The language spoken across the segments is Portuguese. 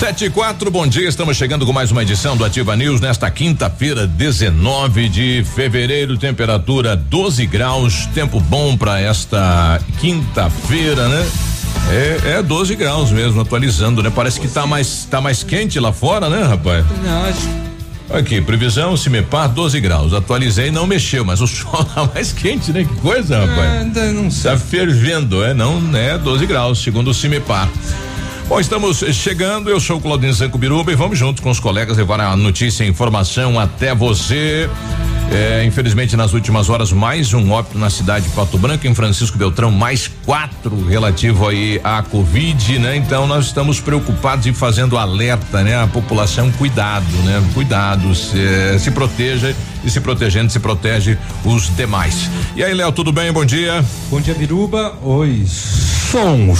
Sete e quatro, bom dia. Estamos chegando com mais uma edição do Ativa News nesta quinta-feira, 19 de fevereiro. Temperatura 12 graus. Tempo bom para esta quinta-feira, né? É, é 12 graus mesmo, atualizando, né? Parece que tá mais, tá mais quente lá fora, né, rapaz? Não, acho. Aqui, previsão, Cimepar, 12 graus. Atualizei, não mexeu, mas o sol tá mais quente, né? Que coisa, rapaz. Não sei. Tá fervendo, é? Não, né? 12 graus, segundo o Cimepar. Bom, estamos chegando. Eu sou o Claudinho Zanco Biruba e vamos juntos com os colegas levar a notícia e informação até você. É, infelizmente, nas últimas horas, mais um óbito na cidade de Pato Branco, em Francisco Beltrão, mais quatro relativo aí à Covid, né? Então, nós estamos preocupados e fazendo alerta, né? A população, cuidado, né? Cuidado, se, se proteja e se protegendo, se protege os demais. E aí, Léo, tudo bem? Bom dia. Bom dia, Biruba. Oi. Som.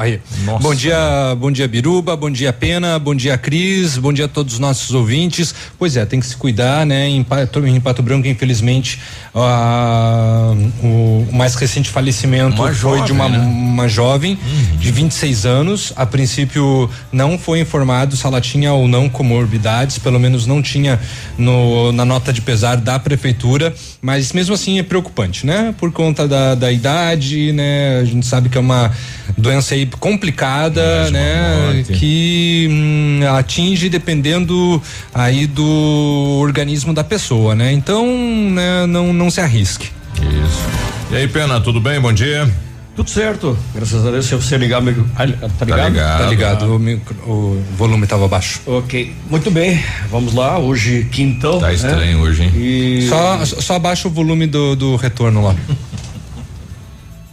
Aí. Nossa. Bom dia, bom dia, Biruba. Bom dia, Pena. Bom dia, Cris. Bom dia a todos os nossos ouvintes. Pois é, tem que se cuidar, né? Em em Pato Branco, infelizmente, ah, o, mais recente falecimento Uma foi de uma, jovem, né? uma jovem de 26 anos. A princípio, não foi informado se ela tinha ou não comorbidades, pelo menos não tinha no, na nota de pesar da prefeitura, mas mesmo assim é preocupante, né? Por conta da, da idade, né? A gente sabe que é uma doença aí complicada, uma né? Que hum, atinge dependendo aí do organismo da pessoa, né? Então, né? Não, não se arrisque. Isso. E aí, Pena, tudo bem? Bom dia. Tudo certo, graças a Deus. Se você ligar, meu- ah, tá ligado? ligado. Tá ligado? O, micro- o volume estava baixo. Ok, muito bem. Vamos lá, hoje quintão. Tá né? estranho hoje, hein? E Só, só abaixa o volume do, do retorno lá.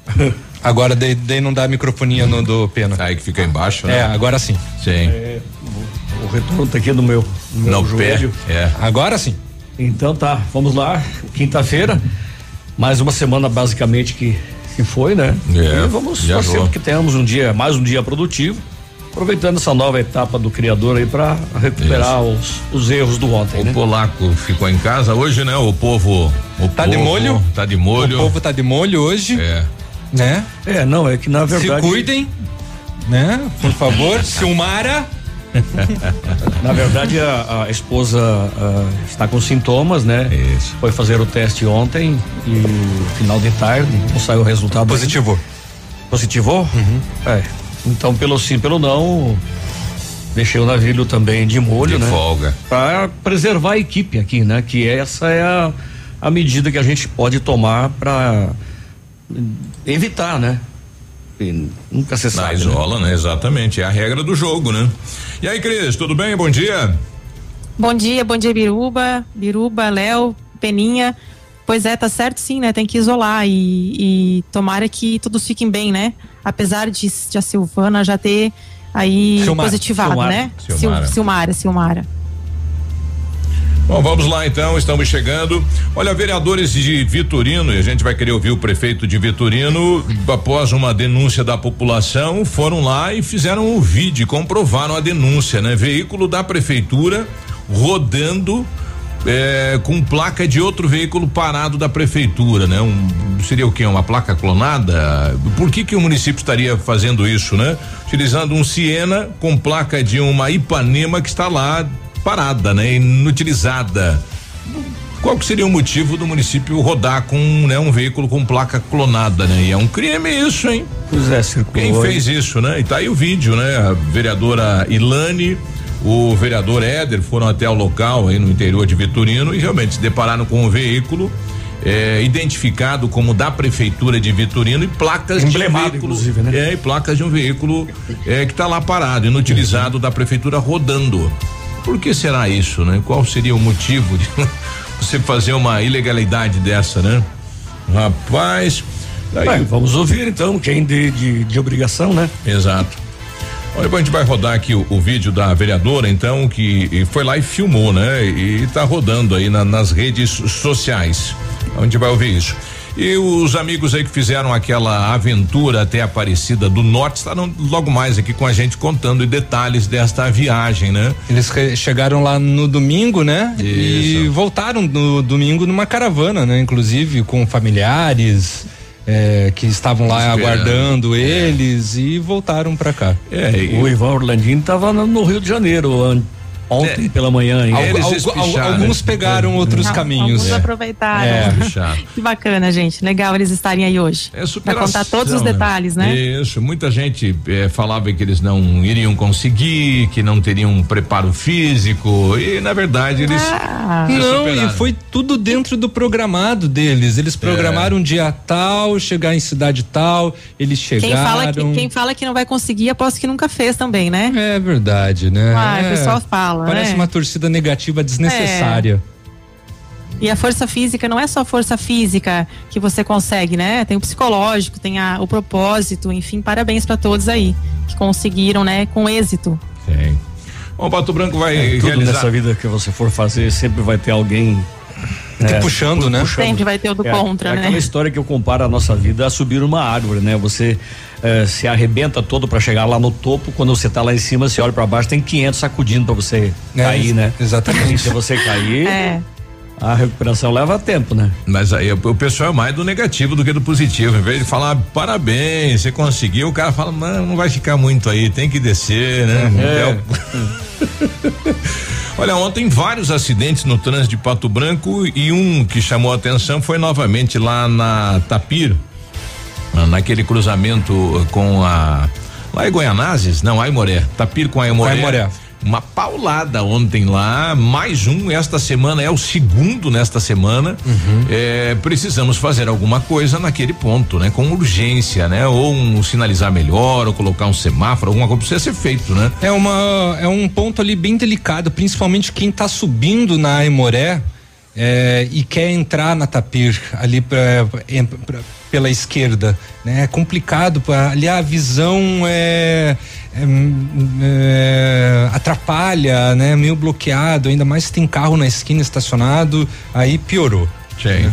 Agora daí, daí não dá a microfonia no do pena. Aí que fica embaixo, né? É, agora sim. Sim. é, o, retorno tá aqui no meu, no meu no pé. joelho. É. Agora sim. Então tá, vamos lá. Quinta-feira, mais uma semana basicamente que, que foi, né? É, e vamos torcer vou. que tenhamos um dia, mais um dia produtivo. Aproveitando essa nova etapa do criador aí para recuperar os, os erros do ontem, O né? polaco ficou em casa hoje, né? O povo. O Tá de povo molho? Tá de molho. O povo tá de molho hoje, É. né? É, não, é que na verdade. Se cuidem, né? Por favor, Silmara. Na verdade, a, a esposa ah, está com sintomas, né? Isso. Foi fazer o teste ontem e final de tarde não saiu o resultado. Positivo. ainda. Positivou? É. Então, pelo sim, pelo não, deixei o navio também de molho, De né? folga. Para preservar a equipe aqui, né? Que essa é a, a medida que a gente pode tomar para evitar, né? Nunca se Na sabe. né? isola, né? Exatamente. É a regra do jogo, né? E aí, Cris, tudo bem? Bom dia. Bom dia, bom dia, Biruba, Biruba, Léo, Peninha. Pois é, tá certo sim, né? Tem que isolar e, e tomara que todos fiquem bem, né? Apesar de, de a Silvana já ter aí Silmara, positivado, Silmara, né? Silmara. Sil- Silmara, Silmara. Bom, vamos lá então, estamos chegando. Olha, vereadores de Vitorino, e a gente vai querer ouvir o prefeito de Vitorino, após uma denúncia da população, foram lá e fizeram um vídeo, comprovaram a denúncia, né? Veículo da prefeitura rodando é, com placa de outro veículo parado da prefeitura, né? Um, seria o quê? Uma placa clonada? Por que que o município estaria fazendo isso, né? Utilizando um Siena com placa de uma Ipanema que está lá parada, né? Inutilizada. qual que seria o motivo do município rodar com né, um veículo com placa clonada, né? E é um crime isso, hein? Pois é, circulou. Quem fez isso, né? E tá aí o vídeo, né? A vereadora Ilane, o vereador Éder foram até o local aí no interior de Vitorino e realmente se depararam com um veículo é, identificado como da prefeitura de Vitorino e placas Emblemado, de um veículo, inclusive, né? É, e placas de um veículo é, que está lá parado, inutilizado da prefeitura rodando. Por que será isso, né? Qual seria o motivo de você fazer uma ilegalidade dessa, né? Rapaz. daí- Bem, vamos ouvir então quem de, de, de obrigação, né? Exato. Olha, a gente vai rodar aqui o, o vídeo da vereadora, então, que foi lá e filmou, né? E tá rodando aí na- nas redes sociais. A gente vai ouvir isso. E os amigos aí que fizeram aquela aventura até Aparecida do Norte estarão logo mais aqui com a gente contando detalhes desta viagem, né? Eles chegaram lá no domingo, né? E Isso. voltaram no domingo numa caravana, né? Inclusive com familiares eh, que estavam lá Esperando. aguardando eles e voltaram pra cá. É, e- O Ivan Orlandino estava no, no Rio de Janeiro an- ontem É. pela manhã. hein? Al- alguns pegaram outros Al- caminhos. Alguns É. aproveitaram. É. Que bacana, gente. Legal eles estarem aí hoje. É Pra superação. contar todos os detalhes, né? Isso, muita gente eh, falava que eles não iriam conseguir, que não teriam um preparo físico e na verdade eles Ah, Não, e foi tudo dentro do programado deles. Eles programaram um dia tal, chegar em cidade tal, eles chegaram. quem fala, que, quem fala que não vai conseguir, aposto que nunca fez também, né? É verdade, né? Ah, É. o pessoal fala, Parece né? uma torcida negativa desnecessária. E a força física não é só força física que você consegue, né? Tem o psicológico, tem a- o propósito, enfim, parabéns pra todos aí que conseguiram, né, com êxito. Tem. Bom, Pato Branco vai É, tudo realizar. nessa vida que você for fazer, sempre vai ter alguém. Te é, puxando, né? Sempre vai ter o do É, contra, é né? aquela história que eu comparo a nossa vida a subir uma árvore, né? Você eh, se arrebenta todo para chegar lá no topo, quando você tá lá em cima, você olha para baixo, tem 500 sacudindo para você É, cair, né? exatamente. E se você cair, É. a recuperação leva tempo, né? Mas aí o pessoal é mais do negativo do que do positivo. Em vez de falar parabéns, você conseguiu, o cara fala, não, não vai ficar muito aí, tem que descer, né? É o- Olha, ontem vários acidentes no trânsito de Pato Branco e um que chamou a atenção foi novamente lá na Tapir, naquele cruzamento com a. Lá em Goianazes? Não, Aimoré. Tapir com Aimoré. Aimoré. Uma paulada ontem lá, mais um esta semana, é o segundo nesta semana. É, precisamos fazer alguma coisa naquele ponto, né? Com urgência, né? Ou um sinalizar melhor, ou colocar um semáforo, alguma coisa precisa ser feito, né? É uma é um ponto ali bem delicado, principalmente quem está subindo na Aimoré é, e quer entrar na Tapir ali pra, pra- pela esquerda, né? É complicado, pra- ali a visão é, é, é, atrapalha, né? Meio bloqueado, ainda mais se tem carro na esquina estacionado, aí piorou. Sim.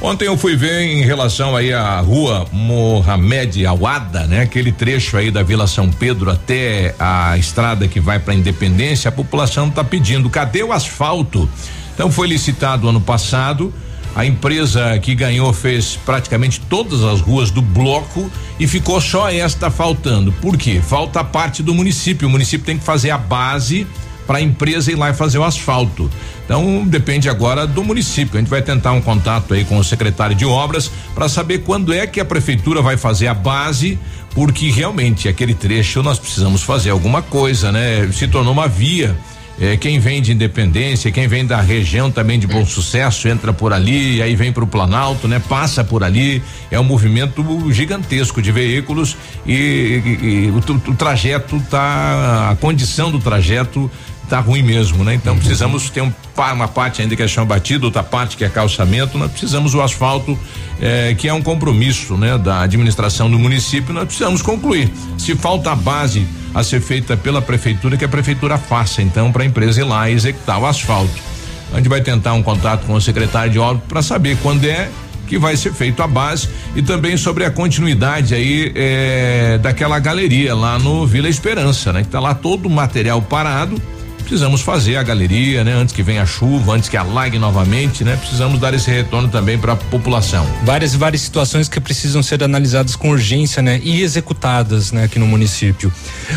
Ontem eu fui ver em relação aí à rua Mohamed Awada, né? Aquele trecho aí da Vila São Pedro até a estrada que vai para Independência, a população tá pedindo, cadê o asfalto? Então foi licitado ano passado, a empresa que ganhou fez praticamente todas as ruas do bloco e ficou só esta faltando. Por quê? Falta a parte do município. O município tem que fazer a base para a empresa ir lá e fazer o asfalto. Então depende agora do município. A gente vai tentar um contato aí com o secretário de obras para saber quando é que a prefeitura vai fazer a base, porque realmente aquele trecho nós precisamos fazer alguma coisa, né? Se tornou uma via. É, quem vem de Independência, quem vem da região também de Bom Sucesso, entra por ali, aí vem para o Planalto, né? Passa por ali, é um movimento gigantesco de veículos e, e- e o, o trajeto tá, a condição do trajeto tá ruim mesmo, né? Então precisamos ter um, uma parte ainda que é chão batido, outra parte que é calçamento, nós precisamos o asfalto, eh, que é um compromisso, né? Da administração do município, nós precisamos concluir. Se falta a base a ser feita pela prefeitura, que a prefeitura faça, então, para a empresa ir lá e executar o asfalto. A gente vai tentar um contato com o secretário de obras para saber quando é que vai ser feito a base e também sobre a continuidade aí eh, daquela galeria lá no Vila Esperança, né? Que tá lá todo o material parado precisamos fazer a galeria, né? Antes que venha a chuva, antes que alague novamente, né? Precisamos dar esse retorno também para a população. Várias e várias situações que precisam ser analisadas com urgência, né? E executadas, né? Aqui no município.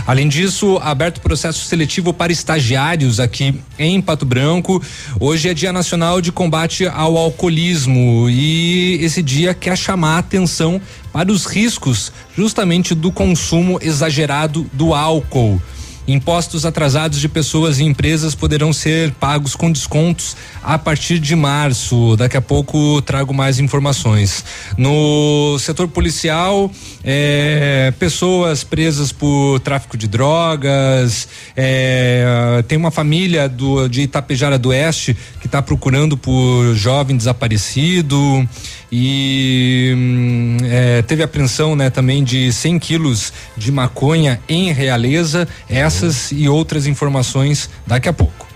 Além disso, aberto processo seletivo para estagiários aqui em Pato Branco. Hoje é Dia Nacional de Combate ao Alcoolismo e esse dia quer chamar a atenção para os riscos justamente do consumo exagerado do álcool. Impostos atrasados de pessoas e empresas poderão ser pagos com descontos a partir de março. Daqui a pouco trago mais informações. No setor policial, é, pessoas presas por tráfico de drogas, é, tem uma família do, de Itapejara do Oeste que está procurando por jovem desaparecido e hum, é, teve apreensão né, também de 100 quilos de maconha em Realeza. Essas e outras informações daqui a pouco.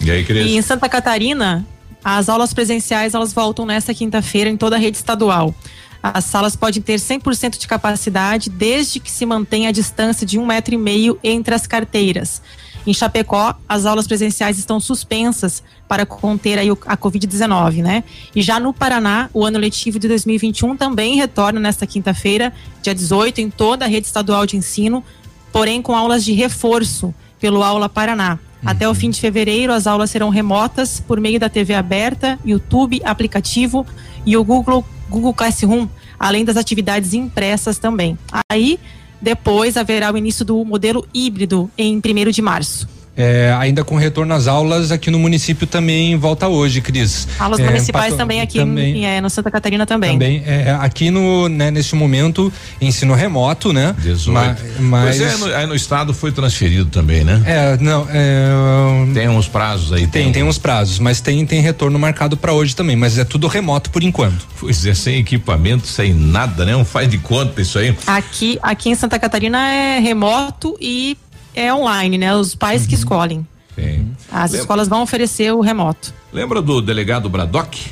E aí, Cris? E em Santa Catarina, as aulas presenciais elas voltam nesta quinta-feira em toda a rede estadual. As salas podem ter 100% de capacidade, desde que se mantenha a distância de um metro e meio entre as carteiras. Em Chapecó, as aulas presenciais estão suspensas para conter aí a Covid-19, né? E já no Paraná, o ano letivo de 2021 também retorna nesta quinta-feira, dia 18, em toda a rede estadual de ensino, porém com aulas de reforço pelo Aula Paraná. Uhum. Até o fim de fevereiro, as aulas serão remotas por meio da TV aberta, YouTube, aplicativo e o Google, Google Classroom, além das atividades impressas também. Aí, depois haverá o início do modelo híbrido em 1 de março. É, ainda com retorno às aulas aqui no município também volta hoje, Cris. Aulas é, municipais também aqui também, em, é, no Santa Catarina também. Também, é, aqui no, né, neste momento, ensino remoto, né? 18. Mas, mas é, no, aí no estado foi transferido também, né? É, não, é, tem uns prazos aí. Tem, tem, tem uns prazos, mas tem, tem retorno marcado para hoje também, mas é tudo remoto por enquanto. Pois é, sem equipamento, sem nada, né? Não faz de conta isso aí. Aqui, aqui em Santa Catarina é remoto e é online, né? Os pais uhum. que escolhem. Sim. As Lembra, escolas vão oferecer o remoto. Lembra do delegado Bradock?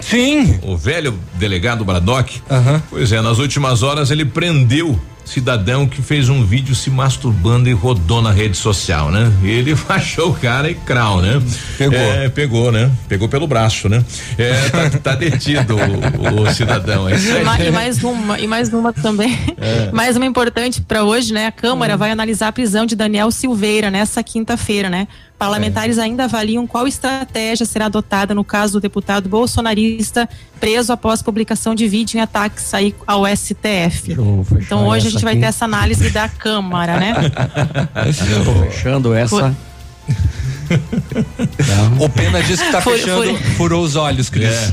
Sim. O velho delegado Bradock? Uhum. Pois é, nas últimas horas ele prendeu cidadão que fez um vídeo se masturbando e rodou na rede social, né? Ele achou o cara e crau, né? Pegou. É, pegou, né? Pegou pelo braço, né? É, tá, tá detido o, o, cidadão. É e, mais uma, e mais uma também. É. Mais uma importante para hoje, né? A Câmara hum. vai analisar a prisão de Daniel Silveira nessa quinta-feira, né? Parlamentares é. ainda avaliam qual estratégia será adotada no caso do deputado bolsonarista preso após publicação de vídeo em ataques aí ao STF. Então hoje a gente vai ter essa análise da Câmara, né? fechando essa. o Pena disse que está fechando, furou os olhos, Cris. É.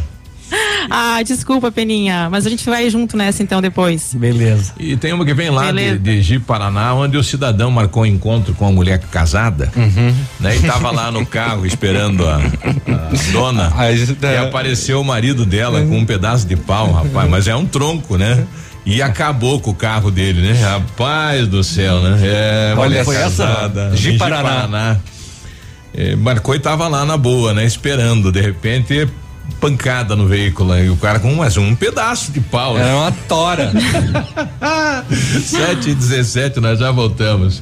Ah, desculpa, Peninha, mas a gente vai junto nessa então depois. Beleza. E tem uma que vem lá de, de Gi Paraná, onde o cidadão marcou um encontro com uma mulher casada, uhum. né? E tava lá no carro esperando a, a dona. Ah, e apareceu o marido dela com um pedaço de pau, rapaz, mas é um tronco, né? E acabou com o carro dele, né? Rapaz do céu, né? É, Olha, foi casada, essa? Gi Paraná. Paraná. É, marcou e tava lá na boa, né? Esperando, de repente pancada no veículo e o cara com mais um pedaço de pau. Era né? uma tora. 7 e 17 nós já voltamos.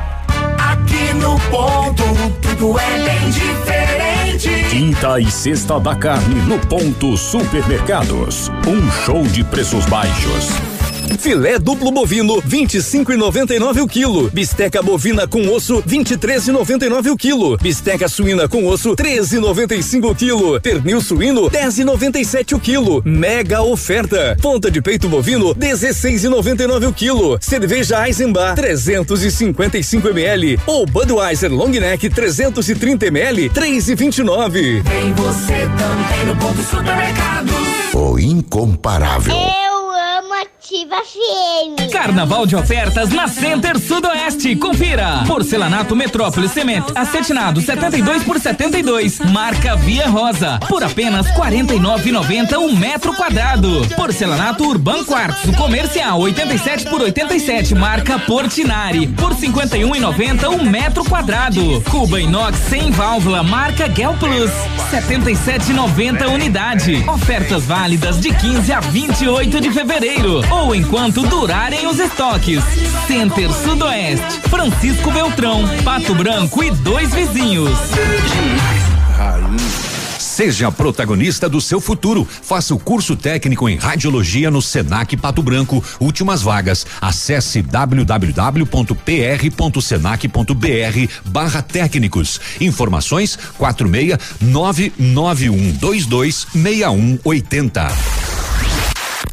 No ponto, tudo é bem diferente. Quinta e sexta da carne no ponto supermercados. Um show de preços baixos. Filé duplo bovino 25,99 o quilo. Bisteca bovina com osso 23,99 o quilo. Bisteca suína com osso 13,95 o quilo. Pernil suíno 10,97 o quilo. Mega oferta. Ponta de peito bovino 16,99 o quilo. Cerveja Eisenbach 355 ml ou Budweiser Long Neck 330 ml 3,29. Tem você também no ponto supermercado. O incomparável. Eu amo Ativa FM. Carnaval de ofertas na Center Sudoeste. Confira. Porcelanato Metrópole Cement acetinado 72 por 72. Marca Via Rosa. Por apenas 49,90 um metro quadrado. Porcelanato Urban Quartzo Comercial 87 por 87. Marca Portinari. Por 51,90 um metro quadrado. Cuba Inox sem válvula. Marca Gel Plus 77,90 unidade. Ofertas válidas de 15 a 28 de fevereiro ou enquanto durarem os estoques. Center Sudoeste, Francisco Beltrão, Pato Branco e dois vizinhos. Seja protagonista do seu futuro. Faça o curso técnico em radiologia no Senac Pato Branco. Últimas vagas. Acesse www.pr.senac.br barra técnicos. Informações quatro meia nove nove um dois dois meia um oitenta.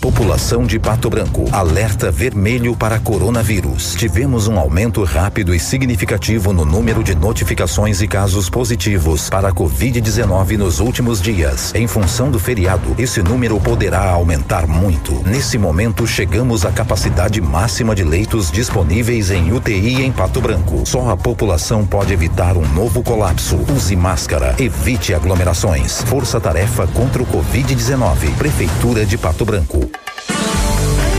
População de Pato Branco. Alerta vermelho para coronavírus. Tivemos um aumento rápido e significativo no número de notificações e casos positivos para a Covid-19 nos últimos dias. Em função do feriado, esse número poderá aumentar muito. Nesse momento, chegamos à capacidade máxima de leitos disponíveis em UTI em Pato Branco. Só a população pode evitar um novo colapso. Use máscara, evite aglomerações. Força Tarefa contra o Covid-19. Prefeitura de Pato Branco. Bye.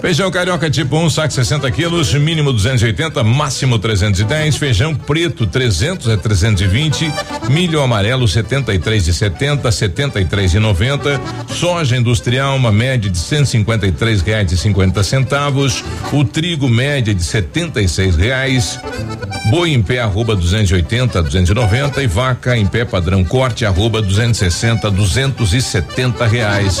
Feijão carioca tipo 1, um, saco 60 quilos, mínimo 280, máximo 310. Feijão preto 300 a 320. Milho amarelo 73 de 70, 73 de 90. Soja industrial uma média de 153 reais e 50 centavos. O trigo média de 76 reais. Boi em pé arroba 280 290 e vaca em pé padrão corte arroba 260 270 reais.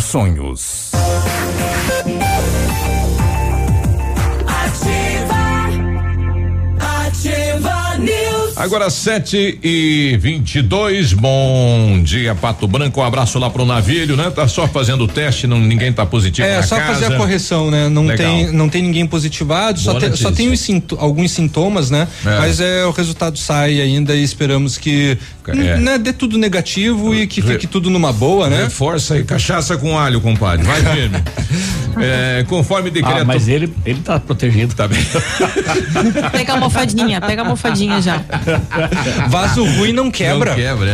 sonhos. Agora 7 e 22 bom dia, Pato Branco. Um abraço lá pro navio, né? Tá só fazendo o teste, não, ninguém tá positivo É, na só casa. fazer a correção, né? Não Legal. tem, não tem ninguém positivado, só tem, só tem alguns sintomas, né? É. Mas é, o resultado sai ainda e esperamos que É. né, dê tudo negativo e que fique tudo numa boa, né? Reforça aí, cachaça com alho, compadre. Vai firme. É, conforme decreto. Ah, mas ele, ele tá protegido. Tá bem. Pega a almofadinha, pega a almofadinha já. Vaso ruim não quebra. Não quebra,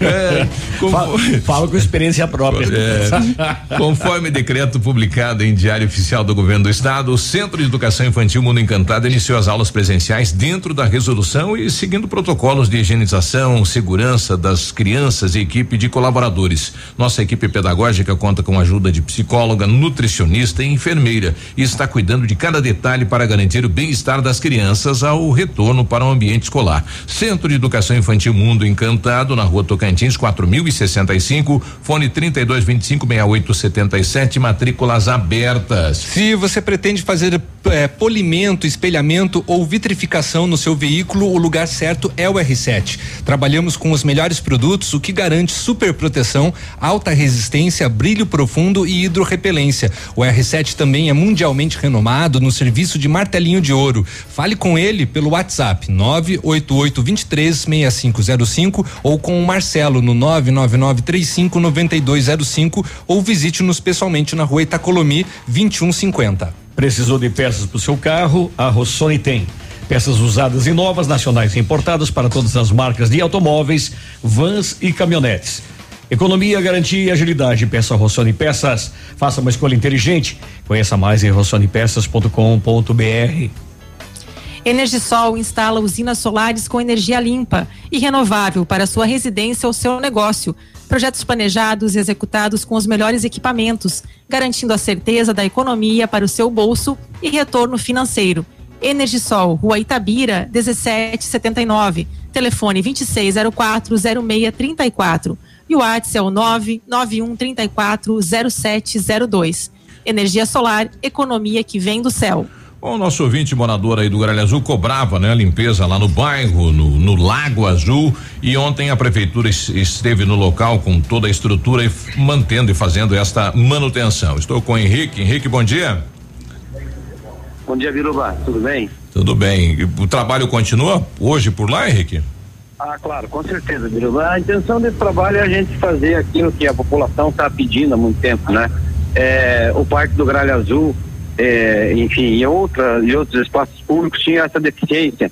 é. É, com- Fala, fala com experiência própria. É, conforme decreto publicado em Diário Oficial do Governo do Estado, o Centro de Educação Infantil Mundo Encantado iniciou as aulas presenciais dentro da resolução e seguindo protocolos de higienização, segurança das crianças e equipe de colaboradores. Nossa equipe pedagógica conta com a ajuda de psicóloga, nutricionista e enfermeira e está cuidando de cada detalhe para garantir o bem-estar das crianças ao retorno para o ambiente escolar. Centro de Educação Infantil Mundo Encantado, na rua Tocantins, 4065, fone 3225 6877, matrículas abertas. Se você pretende fazer eh, polimento, espelhamento ou vitrificação no seu veículo, o lugar certo é o R7. Trabalhamos com os melhores produtos, o que garante super proteção, alta resistência, brilho profundo e hidrorrepelência. O R7 também é mundialmente renomado no serviço de martelinho de ouro. Fale com ele pelo WhatsApp 988 23 6505 ou com o Marcelo no 999 35 9205 ou visite-nos pessoalmente na rua Itacolomi 2150. Precisou de peças para o seu carro? A Rossoni tem. Peças usadas e novas, nacionais e importadas para todas as marcas de automóveis, vans e caminhonetes. Economia, garantia e agilidade. Peça Rossoni Peças. Faça uma escolha inteligente. Conheça mais em rossonipeças.com.br. Energisol instala usinas solares com energia limpa e renovável para sua residência ou seu negócio. Projetos planejados e executados com os melhores equipamentos, garantindo a certeza da economia para o seu bolso e retorno financeiro. Energisol, Rua Itabira, 1779. Telefone 26040634. E o WhatsApp é o 991340702. Energia solar, economia que vem do céu. Bom, o nosso ouvinte morador aí do Gralha Azul cobrava, né, a limpeza lá no bairro, no, no Lago Azul, e ontem a prefeitura es- esteve no local com toda a estrutura e mantendo e fazendo esta manutenção. Estou com o Henrique. Henrique, bom dia. Bom dia, Biruba. Tudo bem? Tudo bem. O trabalho continua hoje por lá, Henrique? Ah, claro, com certeza, Biruba. A intenção desse trabalho é a gente fazer aquilo que a população está pedindo há muito tempo, né? É, o Parque do Gralho Azul, é, enfim, e, outra, e outros espaços públicos tinham essa deficiência,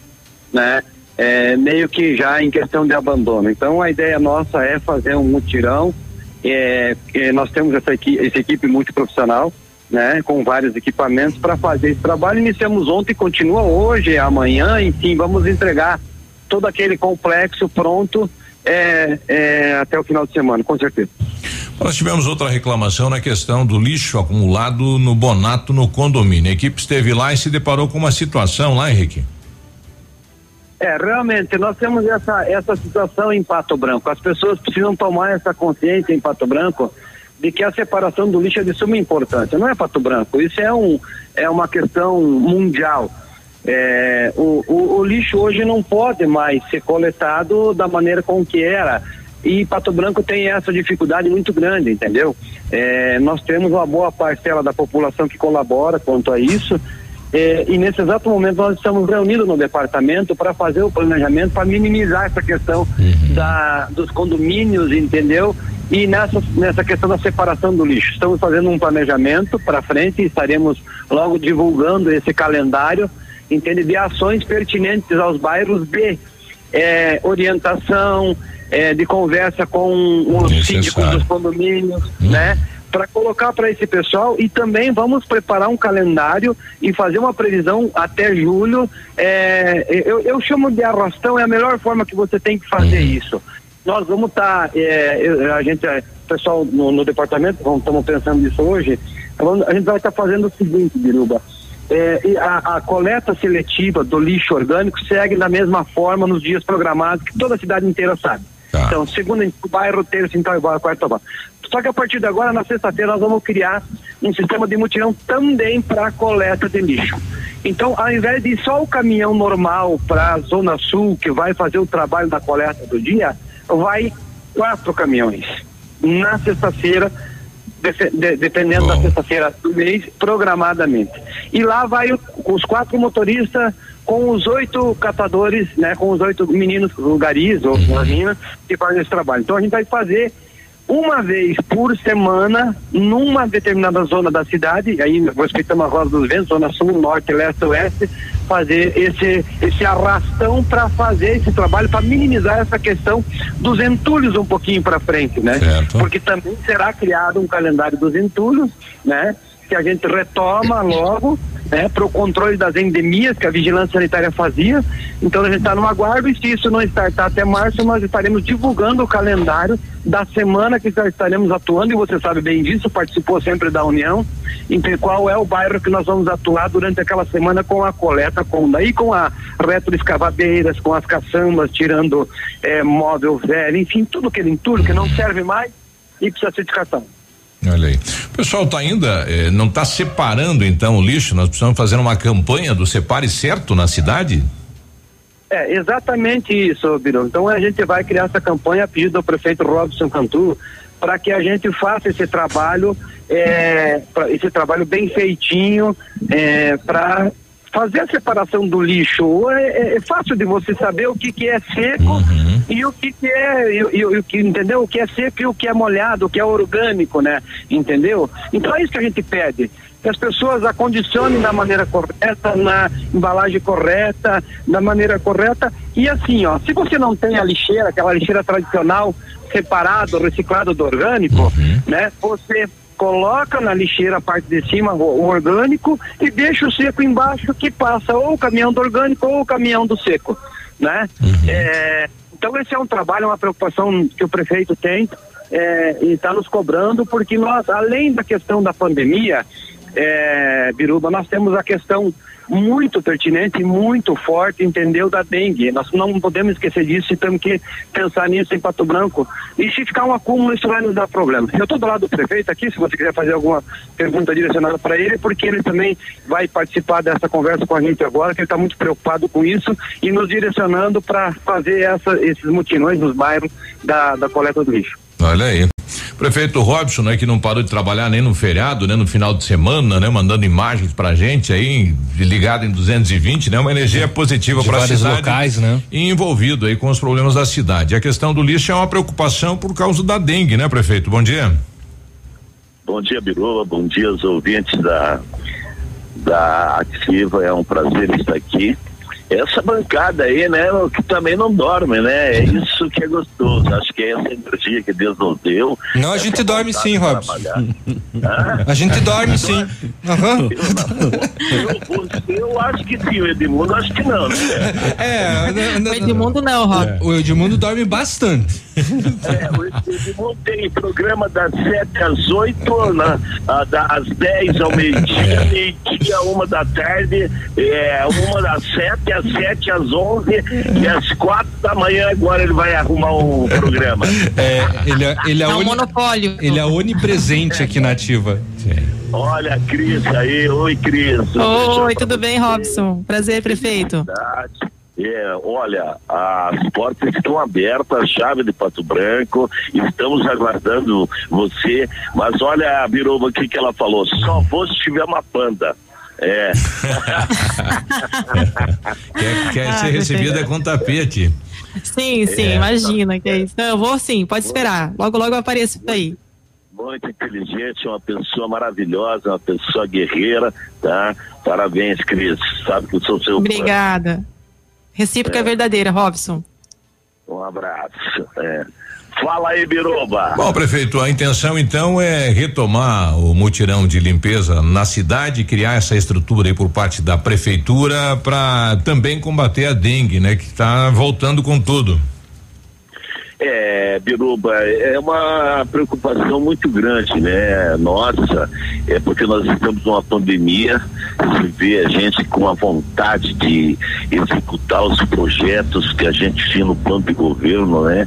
né? É, meio que já em questão de abandono. Então, a ideia nossa é fazer um mutirão. É, é, nós temos essa, equi essa equipe multiprofissional, né, com vários equipamentos para fazer esse trabalho. Iniciamos ontem, continua hoje, amanhã, enfim, vamos entregar todo aquele complexo pronto é, é, até o final de semana, com certeza. Nós tivemos outra reclamação na questão do lixo acumulado no Bonato no condomínio. A equipe esteve lá e se deparou com uma situação lá, Henrique. É, realmente, nós temos essa, essa situação em Pato Branco. As pessoas precisam tomar essa consciência em Pato Branco de que a separação do lixo é de suma importância. Não é Pato Branco, isso é, um, é uma questão mundial. É, o, o, o lixo hoje não pode mais ser coletado da maneira com que era. E Pato Branco tem essa dificuldade muito grande, entendeu? É, nós temos uma boa parcela da população que colabora quanto a isso. É, e nesse exato momento nós estamos reunidos no departamento para fazer o planejamento para minimizar essa questão da, dos condomínios, entendeu? E nessa, nessa questão da separação do lixo. Estamos fazendo um planejamento para frente e estaremos logo divulgando esse calendário, entende? De ações pertinentes aos bairros de é, orientação, é, de conversa com os síndicos dos condomínios, né? Para colocar para esse pessoal e também vamos preparar um calendário e fazer uma previsão até julho. É, eu, eu chamo de arrastão, é a melhor forma que você tem que fazer isso. Nós vamos estar, a gente, é, pessoal no, no departamento, estamos pensando nisso hoje, vamos- a gente vai estar fazendo o seguinte, Biruba. É, a, a coleta seletiva do lixo orgânico segue da mesma forma nos dias programados, que toda a cidade inteira sabe. Então, segunda em bairro, terça em tal bairro, quarta bairro. Só que a partir de agora, na sexta-feira, nós vamos criar um sistema de mutirão também para coleta de lixo. Então, ao invés de só o caminhão normal para a Zona Sul, que vai fazer o trabalho da coleta do dia, vai quatro caminhões. Na sexta-feira, de- dependendo da sexta-feira do mês, programadamente. E lá vai o- os quatro motoristas com os oito catadores, né, com os oito meninos, o garis ou as meninas, que fazem esse trabalho. Então a gente vai fazer uma vez por semana numa determinada zona da cidade, aí respeitando a Rosa dos Ventos, zona sul, norte, leste, oeste, fazer esse esse arrastão para fazer esse trabalho para minimizar essa questão dos entulhos um pouquinho para frente, né? Certo. Porque também será criado um calendário dos entulhos, né? Que a gente retoma logo, né? Para o controle das endemias que a vigilância sanitária fazia. Então a gente está no aguardo e se isso não startar até março, nós estaremos divulgando o calendário da semana que já estaremos atuando e você sabe bem disso, participou sempre da União, que qual é o bairro que nós vamos atuar durante aquela semana com a coleta, com daí com a retroescavadeiras, com as caçambas, tirando eh, móvel velho, enfim, tudo aquele entulho que não serve mais e precisa ser descartado. Olha aí. O pessoal tá ainda, eh, não está separando então o lixo, nós precisamos fazer uma campanha do Separe Certo na cidade? É, exatamente isso, Birão. Então a gente vai criar essa campanha a pedido do prefeito Robson Cantu para que a gente faça esse trabalho, pra- esse trabalho bem feitinho, é, para fazer a separação do lixo. É, é- é fácil de você saber o que, que é seco e o que, é, e, e- e o que, entendeu? O que é seco e o que é molhado, o que é orgânico, né? Entendeu? Então é isso que a gente pede. Que as pessoas acondicionem da maneira correta, na embalagem correta, da maneira correta. E assim, ó, se você não tem a lixeira, aquela lixeira tradicional, separado, reciclado do orgânico, né? Você coloca na lixeira a parte de cima o, o orgânico e deixa o seco embaixo que passa ou o caminhão do orgânico ou o caminhão do seco, né? É, então esse é um trabalho, uma preocupação que o prefeito tem é, e está nos cobrando porque nós, além da questão da pandemia, é, Biruba, nós temos a questão muito pertinente muito forte, entendeu, da dengue. Nós não podemos esquecer disso e temos que pensar nisso em Pato Branco. E se ficar um acúmulo, isso vai nos dar problema. Eu estou do lado do prefeito aqui, se você quiser fazer alguma pergunta direcionada para ele, porque ele também vai participar dessa conversa com a gente agora, que ele está muito preocupado com isso e nos direcionando para fazer essa, esses mutirões nos bairros da, da coleta do lixo. Olha aí. Prefeito Robson, né, que não parou de trabalhar nem no feriado, né, no final de semana, né, mandando imagens pra gente aí, ligado em 220, né, uma energia positiva De para a vários cidade. locais, né? E envolvido aí com os problemas da cidade. A questão do lixo é uma preocupação por causa da dengue, né, prefeito? Bom dia. Bom dia, Biruba. Bom dia aos ouvintes da, da Ativa. É um prazer estar aqui. Essa bancada aí, né, que também não dorme, né? É isso que é gostoso. Acho que é essa energia que Deus nos deu. Não, a gente dorme sim, Robson. A gente dorme sim. Aham. Eu, você, eu acho que sim, o Edmundo acho que não, né? É, O Edmundo não, Rob. O Edmundo dorme bastante. É, o Edmundo tem programa das 7 às 8, na, das 10 ao meio-dia, meio-dia, uma da tarde, é, uma das 7 às 7 às 11 e às 4 da manhã agora ele vai arrumar um programa. É, ele é, ele é, É um oni- monopólio. ele é onipresente aqui na ativa. Olha a Cris aí, oi Cris. Oi, tudo bem, Robson? Prazer, prefeito. É, olha, as portas estão abertas, chave de Pato Branco, estamos aguardando você, mas olha a Biruba, o que que ela falou? Só vou se tiver uma panda. É. Quer, quer Ah, ser recebida com tapete. Sim, sim, É. imagina que é isso. Não, eu vou sim, pode esperar. Logo, logo eu apareço aí. Muito inteligente, uma pessoa maravilhosa, uma pessoa guerreira, tá? Parabéns, Cris. Sabe que eu sou seu fã. Obrigada. Recíproca é verdadeira, Robson. Abraço. É. Fala aí, Biruba. Bom, prefeito, a intenção então é retomar o mutirão de limpeza na cidade, criar essa estrutura aí por parte da prefeitura para também combater a dengue, né, que está voltando com tudo. É, Biruba, é uma preocupação muito grande, né? Nossa, é porque nós estamos numa pandemia, se vê a gente com a vontade de executar os projetos que a gente tinha no plano de governo, né?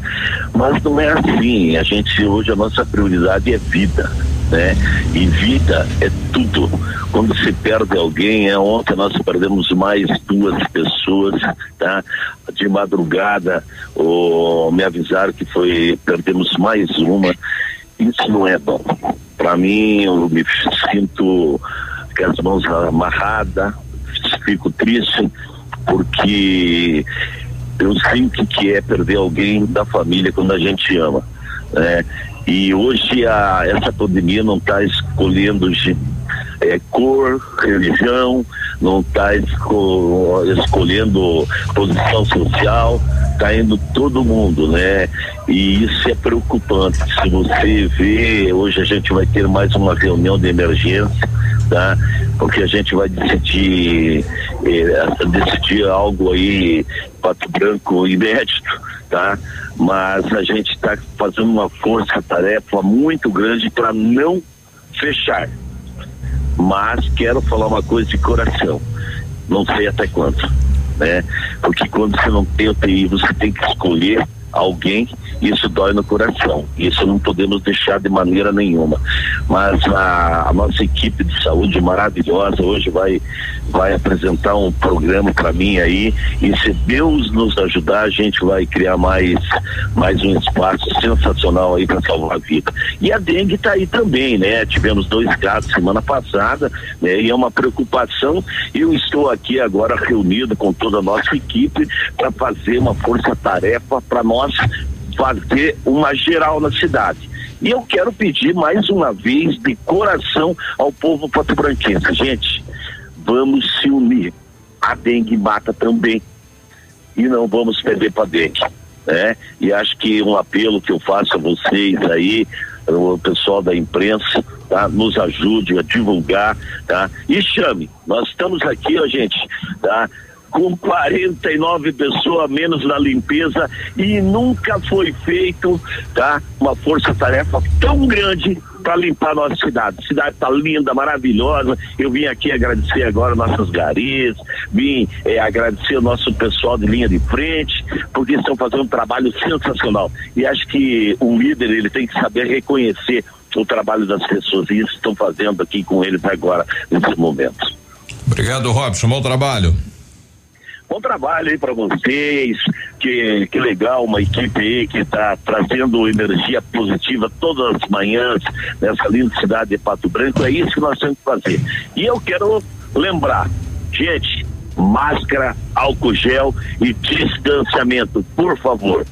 Mas não é assim, a gente hoje a nossa prioridade é vida, né? E vida é tudo. Quando se perde alguém, é ontem nós perdemos mais duas pessoas, tá? De madrugada, oh, me avisaram que foi perdemos mais uma. Isso não é bom. Para mim, eu me sinto com as mãos amarradas, fico triste porque eu sei o que é perder alguém da família quando a gente ama. né? E hoje a, essa pandemia não está escolhendo é, cor, religião, não está esco, escolhendo posição social, está indo todo mundo, né? E isso é preocupante. Se você vê, hoje a gente vai ter mais uma reunião de emergência, tá? Porque a gente vai decidir, eh, decidir algo aí, Pato Branco inédito, tá? Mas a gente está fazendo uma força-tarefa muito grande para não fechar. Mas quero falar uma coisa de coração. Não sei até quanto, né? Porque quando você não tem UTI, você tem que escolher alguém, isso dói no coração. Isso não podemos deixar de maneira nenhuma. Mas a, a nossa equipe de saúde maravilhosa hoje vai vai apresentar um programa para mim aí e se Deus nos ajudar a gente vai criar mais mais um espaço sensacional aí para salvar a vida. E a dengue está aí também, né? Tivemos dois casos semana passada, né? E é uma preocupação. Eu estou aqui agora reunido com toda a nossa equipe para fazer uma força-tarefa para nós fazer uma geral na cidade. E eu quero pedir mais uma vez de coração ao povo pato-branquense, gente, vamos se unir. A dengue mata também. E não vamos perder para dengue. Né? E acho que um apelo que eu faço a vocês aí, o pessoal da imprensa, tá? Nos ajude a divulgar, tá? E chame. Nós estamos aqui, ó, gente, tá? Com 49 pessoas menos na limpeza e nunca foi feito, tá? Uma força-tarefa tão grande para limpar a nossa cidade. A cidade está linda, maravilhosa. Eu vim aqui agradecer agora nossas garis, vim eh, agradecer o nosso pessoal de linha de frente, porque estão fazendo um trabalho sensacional. E acho que um líder ele tem que saber reconhecer o trabalho das pessoas e isso estão fazendo aqui com eles agora nesse momento. Obrigado, Robson. Bom trabalho. Bom trabalho aí para vocês, que, que legal, uma equipe aí que está trazendo energia positiva todas as manhãs nessa linda cidade de Pato Branco, é isso que nós temos que fazer. E eu quero lembrar, gente, máscara, álcool gel e distanciamento, por favor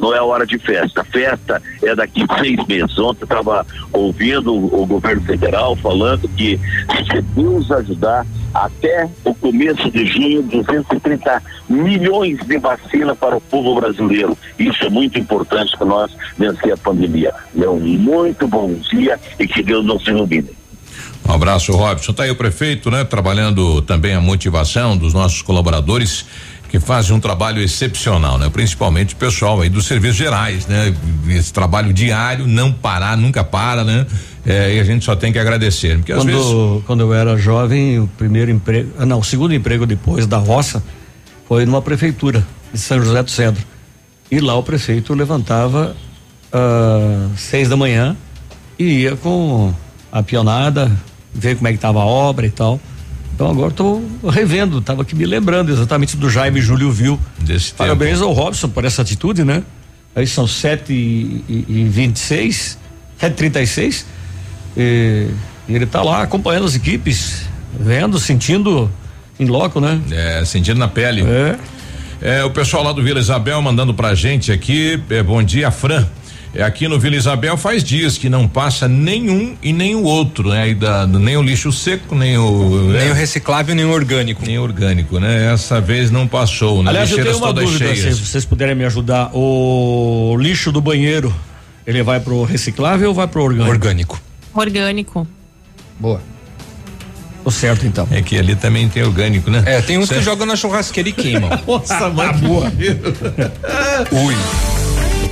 não é hora de festa. Festa é daqui seis meses. Ontem estava ouvindo o governo federal falando que se Deus ajudar, até o começo de junho, 230 milhões de vacina para o povo brasileiro. Isso é muito importante para nós vencer a pandemia. Meu muito bom dia e que Deus nos ilumine. Um abraço, Robson. Tá aí o prefeito, né? Trabalhando também a motivação dos nossos colaboradores que fazem um trabalho excepcional, né? Principalmente o pessoal aí dos serviços gerais, né? Esse trabalho diário, não parar, nunca para, né? É, e a gente só tem que agradecer, porque quando, às vezes quando eu era jovem, o primeiro emprego, ah, não, o segundo emprego depois da roça foi numa prefeitura de São José do Cedro. E lá o prefeito levantava às seis da manhã e ia com a pionada, ver como é que estava a obra e tal. Então agora estou revendo, estava aqui me lembrando exatamente do Jaime Júlio Viu. Desse Parabéns tempo. ao Robson por essa atitude, né? Aí são sete e, e, e vinte e seis, sete trinta e seis, e ele está lá acompanhando as equipes, vendo, sentindo em loco, né? É, sentindo na pele. É. É, o pessoal lá do Vila Isabel mandando pra gente aqui, é, bom dia, Fran. É, aqui no Vila Isabel faz dias que não passa nenhum e nem o outro, né? Da, nem o lixo seco, nem o. Nem é, o reciclável, nem o orgânico. Nem orgânico, né? Essa vez não passou, né? Aliás, eu Lixeiras tenho uma dúvida, cheias. se vocês puderem me ajudar. O lixo do banheiro, ele vai pro reciclável ou vai pro orgânico? Orgânico. Orgânico. Boa. Tô certo então. É que ali também tem orgânico, né? É, tem uns que Certo. jogam na churrasqueira e queimam. Nossa, mas boa. Ui.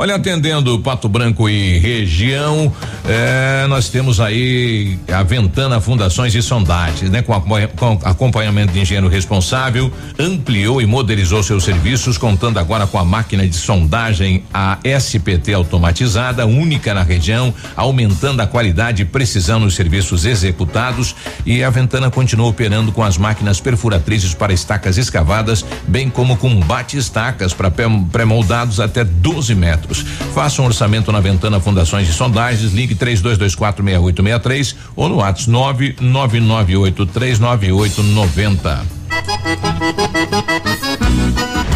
Olha, atendendo Pato Branco e região, É, nós temos aí a Ventana Fundações e Sondagens, né? Com, acompanha- com acompanhamento de engenheiro responsável, ampliou e modernizou seus serviços, contando agora com a máquina de sondagem, a SPT automatizada, única na região, aumentando a qualidade e precisão nos serviços executados. E a Ventana continua operando com as máquinas perfuratrizes para estacas escavadas, bem como com bate-estacas para pré-moldados até 12 metros. Faça um orçamento na Ventana Fundações e Sondagens, ligue 32246863 ou no WhatsApp 999839890.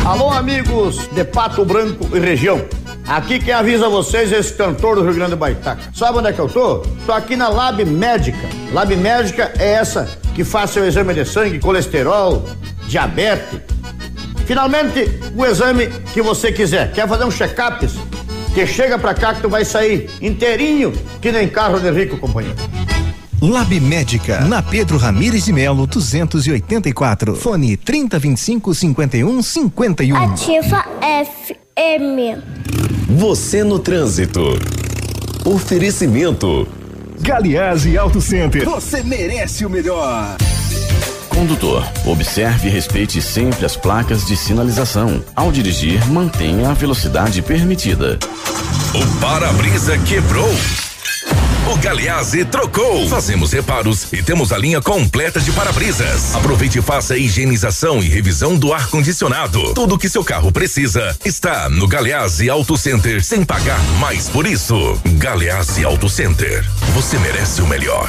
Alô, amigos de Pato Branco e região. Aqui quem avisa vocês é esse cantor do Rio Grande do Baitaca. Sabe onde é que eu tô? Tô aqui na Lab Médica. Lab Médica é essa que faz seu exame de sangue, colesterol, diabetes. Finalmente, o exame que você quiser. Quer fazer um check-up? Que chega pra cá que tu vai sair inteirinho, que nem carro de rico, companheiro. Lab Médica, na Pedro Ramires de Melo, 284. Fone 3025 5151. Ativa FM. Você no trânsito. Oferecimento. Galiase Auto Center. Você merece o melhor. Condutor, observe e respeite sempre as placas de sinalização. Ao dirigir, mantenha a velocidade permitida. O para-brisa quebrou. O Galeazzi trocou. Fazemos reparos e temos a linha completa de para-brisas. Aproveite e faça a higienização e revisão do ar-condicionado. Tudo que seu carro precisa está no Galeazzi Auto Center sem pagar mais por isso. Galeazzi Auto Center. Você merece o melhor.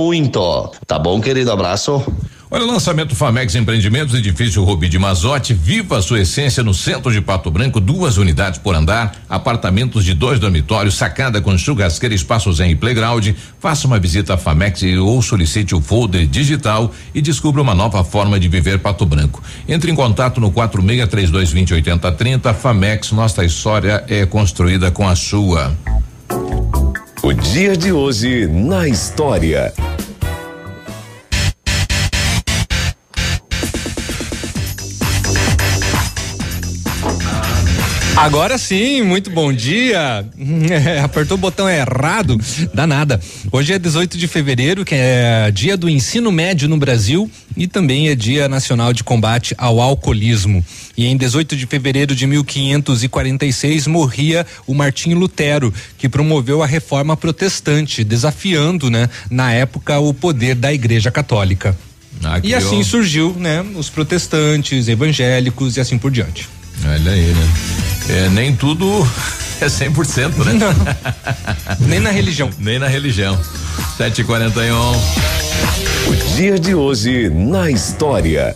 Tá bom, querido? Abraço. Olha, o lançamento Famex Empreendimentos, edifício Rubi de Mazote, viva a sua essência no centro de Pato Branco, duas unidades por andar, apartamentos de dois dormitórios, sacada com churrasqueira, espaços em playground. Faça uma visita à Famex ou solicite o folder digital e descubra uma nova forma de viver Pato Branco. Entre em contato no 463220 8030. Famex, nossa história é construída com a sua. O dia de hoje na história. Agora sim, muito bom dia. É, apertou o botão errado, dá nada. Hoje é 18 de fevereiro, que é dia do ensino médio no Brasil e também é dia nacional de combate ao alcoolismo. E em 18 de fevereiro de 1546 morria o Martinho Lutero, que promoveu a reforma protestante, desafiando, né, na época o poder da Igreja Católica. e criou- assim surgiu, né, os protestantes, evangélicos e assim por diante. Olha aí, né? É, nem tudo é 100%, né? Nem na religião. Nem na religião. 7h41. O dia de hoje na história.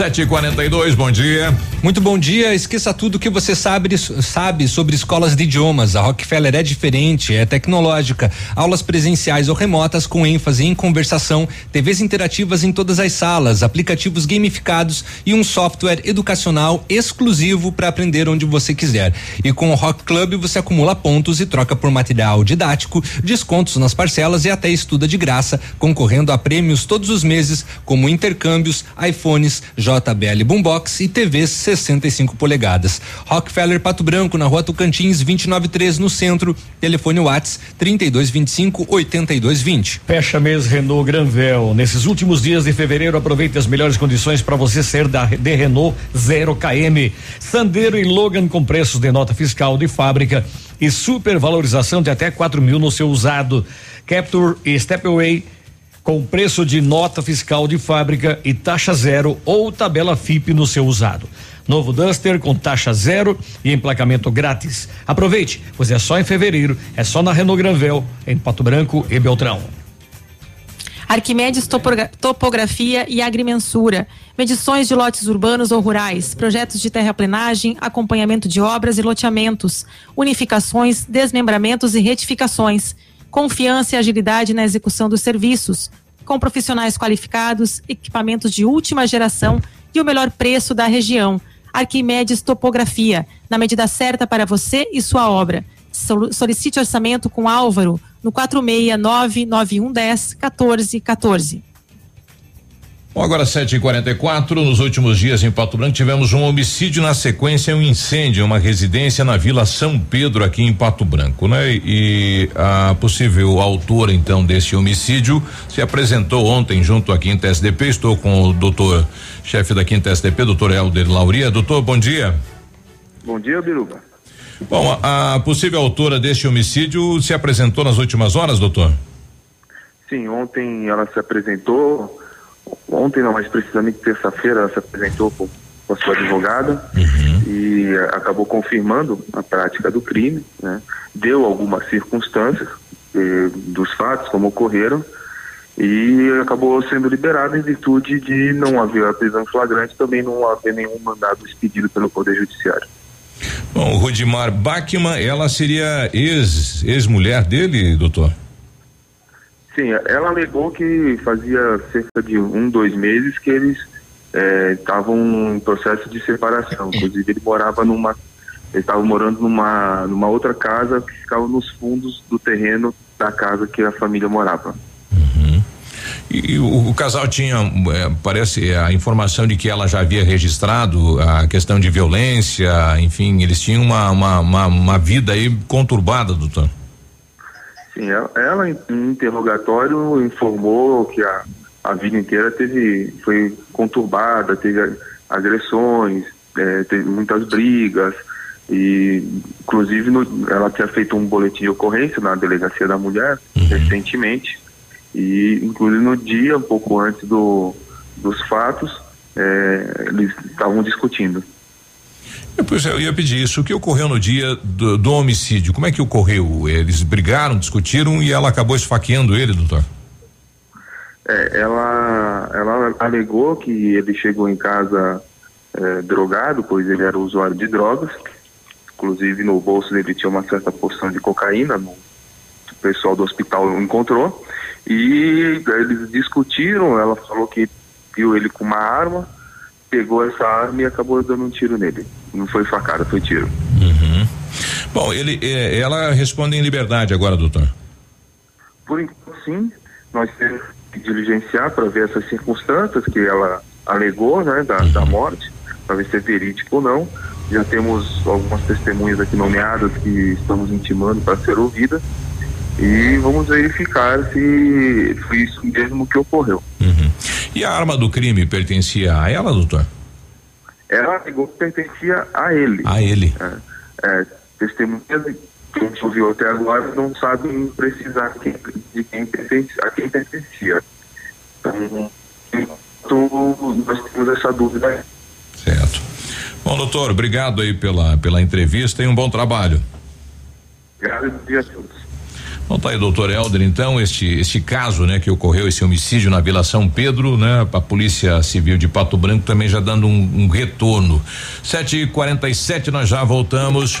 Sete e quarenta e dois, bom dia. Muito bom dia. Esqueça tudo que você sabe, sabe sobre escolas de idiomas. A Rockefeller é diferente, é tecnológica. Aulas presenciais ou remotas com ênfase em conversação, TVs interativas em todas as salas, aplicativos gamificados e um software educacional exclusivo para aprender onde você quiser. E com o Rock Club você acumula pontos e troca por material didático, descontos nas parcelas e até estuda de graça, concorrendo a prêmios todos os meses, como intercâmbios, iPhones, JBL Boombox e TVs 65 polegadas. Rockefeller Pato Branco, na rua Tocantins, 293 no centro. Telefone Whats 3225 8220. Fecha mês Renault Granvel. Nesses últimos dias de fevereiro, aproveite as melhores condições para você ser da de Renault 0 km. Sandero e Logan com preços de nota fiscal de fábrica e supervalorização de até 4 mil no seu usado. Capture e Stepway com preço de nota fiscal de fábrica e taxa zero ou tabela FIP no seu usado. Novo Duster com taxa zero e emplacamento grátis. Aproveite, pois é só em fevereiro, é só na Renault Granvel, em Pato Branco e Beltrão. Arquimedes Topografia e Agrimensura. Medições de lotes urbanos ou rurais, projetos de terraplenagem, acompanhamento de obras e loteamentos, unificações, desmembramentos e retificações. Confiança e agilidade na execução dos serviços, com profissionais qualificados, equipamentos de última geração e o melhor preço da região. Arquimedes Topografia, na medida certa para você e sua obra. Solicite orçamento com Álvaro no 469 9110 1414. Bom, agora 7h44. Nos últimos dias em Pato Branco tivemos um homicídio, na sequência, um incêndio em uma residência na Vila São Pedro, aqui em Pato Branco, né? E a possível autora, então, desse homicídio se apresentou ontem junto à Quinta SDP. Estou com o doutor, chefe da Quinta SDP, doutor Helder Lauria. Doutor, bom dia. Bom dia, Biruba. Bom, a, a possível autora deste homicídio se apresentou nas últimas horas, doutor? Sim, ontem ela se apresentou ontem não, mas precisamente terça-feira ela se apresentou com, com a sua advogada uhum. e acabou confirmando a prática do crime, né? Deu algumas circunstâncias eh, dos fatos como ocorreram e acabou sendo liberada em virtude de não haver a prisão flagrante, também não haver nenhum mandado expedido pelo Poder Judiciário. Bom, Rodimar Bachmann, ela seria ex, ex-mulher dele, doutor? Sim, ela alegou que fazia cerca de um, dois meses que eles estavam é, em processo de separação. Inclusive ele morava numa, ele estava morando numa, numa outra casa que ficava nos fundos do terreno da casa que a família morava. Uhum. E, e o, o, casal tinha, é, parece, a informação de que ela já havia registrado a questão de violência, enfim, eles tinham uma, uma, uma, uma vida aí conturbada, doutor. Sim, ela, ela em interrogatório informou que a, a vida inteira teve foi conturbada, teve agressões, é, teve muitas brigas e inclusive no, ela tinha feito um boletim de ocorrência na delegacia da mulher uhum. recentemente e inclusive no dia um pouco antes do, dos fatos é, eles estavam discutindo. Pois é, eu ia pedir isso. O que ocorreu no dia do, do, homicídio? Como é que ocorreu? Eles brigaram, discutiram e ela acabou esfaqueando ele, doutor? É, ela, ela alegou que ele chegou em casa é, drogado, pois ele era usuário de drogas. Inclusive no bolso dele tinha uma certa porção de cocaína, o pessoal do hospital encontrou. E eles discutiram, ela falou que viu ele com uma arma pegou essa arma e acabou dando um tiro nele. Não foi facada, foi tiro. Uhum. Bom, ele, eh, ela responde em liberdade agora, doutor? Por enquanto, sim. Nós temos que diligenciar para ver essas circunstâncias que ela alegou, né, da, uhum. da morte, para ver se é verídico ou não. Já temos algumas testemunhas aqui nomeadas que estamos intimando para ser ouvida e vamos verificar se foi isso mesmo que ocorreu. Uhum. E a arma do crime pertencia a ela, doutor? Ela alegou que pertencia a ele. A ele. É, é, testemunhas que a gente ouviu até agora não sabem precisar quem, de quem pertencia, a quem pertencia. Então, nós temos essa dúvida aí. Certo. Bom, doutor, obrigado aí pela, pela entrevista e um bom trabalho. Obrigado e a todos. Bom, tá aí, doutor Helder, então, este, este caso, né, que ocorreu, esse homicídio na Vila São Pedro, né, a Polícia Civil de Pato Branco também já dando um, um retorno. Sete e quarenta e sete, nós já voltamos.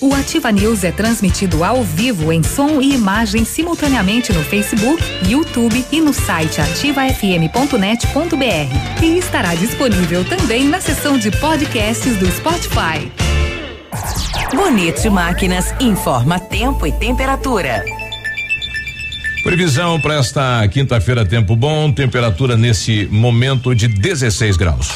O Ativa News é transmitido ao vivo em som e imagem simultaneamente no Facebook, YouTube e no site ativafm.net.br. E estará disponível também na seção de podcasts do Spotify. Bonito Máquinas informa tempo e temperatura. Previsão para esta quinta-feira, tempo bom, temperatura nesse momento de 16 graus.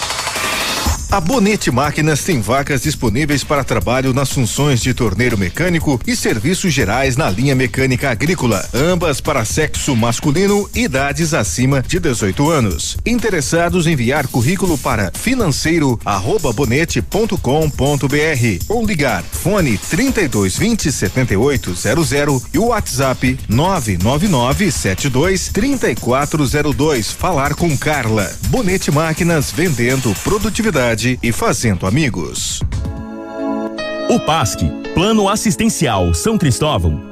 A Bonete Máquinas tem vagas disponíveis para trabalho nas funções de torneiro mecânico e serviços gerais na linha mecânica agrícola, ambas para sexo masculino, idades acima de 18 anos. Interessados enviar currículo para financeiro@bonete.com.br ou ligar fone 3220 7800 e o WhatsApp 999 72 3402. Falar com Carla. Bonete Máquinas vendendo produtividade e fazendo amigos. O PASC, Plano Assistencial São Cristóvão,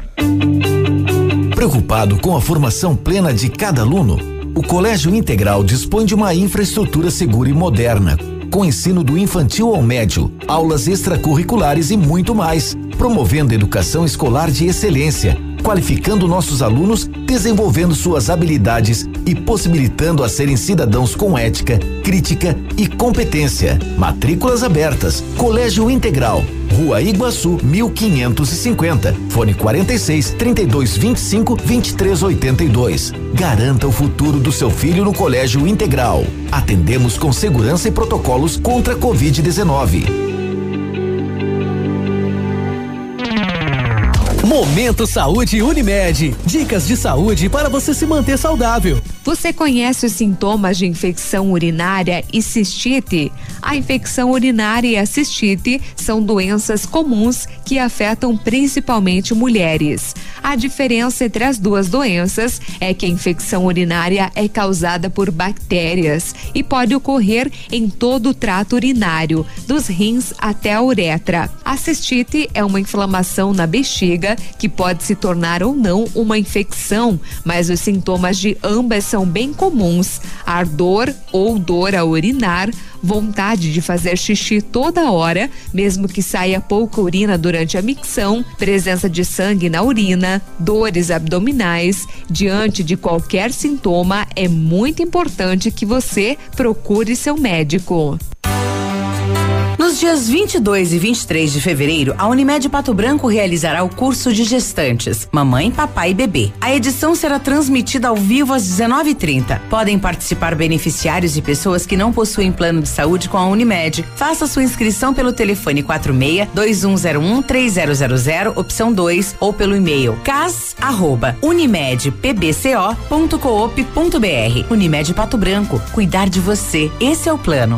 Preocupado com a formação plena de cada aluno, o Colégio Integral dispõe de uma infraestrutura segura e moderna, com ensino do infantil ao médio, aulas extracurriculares e muito mais, promovendo educação escolar de excelência, qualificando nossos alunos, desenvolvendo suas habilidades e possibilitando a serem cidadãos com ética, crítica e competência. Matrículas abertas. Colégio Integral. Rua Iguaçu, 1550. Fone 46 32 25 23 82. Garanta o futuro do seu filho no Colégio Integral. Atendemos com segurança e protocolos contra a Covid-19. Momento Saúde Unimed. Dicas de saúde para você se manter saudável. Você conhece os sintomas de infecção urinária e cistite? A infecção urinária e a cistite são doenças comuns que afetam principalmente mulheres. A diferença entre as duas doenças é que a infecção urinária é causada por bactérias e pode ocorrer em todo o trato urinário, dos rins até a uretra. A cistite é uma inflamação na bexiga que pode se tornar ou não uma infecção, mas os sintomas de ambas são bem comuns: ardor ou dor a urinar, vontade de fazer xixi toda hora, mesmo que saia pouca urina durante a micção, presença de sangue na urina, dores abdominais. Diante de qualquer sintoma, é muito importante que você procure seu médico. Nos dias 22 e 23 de fevereiro, a Unimed Pato Branco realizará o curso de gestantes, mamãe, papai e bebê. A edição será transmitida ao vivo às 19:30. Podem participar beneficiários e pessoas que não possuem plano de saúde com a Unimed. Faça sua inscrição pelo telefone 46 2101 3000 opção 2 ou pelo e-mail cas@unimedpbco.coop.br. Unimed Pato Branco, cuidar de você. Esse é o plano.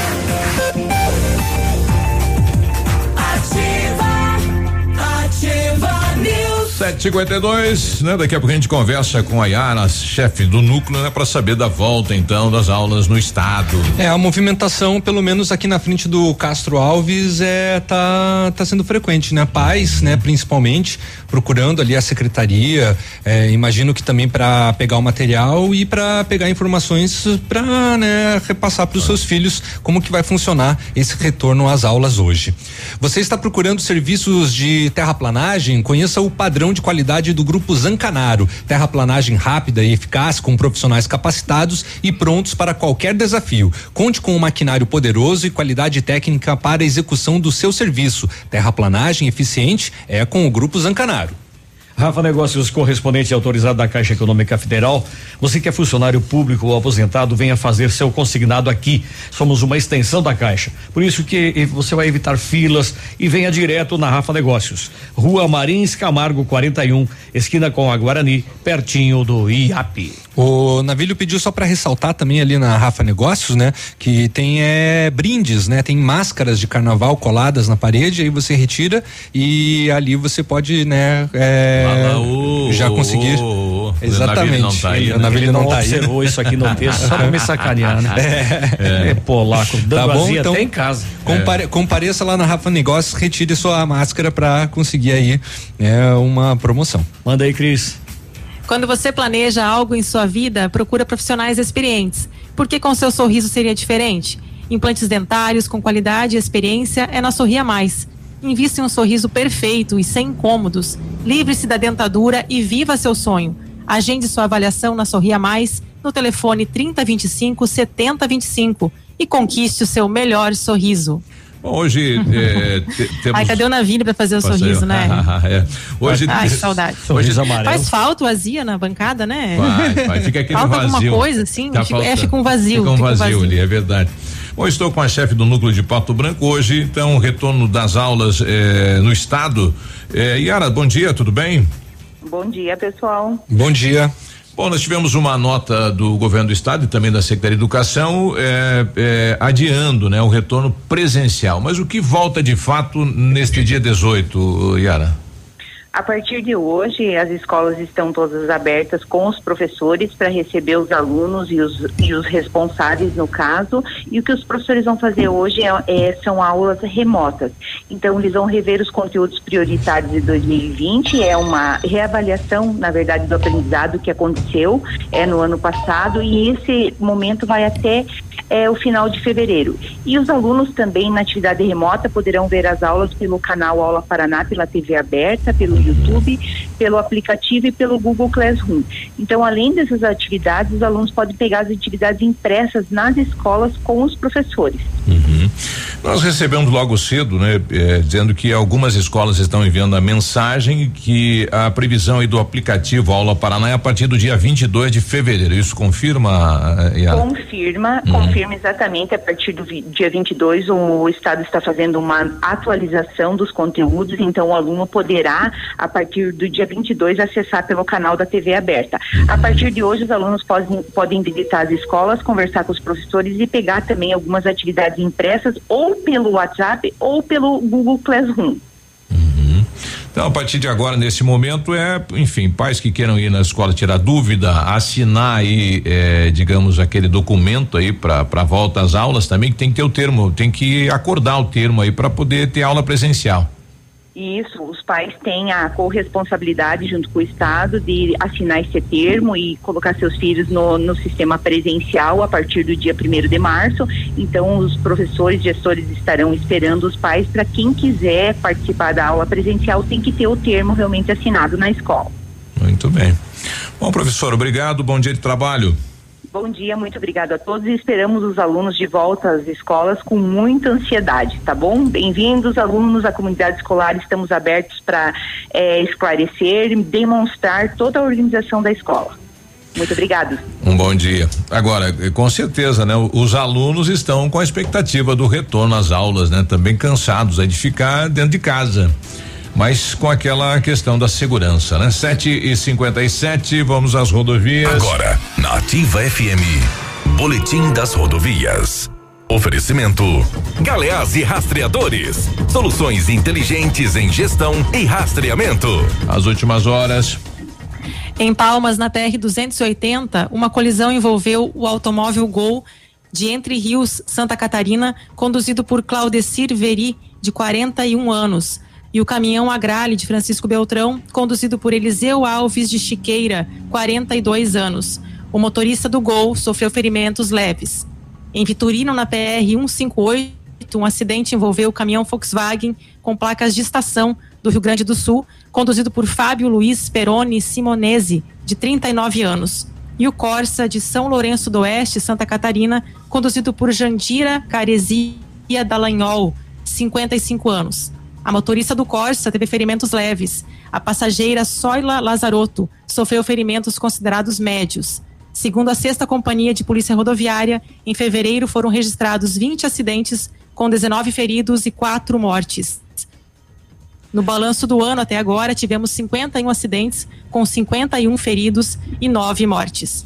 752, né? Daqui a pouco a gente conversa com a Yara, chefe do núcleo, né? Para saber da volta então das aulas no estado. É, a movimentação, pelo menos aqui na frente do Castro Alves, é tá tá sendo frequente, né? Pais, né, principalmente, procurando ali a secretaria, é, imagino que também para pegar o material e para pegar informações para, né, repassar para os seus filhos como que vai funcionar esse retorno às aulas hoje. Você está procurando serviços de terraplanagem? Conheça o padrão de qualidade do Grupo Zancanaro. Terraplanagem rápida e eficaz com profissionais capacitados e prontos para qualquer desafio. Conte com um maquinário poderoso e qualidade técnica para a execução do seu serviço. Terraplanagem eficiente é com o Grupo Zancanaro. Rafa Negócios, correspondente autorizado da Caixa Econômica Federal. Você que é funcionário público ou aposentado, venha fazer seu consignado aqui. Somos uma extensão da Caixa. Por isso que você vai evitar filas e venha direto na Rafa Negócios. Rua Marins Camargo 41, esquina com a Guarani, pertinho do IAP. O Navilho pediu só para ressaltar também ali na Rafa Negócios, né? Que tem é, brindes, né? Tem máscaras de carnaval coladas na parede, aí você retira e ali você pode, né? É, Fala, já conseguir. Exatamente. Não tá aí, o Navilho Ele não, não tá aí. observou isso aqui no texto só pra me sacanear, né? É. É, polaco, dando Tá bom, então até em casa. compare- compareça lá na Rafa Negócios, retire sua máscara para conseguir aí né, uma promoção. Manda aí, Cris. Quando você planeja algo em sua vida, procura profissionais experientes. Porque com seu sorriso seria diferente? Implantes dentários com qualidade e experiência é na Sorria Mais. Invista em um sorriso perfeito e sem incômodos. Livre-se da dentadura e viva seu sonho. Agende sua avaliação na Sorria Mais no telefone 3025 7025 e conquiste o seu melhor sorriso. Bom, hoje é, te- temos. Ai, cadê o Navilho para fazer o sorriso, né? é. Hoje Ai, que saudade. Hoje Faz falta o azia na bancada, né? Vai, vai, fica aquele Falta vazio. alguma coisa, assim, Tá fica- é, fica um vazio, Fica um fica um vazio, vazio. ali, é verdade. Bom, estou com a chefe do núcleo de Pato Branco hoje, então, retorno das aulas eh, no estado. Eh, Yara, bom dia, tudo bem? Bom dia, pessoal. Bom dia. Bom, nós tivemos uma nota do governo do estado e também da Secretaria de Educação eh, eh, adiando né, o retorno presencial. Mas o que volta de fato neste dia 18, Yara? A partir de hoje, as escolas estão todas abertas com os professores para receber os alunos e os, e os responsáveis, no caso. E o que os professores vão fazer hoje é- é- são aulas remotas. Então, eles vão rever os conteúdos prioritários de 2020. É uma reavaliação, na verdade, do aprendizado que aconteceu é, no ano passado. E esse momento vai até é, o final de fevereiro. E os alunos também na atividade remota poderão ver as aulas pelo canal Aula Paraná, pela TV aberta, pelo YouTube, pelo aplicativo e pelo Google Classroom. Então, além dessas atividades, os alunos podem pegar as atividades impressas nas escolas com os professores. Uhum. Nós recebemos logo cedo, né, eh, dizendo que algumas escolas estão enviando a mensagem que a previsão aí do aplicativo Aula Paraná é a partir do dia 22 de fevereiro. Isso confirma, eh, Yara? Confirma, Uhum. confirma exatamente a partir do vi- dia 22 o Estado está fazendo uma atualização dos conteúdos, então o aluno poderá, a partir do dia 22, acessar pelo canal da TV aberta. A partir de hoje, os alunos podem, podem visitar as escolas, conversar com os professores e pegar também algumas atividades impressas ou pelo WhatsApp ou pelo Google Classroom. Então, a partir de agora, nesse momento, é, enfim, pais que queiram ir na escola tirar dúvida, assinar aí, eh, digamos, aquele documento aí para para volta às aulas também, que tem que ter o termo, tem que acordar o termo aí para poder ter aula presencial. Isso, os pais têm a corresponsabilidade junto com o Estado de assinar esse termo e colocar seus filhos no, no sistema presencial a partir do dia 1 de março. Então, os professores, gestores estarão esperando os pais para quem quiser participar da aula presencial tem que ter o termo realmente assinado na escola. Muito bem. Bom, professor, obrigado, bom dia de trabalho. Bom dia, muito obrigado a todos e esperamos os alunos de volta às escolas com muita ansiedade, tá bom? Bem-vindos, alunos, à comunidade escolar, estamos abertos para esclarecer e demonstrar toda a organização da escola. Muito obrigado. Um bom dia. Agora, eh, com certeza, né? Os alunos estão com a expectativa do retorno às aulas, né? Também cansados aí de ficar dentro de casa. Mas com aquela questão da segurança, né? Sete e cinquenta e sete, vamos às rodovias. Agora, na Ativa FM, Boletim das Rodovias. Oferecimento: Galeás e Rastreadores. Soluções inteligentes em gestão e rastreamento. As últimas horas. Em Palmas, na TR 280, uma colisão envolveu o automóvel Gol de Entre Rios, Santa Catarina, conduzido por Claudecir Veri, de 41 anos, e o caminhão Agrale de Francisco Beltrão, conduzido por Eliseu Alves de Chiqueira, 42 anos. O motorista do Gol sofreu ferimentos leves. Em Vitorino, na PR 158, um acidente envolveu o caminhão Volkswagen com placas de estação do Rio Grande do Sul, conduzido por Fábio Luiz Peroni Simonese, de 39 anos. E o Corsa de São Lourenço do Oeste, Santa Catarina, conduzido por Jandira Caresia Dallagnol, 55 anos. A motorista do Corsa teve ferimentos leves. A passageira Soila Lazarotto sofreu ferimentos considerados médios. Segundo a sexta companhia de polícia rodoviária, em fevereiro foram registrados 20 acidentes com 19 feridos e 4 mortes. No balanço do ano até agora, tivemos 51 acidentes com 51 feridos e 9 mortes.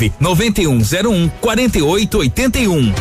9101 4881.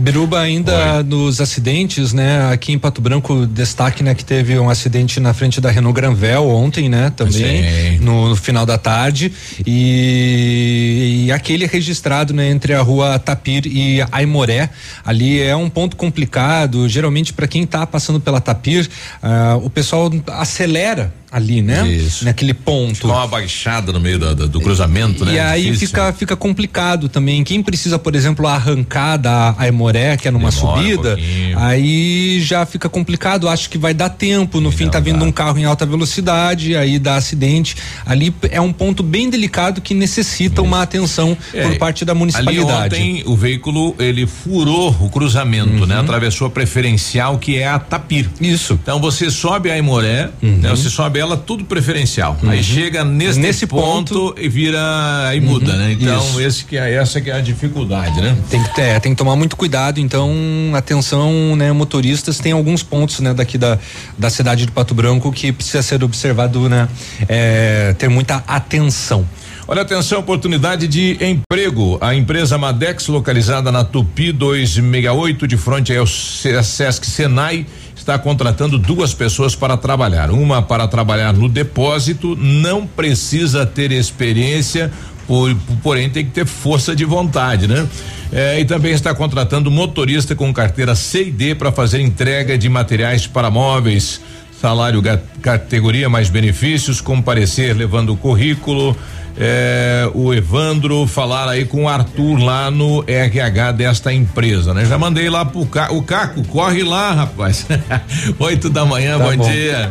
Biruba ainda Oi. nos acidentes, né? Aqui em Pato Branco, destaque, né? Que teve um acidente na frente da Renault Granvel ontem, né? Também, no, no, final da tarde e, e, aquele registrado, né? Entre a rua Tapir e Aimoré, ali é um ponto complicado, geralmente para quem está passando pela Tapir, uh, o pessoal acelera ali, né? Isso. Naquele ponto. Fica uma baixada no meio do, cruzamento, e, né? E aí fica, fica complicado também. Quem precisa, por exemplo, arrancar da Aimoré, que é numa Demora subida, um aí já fica complicado. Acho que vai dar tempo. No e fim, tá vindo dá. um carro em alta velocidade, aí dá acidente. Ali é um ponto bem delicado que necessita Isso. uma atenção é, por parte da municipalidade. Ali ontem o veículo ele furou o cruzamento, né? uhum. né? Atravessou a preferencial que é a Tapir. Isso. Então você sobe a Aimoré, uhum. né? Você sobe tabela tudo preferencial. Uhum. Aí chega nesse, nesse ponto, ponto, e vira aí muda, uhum. né? Então Isso. esse que é essa que é a dificuldade, né? Tem que ter, é, tem que tomar muito cuidado. Então atenção, né? Motoristas tem alguns pontos, né? Daqui da da cidade de Pato Branco que precisa ser observado, né? É, ter muita atenção. Olha, atenção, oportunidade de emprego. A empresa Madex, localizada na Tupi 268, de frente ao Sesc Senai, está contratando duas pessoas para trabalhar. Uma para trabalhar no depósito, não precisa ter experiência, por, porém tem que ter força de vontade, né? É, e também está contratando motorista com carteira C e D para fazer entrega de materiais para móveis. Salário categoria mais benefícios, comparecer levando o currículo é, o Evandro falar aí com o Arthur lá no RH desta empresa, né? Já mandei lá pro Ca, o Caco, corre lá, rapaz. Oito da manhã, tá bom, bom dia.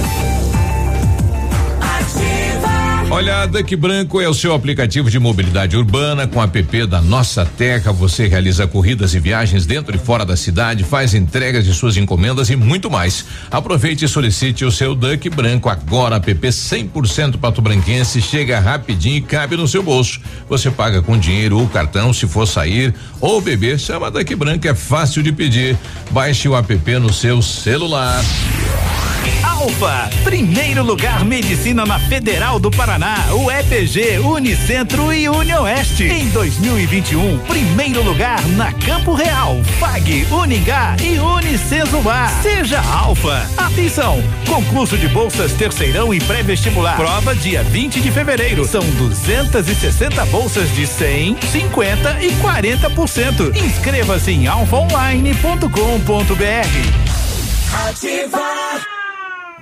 Olha, Duck Branco é o seu aplicativo de mobilidade urbana com app da Nossa Terra. Você realiza corridas e viagens dentro e fora da cidade, faz entregas de suas encomendas e muito mais. Aproveite e solicite o seu Duck Branco agora. App 100% pato branquense chega rapidinho e cabe no seu bolso. Você paga com dinheiro ou cartão se for sair ou beber. Chama Duck Branco, é fácil de pedir. Baixe o app no seu celular. Alfa, primeiro lugar medicina na Federal do Paraná, o EPG, Unicentro e Unioeste. Em 2021, primeiro lugar na Campo Real, FAG, Uningá e Unicesumar. Seja Alfa. Atenção, concurso de bolsas terceirão e pré-vestibular. Prova dia 20 de fevereiro. São 260 bolsas de 100, 50 e 40%. Inscreva-se em alfaonline.com.br. Ativar.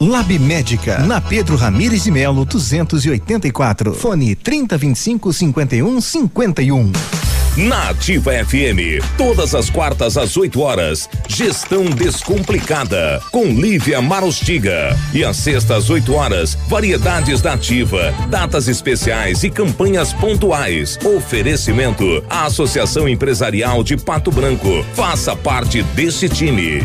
Lab Médica, na Pedro Ramires de Melo, 284. Fone 3025 51 51. Na Ativa FM, todas as quartas às 8 horas, Gestão Descomplicada, com Lívia Marostiga. E às sextas às 8 horas, variedades da Ativa, datas especiais e campanhas pontuais. Oferecimento à Associação Empresarial de Pato Branco. Faça parte desse time.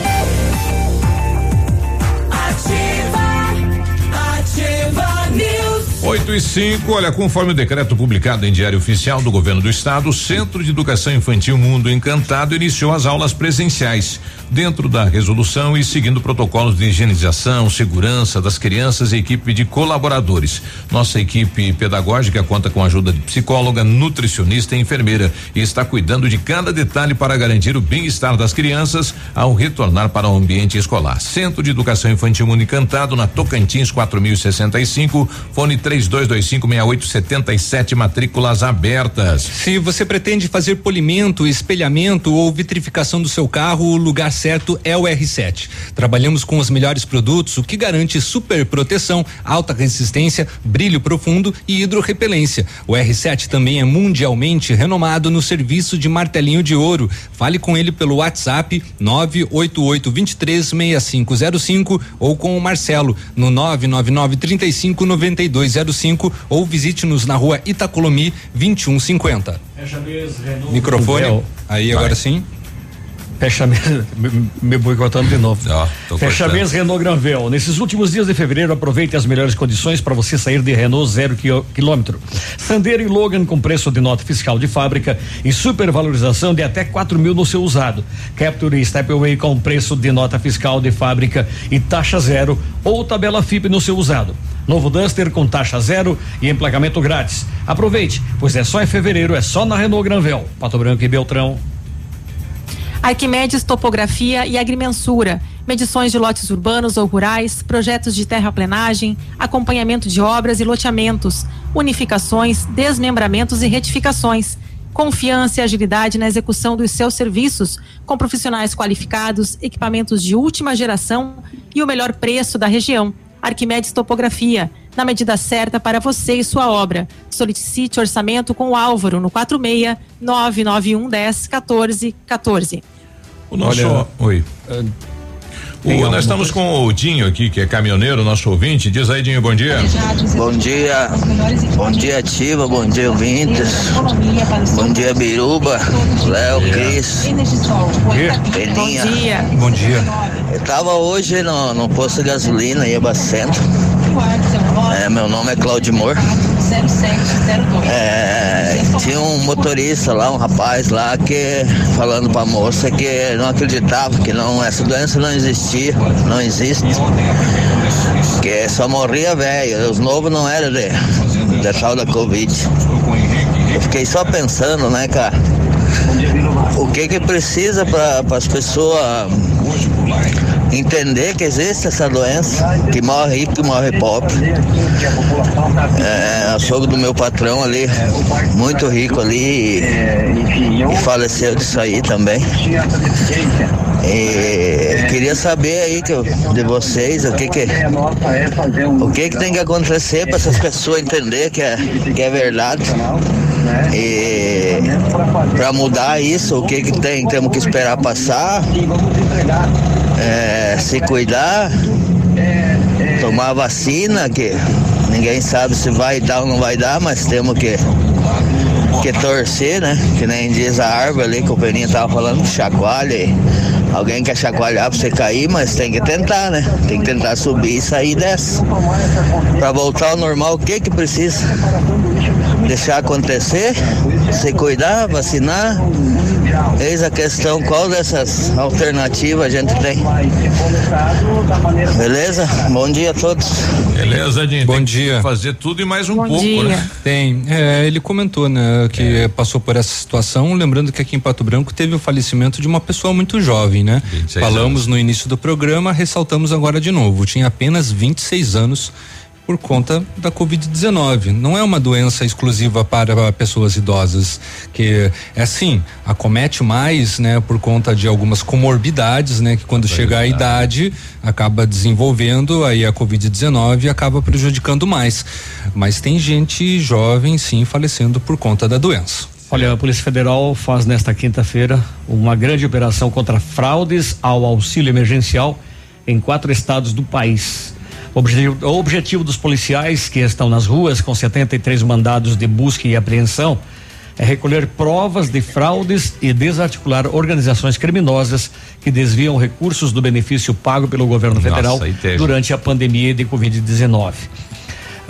8 e 5, olha, conforme o decreto publicado em Diário Oficial do Governo do Estado, o Centro de Educação Infantil Mundo Encantado iniciou as aulas presenciais dentro da resolução e seguindo protocolos de higienização, segurança das crianças e equipe de colaboradores. Nossa equipe pedagógica conta com a ajuda de psicóloga, nutricionista e enfermeira e está cuidando de cada detalhe para garantir o bem-estar das crianças ao retornar para o ambiente escolar. Centro de Educação Infantil Mundo Encantado na Tocantins 4065, fone 32256877, matrículas abertas. Se você pretende fazer polimento, espelhamento ou vitrificação do seu carro, o lugar certo é o R7. Trabalhamos com os melhores produtos, o que garante super proteção, alta resistência, brilho profundo e hidrorrepelência. O R7 também é mundialmente renomado no serviço de martelinho de ouro. Fale com ele pelo WhatsApp 988236505 ou com o Marcelo no 999359205 ou visite-nos na rua Itacolomi 2150. Microfone. Aí agora sim. Fechamento, me, me boicotando de novo. tô Fechamento cortando. Renault Granvel. Nesses últimos dias de fevereiro, aproveite as melhores condições para você sair de Renault zero quil- quilômetro. Sandero e Logan com preço de nota fiscal de fábrica e supervalorização de até 4 mil no seu usado. Capture e Stepway com preço de nota fiscal de fábrica e taxa zero ou tabela FIP no seu usado. Novo Duster com taxa zero e emplacamento grátis. Aproveite, pois é só em fevereiro, é só na Renault Granvel. Pato Branco e Beltrão. Arquimedes Topografia e Agrimensura. Medições de lotes urbanos ou rurais, projetos de terraplenagem, acompanhamento de obras e loteamentos, unificações, desmembramentos e retificações. Confiança e agilidade na execução dos seus serviços, com profissionais qualificados, equipamentos de última geração e o melhor preço da região. Arquimedes Topografia, na medida certa para você e sua obra. Solicite orçamento com o Álvaro no 46 991 10 14 14. O nosso. Olha, Oi. O- nós estamos com o Dinho aqui, que é caminhoneiro, nosso ouvinte. Diz aí, Dinho, bom dia. Bom dia, bom dia Ativa, bom dia ouvintes, bom dia Biruba, Léo, Cris, Peninha. Bom dia. Eu tava hoje no, no posto de gasolina em Abacento. É, meu nome é Claudio Moura. É, tinha um motorista lá, um rapaz lá que falando pra moça que não acreditava que não essa doença não existia, não existe. Que só morria velho, os novos não eram de, de tal da Covid. Eu fiquei só pensando, né, cara? O que que precisa para as pessoas entender que existe essa doença, que morre rico, que morre pobre. É, sogro do meu patrão ali, muito rico ali, e, e faleceu disso aí também. E queria saber aí que, eu- de vocês o que que o que que tem que acontecer para essas pessoas entender que é, que é verdade. E para mudar isso, o que que tem? Temos que esperar passar, é, se cuidar, tomar vacina, que ninguém sabe se vai dar ou não vai dar, mas temos que, que torcer, né? Que nem diz a árvore ali que o Peninha tava falando, chacoalha. Alguém quer chacoalhar pra você cair, mas tem que tentar, né? Tem que tentar subir e sair dessa. Pra voltar ao normal, o que que precisa? Deixar acontecer, se cuidar, vacinar. Eis a questão, qual dessas alternativas a gente tem? Beleza? Bom dia a todos. Beleza, Dinho? Bom Tem dia. que fazer tudo e mais um pouco, né? Tem. É, ele comentou, né, que passou por essa situação, lembrando que aqui em Pato Branco teve o falecimento de uma pessoa muito jovem, né? 26 Falamos no início do programa, ressaltamos agora de novo. Tinha apenas 26 anos por conta da Covid-19. Não é uma doença exclusiva para pessoas idosas, que é assim, acomete mais, né, por conta de algumas comorbidades, né, que quando chega a idade acaba desenvolvendo aí a Covid-19 e acaba prejudicando mais. Mas tem gente jovem sim falecendo por conta da doença. Olha, a Polícia Federal faz nesta quinta-feira uma grande operação contra fraudes ao auxílio emergencial em quatro estados do país. O objetivo, o objetivo dos policiais que estão nas ruas com 73 mandados de busca e apreensão é recolher provas de fraudes e desarticular organizações criminosas que desviam recursos do benefício pago pelo governo Nossa, federal teve. durante a pandemia de Covid-19.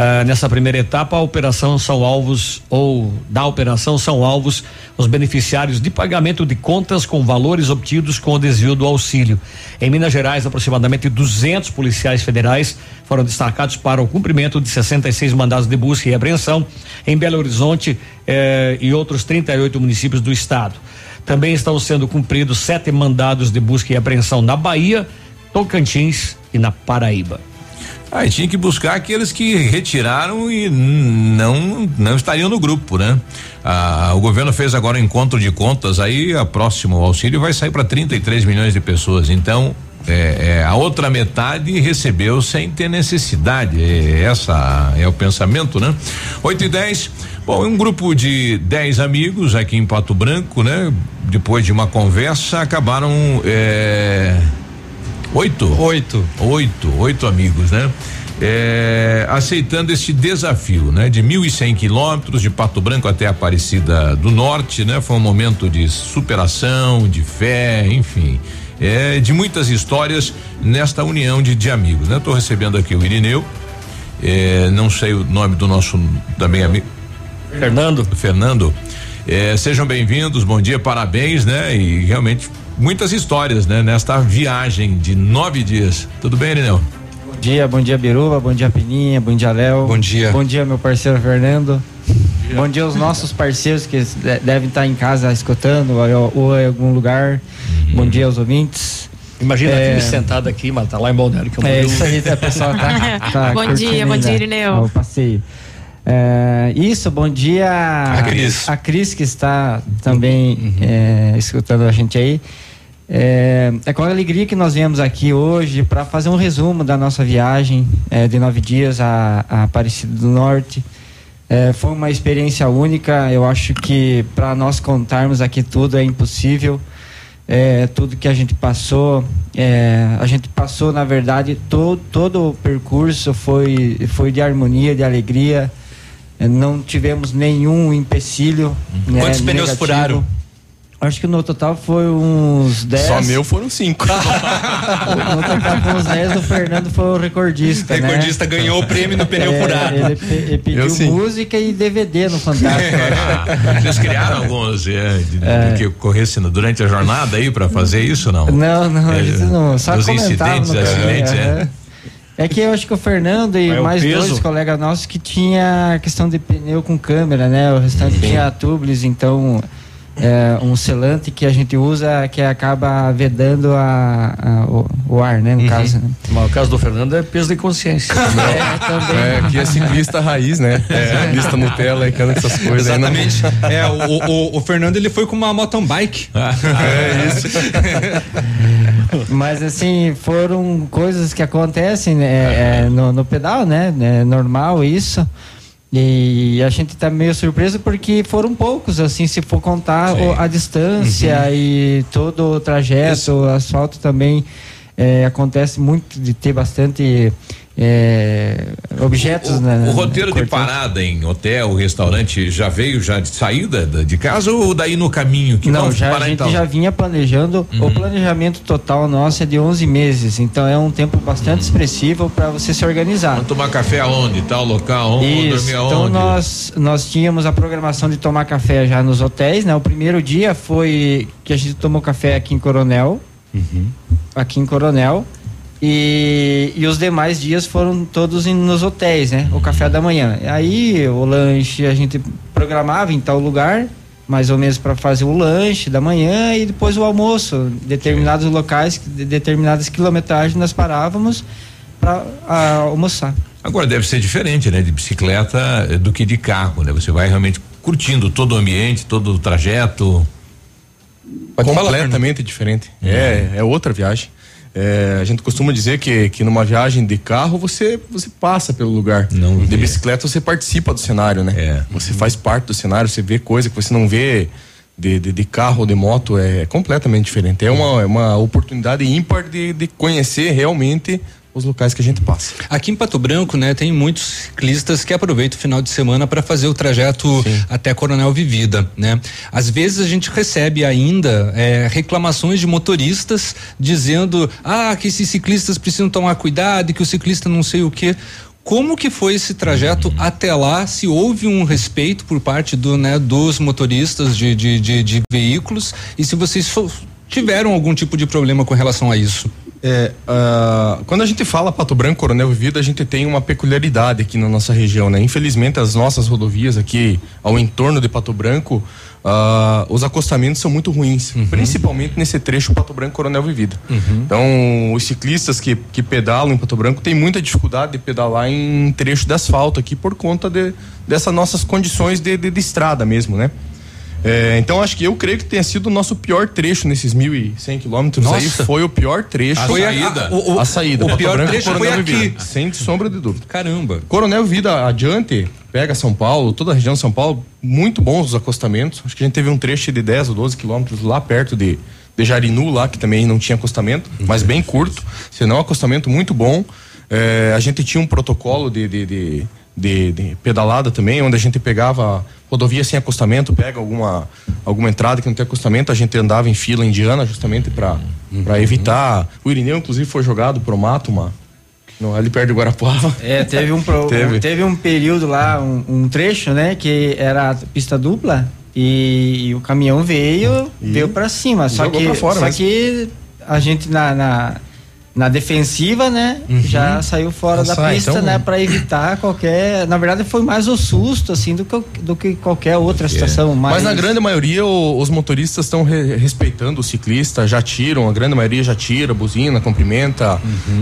Ah, nessa primeira etapa, a operação são alvos, ou da operação são alvos, os beneficiários de pagamento de contas com valores obtidos com o desvio do auxílio. Em Minas Gerais, aproximadamente 200 policiais federais foram destacados para o cumprimento de 66 mandados de busca e apreensão em Belo Horizonte eh, e outros 38 municípios do estado. Também estão sendo cumpridos sete mandados de busca e apreensão na Bahia, Tocantins e na Paraíba. Ah, e tinha que buscar aqueles que retiraram e não não estariam no grupo, né? Ah, o governo fez agora um encontro de contas, aí a próximo auxílio vai sair para 33 milhões de pessoas. Então, é, é, a outra metade recebeu sem ter necessidade. É, essa é o pensamento, né? 8 e 10. Bom, um grupo de 10 amigos aqui em Pato Branco, né? Depois de uma conversa, acabaram. É, Oito? Oito. Oito, oito amigos, né? É, aceitando esse desafio, né? De 1.100 quilômetros de Pato Branco até Aparecida do Norte, né? Foi um momento de superação, de fé, enfim, é, de muitas histórias nesta união de, de amigos, né? Estou recebendo aqui o Irineu, é, não sei o nome do nosso também amigo. Fernando. Fernando. É, sejam bem-vindos, bom dia, parabéns, né? E realmente muitas histórias, né? Nesta viagem de nove dias. Tudo bem, Irineu? Bom dia, bom dia Biruba, bom dia Pininha, bom dia Léo. Bom dia. Bom dia meu parceiro Fernando. Bom dia aos nossos parceiros que de- devem estar em casa escutando ou, ou em algum lugar. Bom dia aos ouvintes. Imagina É, aquele sentado aqui, mas tá lá em Balneário Camboriú. É isso aí, a pessoa tá, tá Bom dia, bom dia, Irineu. O passeio. É, isso, bom dia A Cris. a Cris que está também é, escutando a gente aí. É, é com alegria que nós viemos aqui hoje para fazer um resumo da nossa viagem é, de nove dias a, a Aparecida do Norte. É, foi uma experiência única. Eu acho que para nós contarmos aqui tudo é impossível. É, tudo que a gente passou, a gente passou, na verdade, to, todo o percurso foi, foi de harmonia, de alegria. É, não tivemos nenhum empecilho. né, Quantos pneus negativo. furaram? Acho que no total foi uns 10. Só meu foram cinco. no total foi uns 10, o Fernando foi o recordista. né? Recordista ganhou o prêmio no pneu É, furado. Ele, ele pediu Eu música e DVD no Fantástico. Ah, Vocês criaram alguns é, de, de que ocorresse no- durante a jornada aí para fazer isso não? Não, não, a gente não. Só Dos incidentes, no acidentes, caminho, é. É que eu acho que o Fernando e É mais peso. dois colegas nossos que tinha questão de pneu com câmera, né? O restante tinha tubeless, então é, um selante que a gente usa que acaba vedando a, a- o, o ar, né? No caso. Né? Mas o caso do Fernando é peso de consciência. É, que é ciclista raiz, né? É, lista Nutella e cana essas coisas. aí não- Exatamente. É, o, o, o Fernando ele foi com uma mountain bike. É isso. Mas assim, foram coisas que acontecem né, é, no, no pedal, né? É normal isso. E a gente tá meio surpreso porque foram poucos, assim, se for contar o- a distância e todo o trajeto, o asfalto também é, acontece muito de ter bastante é, objetos, né? O roteiro de parada em hotel, restaurante já veio já de saída da- de casa ou daí no caminho que Não, já, a gente então? já vinha planejando. O Uhum. planejamento total nosso é de 11 meses, então é um tempo bastante expressivo para você se organizar. Vamos tomar café aonde? Tal local? Onde? Isso, Dormir então aonde? nós, nós tínhamos a programação de tomar café já nos hotéis, né? O primeiro dia foi que a gente tomou café aqui em Coronel, aqui em Coronel, e, e os demais dias foram todos nos hotéis, né? O café da manhã. Aí o lanche a gente programava em tal lugar, mais ou menos para fazer o lanche da manhã e depois o almoço. Determinados locais, de determinadas quilometragens nós parávamos para almoçar. Agora deve ser diferente, né, de bicicleta eh, do que de carro, né? Você vai realmente curtindo todo o ambiente, todo o trajeto. completamente diferente. É, é outra viagem. É, a gente costuma dizer que, que numa viagem de carro você, você passa pelo lugar. Não de bicicleta você participa do cenário, né? É. Você faz parte do cenário, você vê coisa que você não vê de, de, de carro ou de moto, é completamente diferente. É uma, é uma oportunidade ímpar de, de conhecer realmente os locais que a gente passa. Aqui em Pato Branco, né, tem muitos ciclistas que aproveitam o final de semana para fazer o trajeto até Coronel Vivida, né? Às vezes a gente recebe ainda é, reclamações de motoristas dizendo, ah, que esses ciclistas precisam tomar cuidado, e que o ciclista não sei o quê. Como que foi esse trajeto até lá? Se houve um respeito por parte do, né, dos motoristas de, de, de, de veículos e se vocês tiveram algum tipo de problema com relação a isso? É, ah, quando a gente fala Pato Branco, Coronel Vivida, a gente tem uma peculiaridade aqui na nossa região, né? Infelizmente, as nossas rodovias aqui ao entorno de Pato Branco, ah, os acostamentos são muito ruins, principalmente nesse trecho Pato Branco, Coronel Vivida. Então, os ciclistas que, que pedalam em Pato Branco têm muita dificuldade de pedalar em trecho de asfalto aqui por conta de, dessas nossas condições de, de, de estrada mesmo, né? É, então acho que eu creio que tenha sido o nosso pior trecho nesses 1.100 quilômetros aí foi o pior trecho. A Foi a- saída? a- o- o- a saída. o pior Branco, trecho Coronel foi aqui. Vivida, Sem sombra de dúvida. Caramba. Coronel Vida adiante, pega São Paulo, toda a região de São Paulo, muito bons os acostamentos. Acho que a gente teve um trecho de 10 ou 12 quilômetros lá perto de, de Jarinu, lá que também não tinha acostamento, mas bem curto. Senão, acostamento muito bom. É, a gente tinha um protocolo de, de, de, de- de pedalada também, onde a gente pegava rodovia sem acostamento, pega alguma, alguma entrada que não tem acostamento, a gente andava em fila indiana justamente para evitar. O Irineu, inclusive, foi jogado pro mato, uma, no, ali perto de Guarapuava. É, teve um, pro- Teve. teve. um período lá, um, um trecho, né, que era pista dupla e, e o caminhão veio, E veio para cima. Só que, fora só mesmo. que a gente na, na, na defensiva, né? Uhum. Já saiu fora Já da sai, pista, então- né? Para evitar qualquer. Na verdade, foi mais o susto, assim, do que, do que qualquer outra situação. Mas Mas, na grande maioria o- os motoristas estão re- respeitando o ciclista, já tiram, a grande maioria já tira, buzina, cumprimenta.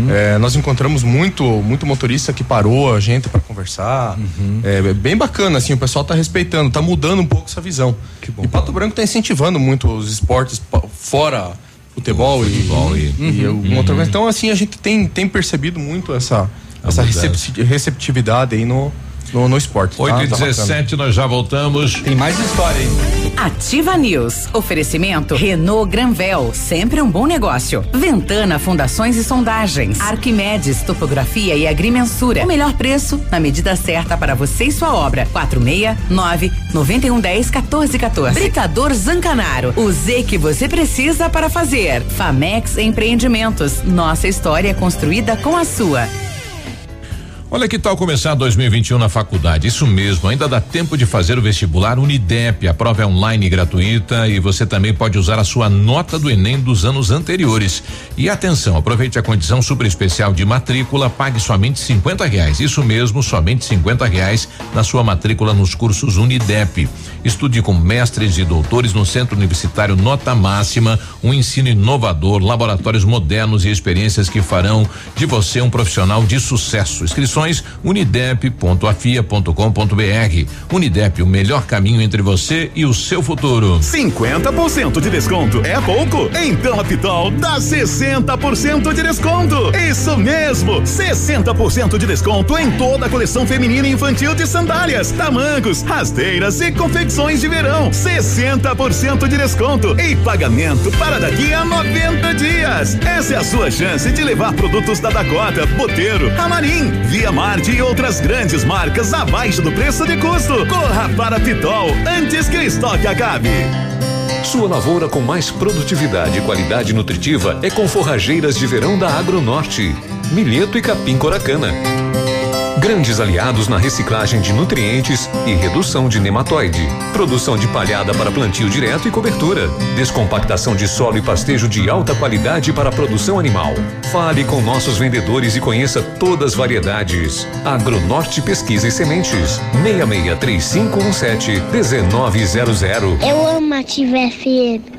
É, nós encontramos muito, muito motorista que parou a gente para conversar. É, é bem bacana, assim, o pessoal tá respeitando, tá mudando um pouco essa visão. E Pato Branco tá incentivando muito os esportes fora futebol, futebol e, e- e Uhum. motor. Então, assim, a gente tem, tem percebido muito essa, essa receptividade aí no, no, no esporte. tá? 8 e Tá bacana. 17 nós já voltamos. Tem mais história aí. Ativa News. Oferecimento Renault Granvel, sempre um bom negócio. Ventana Fundações e Sondagens. Arquimedes Topografia e Agrimensura. O melhor preço na medida certa para você e sua obra. 469 9110 1414. Britador Zancanaro. O Z que você precisa para fazer. Famex Empreendimentos. Nossa história construída com a sua. Olha que tal começar 2021 na faculdade? Isso mesmo, ainda dá tempo de fazer o vestibular Unidep. A prova é online e gratuita e você também pode usar a sua nota do Enem dos anos anteriores. E atenção, aproveite a condição super especial de matrícula, pague somente 50 reais. Isso mesmo, somente 50 reais na sua matrícula nos cursos Unidep. Estude com mestres e doutores no Centro Universitário Nota Máxima, um ensino inovador, laboratórios modernos e experiências que farão de você um profissional de sucesso. Inscrições unidep.afia.com.br. Unidep, o melhor caminho entre você e o seu futuro. 50% de desconto é pouco? Então a Pitol dá 60% de desconto. Isso mesmo, 60% de desconto em toda a coleção feminina e infantil de sandálias, tamancos, rasteiras e confecções de verão. 60% de desconto e pagamento para daqui a 90 dias. Essa é a sua chance de levar produtos da Dakota, Boteiro, Amarim, Via Marte e outras grandes marcas abaixo do preço de custo. Corra para Pitol antes que o estoque acabe. Sua lavoura com mais produtividade e qualidade nutritiva é com forrageiras de verão da Agronorte, milheto e capim coracana. Grandes aliados na reciclagem de nutrientes e redução de nematóide. Produção de palhada para plantio direto e cobertura. Descompactação de solo e pastejo de alta qualidade para a produção animal. Fale com nossos vendedores e conheça todas as variedades. Agronorte Pesquisa e Sementes. 663517 1900. Eu amo Ativa FM.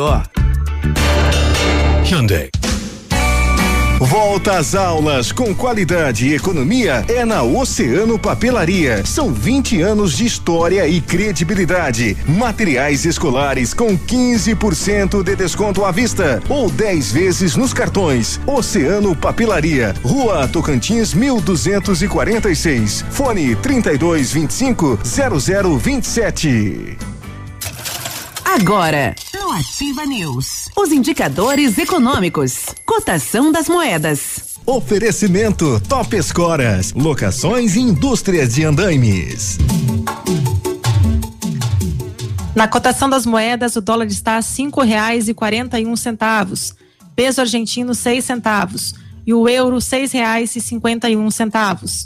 Hyundai. Volta às aulas com qualidade e economia é na Oceano Papelaria. São 20 anos de história e credibilidade. Materiais escolares com 15% de desconto à vista ou 10 vezes nos cartões. Oceano Papelaria, Rua Tocantins 1246. Fone 3225 0027. Agora, no Ativa News, os indicadores econômicos, cotação das moedas. Oferecimento Top Escoras, locações e indústrias de andaimes. Na cotação das moedas, o dólar está a cinco reais e quarenta e um centavos, peso argentino seis centavos e o euro seis reais e cinquenta e um centavos.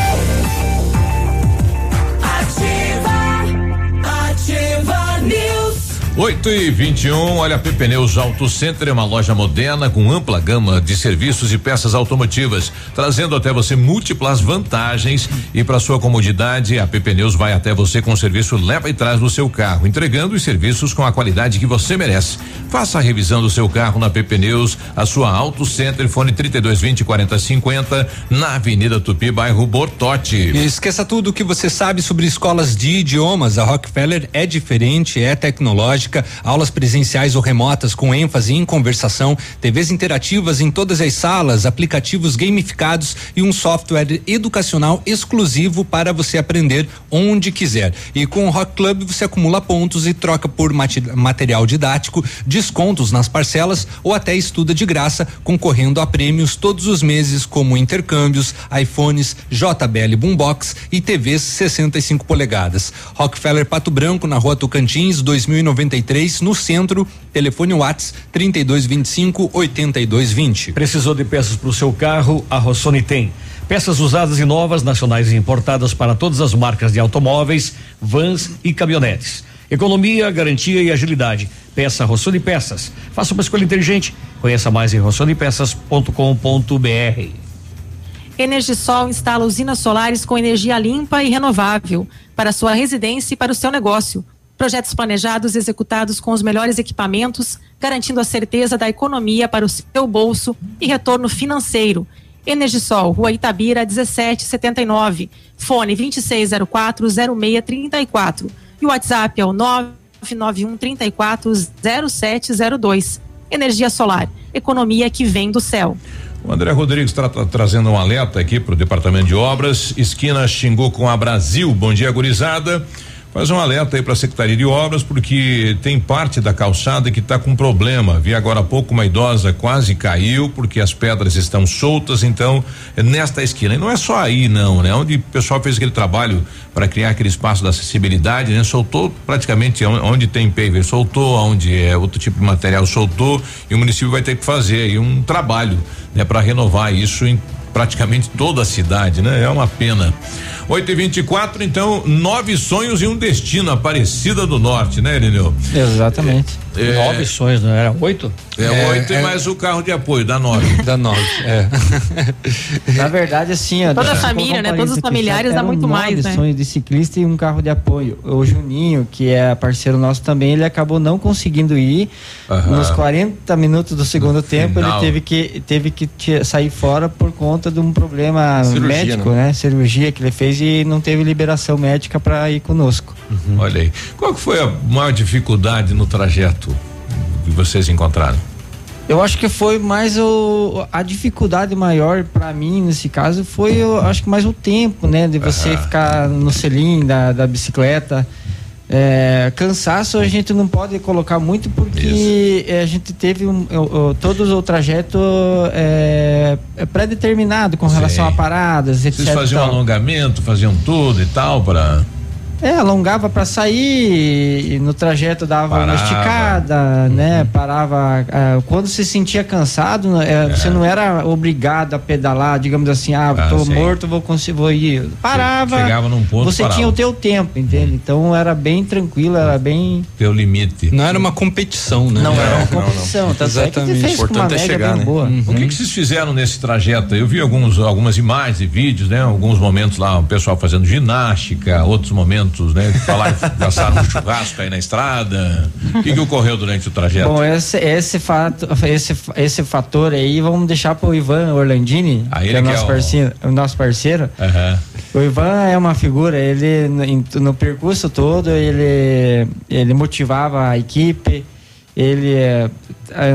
8 e 21 olha, a PP Neus Auto Center é uma loja moderna com ampla gama de serviços e peças automotivas, trazendo até você múltiplas vantagens e para sua comodidade, a PP Neus vai até você com o serviço leva e traz do seu carro, entregando os serviços com a qualidade que você merece. Faça a revisão do seu carro na PP Neus, a sua Auto Center, fone 3220 4050, na Avenida Tupi, bairro Bortote. E esqueça tudo o que você sabe sobre escolas de idiomas. A Rockefeller é diferente, é tecnológica, aulas presenciais ou remotas com ênfase em conversação, TVs interativas em todas as salas, aplicativos gamificados e um software educacional exclusivo para você aprender onde quiser. E com o Rock Club você acumula pontos e troca por mate- material didático, descontos nas parcelas ou até estuda de graça, concorrendo a prêmios todos os meses, como intercâmbios, iPhones, JBL Boombox e TVs 65 polegadas. Rockefeller Pato Branco, na rua Tocantins, 2093, no centro. Telefone Whats 3225 8220. Precisou de peças para o seu carro? A Rossoni tem. Peças usadas e novas, nacionais e importadas para todas as marcas de automóveis, vans e caminhonetes. Economia, garantia e agilidade. Peça Rossoni Peças. Faça uma escolha inteligente. Conheça mais em rossonipeças.com.br. Energisol instala usinas solares com energia limpa e renovável para sua residência e para o seu negócio. Projetos planejados e executados com os melhores equipamentos, garantindo a certeza da economia para o seu bolso e retorno financeiro. Energisol, Rua Itabira, 1779. Fone 26040634. E o WhatsApp é o 991 34 0702. Energia solar, economia que vem do céu. O André Rodrigues está trazendo um alerta aqui para o Departamento de Obras, esquina Xingu com a Brasil. Bom dia, gurizada. Faz um alerta aí para a Secretaria de Obras, porque tem parte da calçada que está com problema. Vi agora há pouco uma idosa quase caiu porque as pedras estão soltas, então, é nesta esquina. E não é só aí, não, né? Onde o pessoal fez aquele trabalho para criar aquele espaço da acessibilidade, né? Soltou praticamente onde, tem paver, soltou, onde é outro tipo de material, soltou, e o município vai ter que fazer aí um trabalho, né? Para renovar isso em praticamente toda a cidade, né? É uma pena. 8 e 24 então, nove sonhos e um destino, Aparecida do Norte, né, Irineu? Exatamente. É, Nove sonhos, não era oito? É, oito e mais o carro de apoio, dá nove. Dá nove, é. Na verdade, assim, ó, Toda a família, né? Todos os familiares dá muito mais, nove né? sonhos de ciclista e um carro de apoio. O Juninho, que é parceiro nosso também, ele acabou não conseguindo ir. Aham. Nos 40 minutos do segundo tempo, final. ele teve que, teve que sair fora por conta de um problema Cirurgia, médico, né? né? Cirurgia que ele fez e não teve liberação médica para ir conosco. Olha aí. Qual que foi a maior dificuldade no trajeto que vocês encontraram? Eu acho que foi mais o, a dificuldade maior para mim nesse caso foi, eu acho que mais o tempo, né, de você ficar no selim da, da bicicleta. É, cansaço a gente não pode colocar muito porque é, a gente teve um, o- o- todo o trajeto é, é pré-determinado com relação Sim. a paradas, etc. Vocês faziam tal. alongamento, faziam tudo e tal para É, alongava para sair, e no trajeto dava uma Parava. esticada, né? Parava. ah, quando se sentia cansado, é, você não era obrigado a pedalar, digamos assim, ah, Ah, tô sim. morto, vou conseguir vou ir. Parava. Chegava num ponto, Você parava. tinha o teu tempo, entende? Então era bem tranquilo, era bem. Teu limite. Não era uma competição, né? Não era uma É. competição, tanto é que Exatamente. uma Importante é chegar, né? boa. O que, que vocês fizeram nesse trajeto? Eu vi alguns, algumas imagens e vídeos, né? Alguns momentos lá, o pessoal fazendo ginástica, outros momentos, né? Falaram, passaram um churrasco aí na estrada. O que, que ocorreu durante o trajeto? Bom, esse, esse, fato, esse, esse fator aí, vamos deixar pro Ivan Orlandini, Ah, que é o que é nosso, o- parceiro, o nosso parceiro. Aham. O Ivan é uma figura, ele no, no percurso todo, ele, ele motivava a equipe ele é,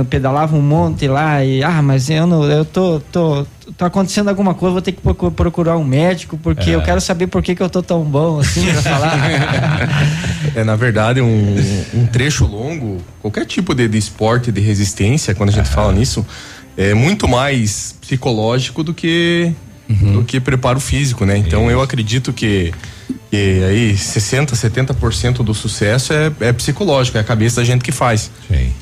pedalava um monte lá e ah, mas eu não, eu tô, tô, tá acontecendo alguma coisa, vou ter que procu- procurar um médico porque É. eu quero saber por que, que eu tô tão bom assim pra falar. É, na verdade, um, um trecho longo, qualquer tipo de, de esporte de resistência, quando a gente fala nisso, é muito mais psicológico do que do que preparo físico, né? Então eu acredito que, que aí 60, 70% do sucesso é, é psicológico, é a cabeça da gente que faz.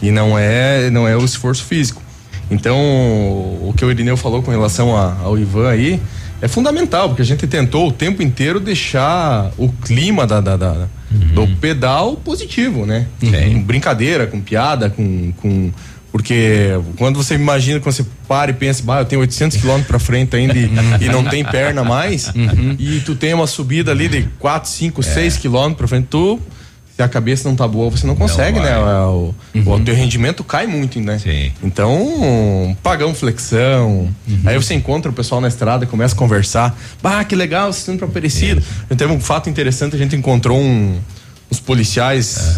E não é não é o esforço físico. Então, o que o Irineu falou com relação a- ao Ivan aí é fundamental, porque a gente tentou o tempo inteiro deixar o clima da, da- da- do pedal positivo, né? Com brincadeira, com piada, com, com. Porque quando você imagina, quando você para e pensa, bah, eu tenho 800 quilômetros pra frente ainda e, e não tem perna mais, e tu tem uma subida ali de 4, 5, 6 quilômetros pra frente, tu se a cabeça não tá boa, você não consegue, né? O, o teu rendimento cai muito, né? Então, pagão flexão. Aí você encontra o pessoal na estrada, começa a conversar. Bah, que legal, vocês estão pra Aparecida. Teve um fato interessante, a gente encontrou um, uns policiais.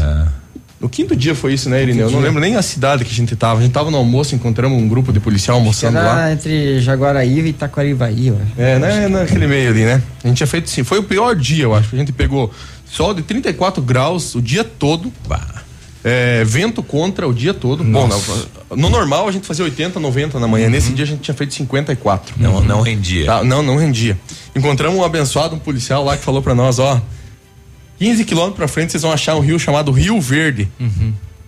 No quinto dia foi isso, né, Irineu? Eu não lembro nem a cidade que a gente tava. A gente tava no almoço, encontramos um grupo de policial almoçando lá. Era entre Jaguaraíva e Itaquarivaí, ó. É, né, naquele meio ali, né? A gente tinha feito sim. Foi o pior dia, eu acho. A gente pegou sol de 34 graus o dia todo. É, vento contra o dia todo. Bom, no, no normal a gente fazia 80, 90 na manhã. Nesse dia a gente tinha feito 54. Não- não rendia. Tá, não, não rendia. Encontramos um abençoado, um policial lá que falou pra nós, ó. 15 quilômetros pra frente vocês vão achar um rio chamado Rio Verde.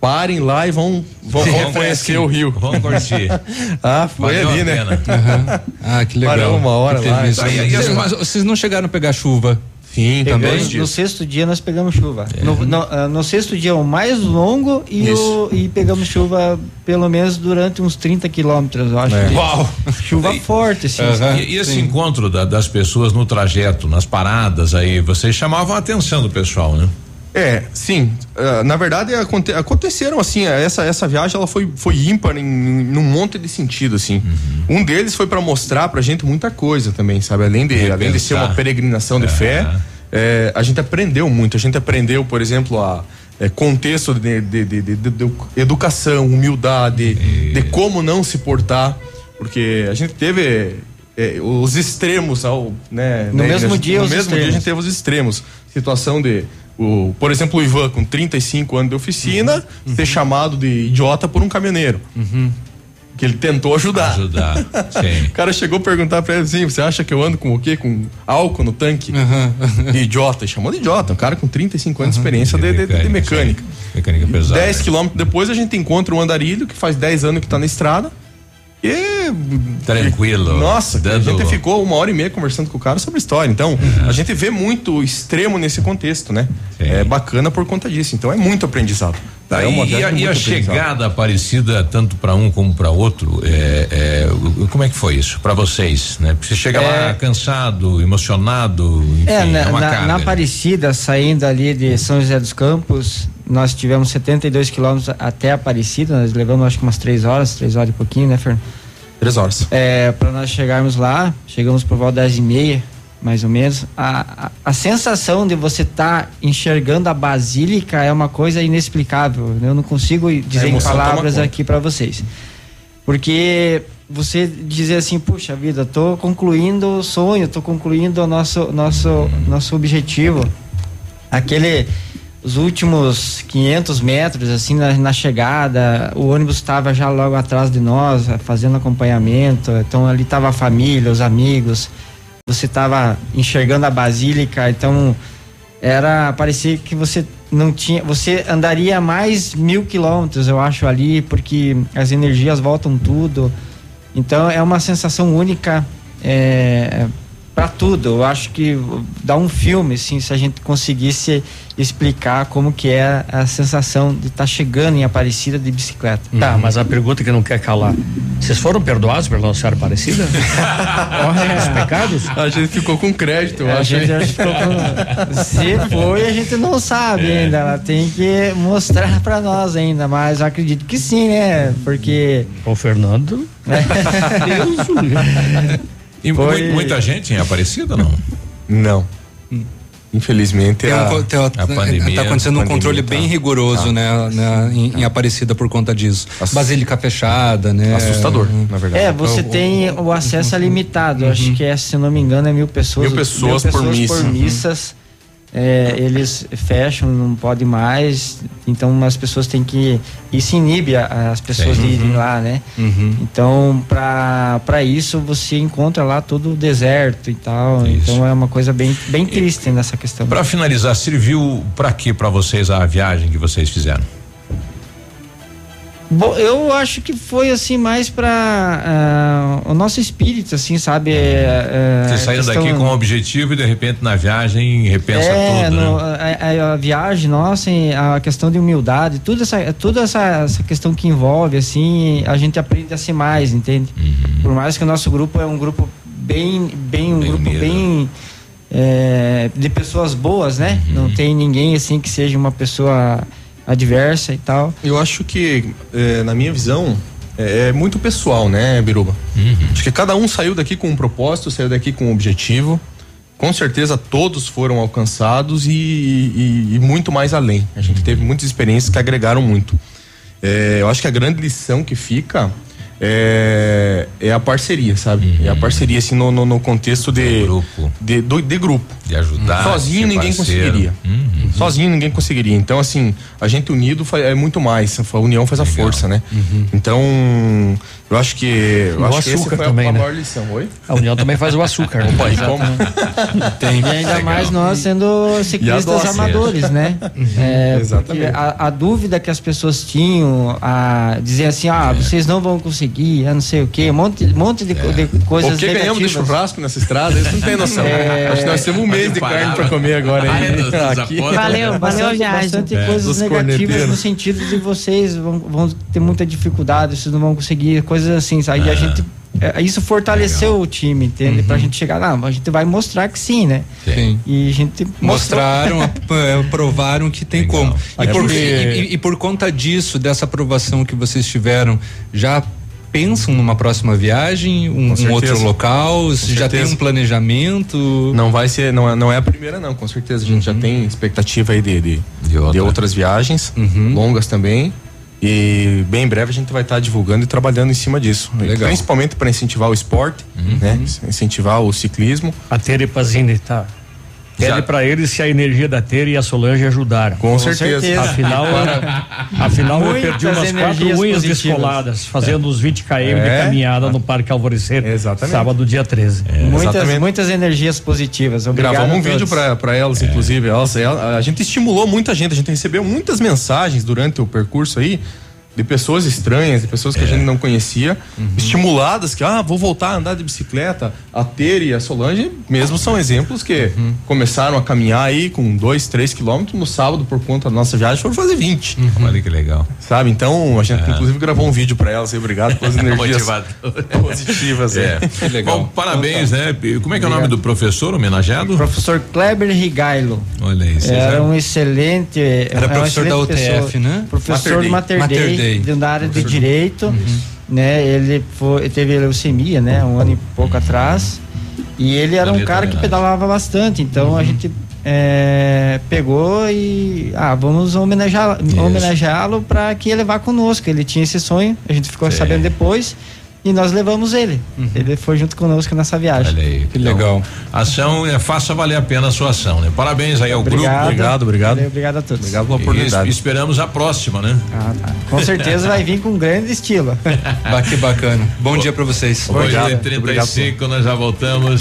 Parem lá e vão, vão, vão conhecer o rio. Vamos curtir. ah, foi Valeu ali, né? Aham. Ah, que legal. Paramos uma hora Que lá. teve isso. Tá, as- mas vocês não chegaram a pegar chuva? Sim, Pegamos- no sexto dia nós pegamos chuva. No, no, ah, no sexto dia o mais longo e, o, e pegamos chuva pelo menos durante uns 30 quilômetros, eu acho. É. Uau! Chuva forte, assim. E, e esse encontro da- das pessoas no trajeto, nas paradas aí, vocês chamavam a atenção do pessoal, né? É, sim. Ah, na verdade, aconte- aconteceram assim, essa, essa viagem ela foi, foi ímpar em, num monte de sentido, assim. Um deles foi para mostrar pra gente muita coisa também, sabe? Além de, além de ser uma peregrinação de fé, é, a gente aprendeu muito. A gente aprendeu, por exemplo, a é, contexto de, de- de- de- educação, humildade, de como não se portar, porque a gente teve é, os extremos ao, né? No né, mesmo dia, no mesmo dia a gente teve os extremos. Situação de, o, por exemplo, o Ivan com 35 anos de oficina ser chamado de idiota por um caminhoneiro. Que ele tentou ajudar. Ajudar, sim. O cara chegou a perguntar pra ele assim: você acha que eu ando com o quê? Com álcool no tanque? De idiota. Ele chamou de idiota. Um cara com 35 anos de experiência de, de- de- de mecânica. Mecânica pesada. 10 quilômetros depois a gente encontra um andarilho que faz 10 anos que tá na estrada. E. Tranquilo. Nossa, a Dando- gente ficou uma hora e meia conversando com o cara sobre a história. Então, a gente vê muito extremo nesse contexto, né? É bacana por conta disso. Então, é muito aprendizado. Tá, é e, a, e a chegada aparecida tanto para um como para outro, é, é, como é que foi isso para vocês, né? Porque Você chega lá cansado, emocionado, enfim, É, na, uma na, carga. na Aparecida, saindo ali de São José dos Campos, nós tivemos 72 quilômetros até Aparecida, nós levamos acho que umas três horas, três horas e pouquinho, né, Fernando? Três horas. É, para nós chegarmos lá, chegamos por volta das 10 e meia, mais ou menos. A, a, a sensação de você estar tá enxergando a basílica é uma coisa inexplicável. né? Eu não consigo dizer em palavras aqui para vocês. Porque você dizer assim, puxa vida, tô concluindo o sonho, tô concluindo o nosso, nosso, nosso objetivo. Aquele, os últimos 500 metros, assim, na, na chegada, o ônibus estava já logo atrás de nós, fazendo acompanhamento. Então ali estava a família, os amigos. Você estava enxergando a basílica, então era parecia que você não tinha você andaria mais mil quilômetros eu acho ali porque as energias voltam tudo. Então é uma sensação única é, para tudo eu acho que dá um filme assim se a gente conseguisse explicar como que é a sensação de estar chegando em Aparecida de bicicleta Tá, mas a pergunta que não quer calar. Vocês foram perdoados pela Nossa Senhora Aparecida? Os pecados? A gente ficou com crédito, eu É, a acho. gente acho que ficou com- Se foi, a gente não sabe ainda. Ela tem que mostrar pra nós ainda, mas eu acredito que sim, né? Porque. O Fernando. E Foi- mu- muita gente em Aparecida, não? Não. Infelizmente, Tem um a, tem- a pandemia. tá acontecendo um controle tá- bem rigoroso, tá. né, né, em, em Aparecida por conta disso. Basílica fechada, né? Assustador, na verdade. É, você O- tem o acesso é limitado. Acho que é, se não me engano, é mil pessoas. Mil pessoas por missa. Uhum. missas. É, eles fecham, não pode mais. Então as pessoas têm que. Isso inibe a- as pessoas Sim. de irem Uhum. lá, né? Uhum. Então, para isso, você encontra lá todo o deserto e tal. Então é uma coisa bem, bem triste nessa questão. Para finalizar, serviu para quê para vocês a viagem que vocês fizeram? Bom, eu acho que foi assim mais para o nosso espírito, assim, sabe? É, é, Vocês saíram questão- daqui com um objetivo e de repente na viagem repensa é, tudo, no- né? a, a- a viagem nossa, a questão de humildade, tudo essa, toda essa, essa questão que envolve, assim, a gente aprende a ser mais, entende? Uhum. Por mais que o nosso grupo é um grupo bem, bem um grupo bem é, de pessoas boas, né? Uhum. Não tem ninguém assim que seja uma pessoa adversa e tal. Eu acho que, eh, na minha visão, é, é muito pessoal, né, Biruba? Acho que cada um saiu daqui com um propósito, saiu daqui com um objetivo. Com certeza todos foram alcançados e, e- e muito mais além. A gente teve muitas experiências que agregaram muito. Eh, eu acho que a grande lição que fica é, é a parceria, sabe? É a parceria, assim, no, no, no contexto de grupo. De, do- de grupo. De ajudar. Sozinho ninguém parceiro. conseguiria. Uhum. Sozinho ninguém conseguiria. Então, assim, a gente unido é muito mais. A união faz a força, né? Então, eu acho que. Eu o acho que essa açúcar foi também, a, a né? maior lição. Oi? A união também faz o açúcar. né? Opa, e como? E ainda mais nós sendo ciclistas amadores, né? É, porque a, a dúvida que as pessoas tinham, a dizer assim, ah, vocês não vão conseguir, ah, não sei o quê, um monte, monte de, co- de coisas O que ganhamos de negativas. churrasco nessa estrada, eles não têm noção. É. Acho que nós temos um mês de carne pra comer agora. Ah, é, hein? Aqui. Valeu, valeu viagem. Bastante É. coisas negativas corneteiros. no sentido de vocês vão, vão ter muita dificuldade, vocês não vão conseguir, coisas assim? E a gente. é, Isso fortaleceu o time, entende? Pra gente chegar lá, a gente vai mostrar que sim, né? Sim. E a gente mostrou. Mostraram, é, provaram que tem como. E Até por, porque- e- e por conta disso, dessa aprovação que vocês tiveram, já pensam numa próxima viagem, um, um outro local? Com já tem um planejamento? Não vai ser, não é, não é a primeira, não, com certeza. A gente já tem expectativa aí de, de, de outras viagens, longas também. E bem em breve a gente vai estar divulgando e trabalhando em cima disso. Legal. Principalmente para incentivar o esporte, né? Incentivar o ciclismo. A Tere Pazini, tá. Pede pra eles se a energia da Tere e a Solange ajudaram. Com Com certeza. certeza. Afinal, Para- afinal eu perdi umas quatro unhas positivas. descoladas, fazendo os 20 km de É. caminhada no Parque Alvorecer. Exatamente. Sábado, dia 13. Muitas, muitas energias positivas. Obrigado Gravamos um vídeo para elas, inclusive. Elas, ela- a gente estimulou muita gente, a gente recebeu muitas mensagens durante o percurso aí. De pessoas estranhas, de pessoas que a gente não conhecia, estimuladas que, ah, vou voltar a andar de bicicleta. A Tere e a Solange mesmo são exemplos que começaram a caminhar aí com dois, três quilômetros no sábado por conta da nossa viagem, foram fazer 20. Olha que legal. Sabe? Então, a gente É. inclusive gravou um vídeo para elas aí, obrigado pelas energias positivas. É. Bom, parabéns, né? Como é que é o nome do professor homenageado? Professor Kleber Rigailo. Olha vocês Era um excelente. Era uma professor da excelente UTF, pessoa. né? Professor Mater do Mater Dei. Dei, Mater Dei. de- da área de direito. Né? Ele foi, teve leucemia, né? Um ano e pouco atrás. E ele era um cara que pedalava bastante. Então a gente é, pegou e ah, vamos homenageá- homenageá-lo para que ele vá conosco. Ele tinha esse sonho, a gente ficou sabendo depois e nós levamos ele. Ele foi junto conosco nessa viagem. Olha aí. Que legal. Ação, é, faça valer a pena a sua ação, né? Parabéns aí ao grupo. Obrigado, obrigado a todos. Obrigado pela E oportunidade. es- esperamos a próxima, né? Ah, tá. Com certeza vai vir com grande estilo. Que bacana. Bom dia pra vocês. Hoje é 35, nós já voltamos.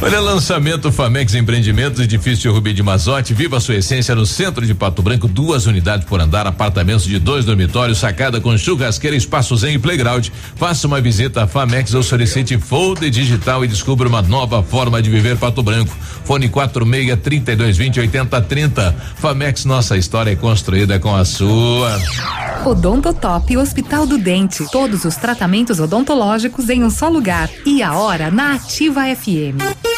Olha, lançamento Famex Empreendimentos, edifício Rubi de Mazote, viva a sua essência no centro de Pato Branco, duas unidades por andar, apartamentos de dois dormitórios, sacada com churrasqueira, espaço zen e playground. Faça uma visita à Famex ou solicite folder digital e descubra uma nova forma de viver Pato Branco. Fone 46 32 20 80 30. Famex, nossa história é construída com a sua. Odontotop Hospital do Dente. Todos os tratamentos odontológicos em um só lugar. E a hora na Ativa FM.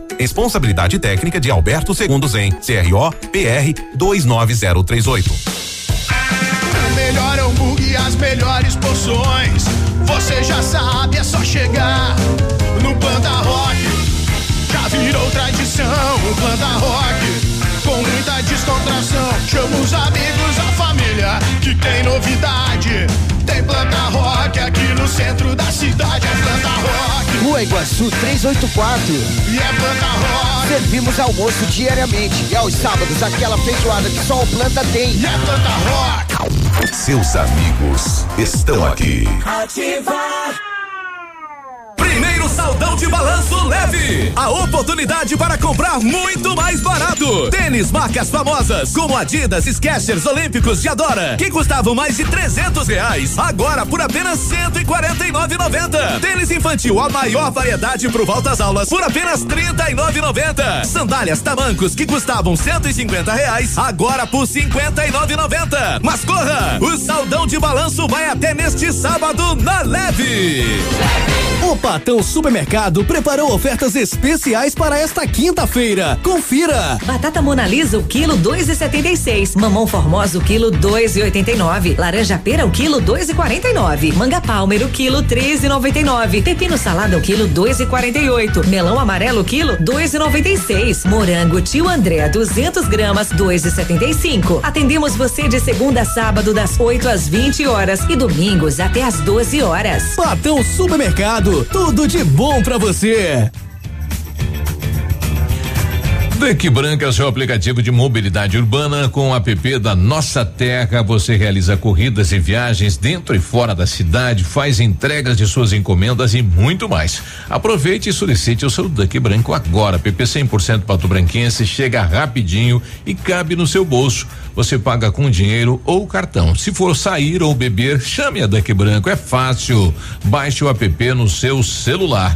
Responsabilidade técnica de Alberto Segundo Zen, CRO PR 29038. O melhor hambúrguer as melhores porções. Você já sabe, é só chegar no Planta Rock. Já virou tradição o Planta Rock. Com muita descontração, chama os amigos, a família, que tem novidade. Tem Planta Rock aqui no centro da cidade, é Planta Rock. Rua Iguaçu 384. E é Planta Rock. Servimos almoço diariamente e aos sábados aquela feijoada que só o planta tem. E é Planta Rock. Seus amigos estão aqui. Ativa. Primeiro saldão de balanço leve. A oportunidade para comprar muito mais barato. Tênis marcas famosas como Adidas, Skechers, Olímpicos e Adora, que custavam mais de 300 reais, agora por apenas 149,90. Tênis infantil, a maior variedade por volta às aulas, por apenas 39,90. Sandálias tamancos que custavam 150 reais, agora por 59,90. Mas corra, o saldão de balanço vai até neste sábado na Leve. O Patão Supermercado preparou ofertas especiais para esta quinta-feira. Confira! Batata Mona Lisa, o quilo dois e setenta e seis. Mamão Formosa, o quilo dois e oitenta e nove. Laranja pera, o quilo dois e quarenta e nove. Manga Palmer, o quilo três e noventa e nove. Pepino salada, o quilo dois e quarenta e oito. Melão amarelo, o quilo dois e noventa e seis. Morango Tio André, 200 gramas, dois e setenta e cinco. Atendemos você de segunda a sábado das 8 às 20 horas e domingos até às 12 horas. Patão Supermercado, tudo de bom pra você. Deck Branca, seu aplicativo de mobilidade urbana com o app da Nossa Terra. Você realiza corridas e viagens dentro e fora da cidade, faz entregas de suas encomendas e muito mais. Aproveite e solicite o seu Duck Branco agora. PP 100% Pato Branquense chega rapidinho e cabe no seu bolso. Você paga com dinheiro ou cartão. Se for sair ou beber, chame a Duck Branco. É fácil. Baixe o app no seu celular.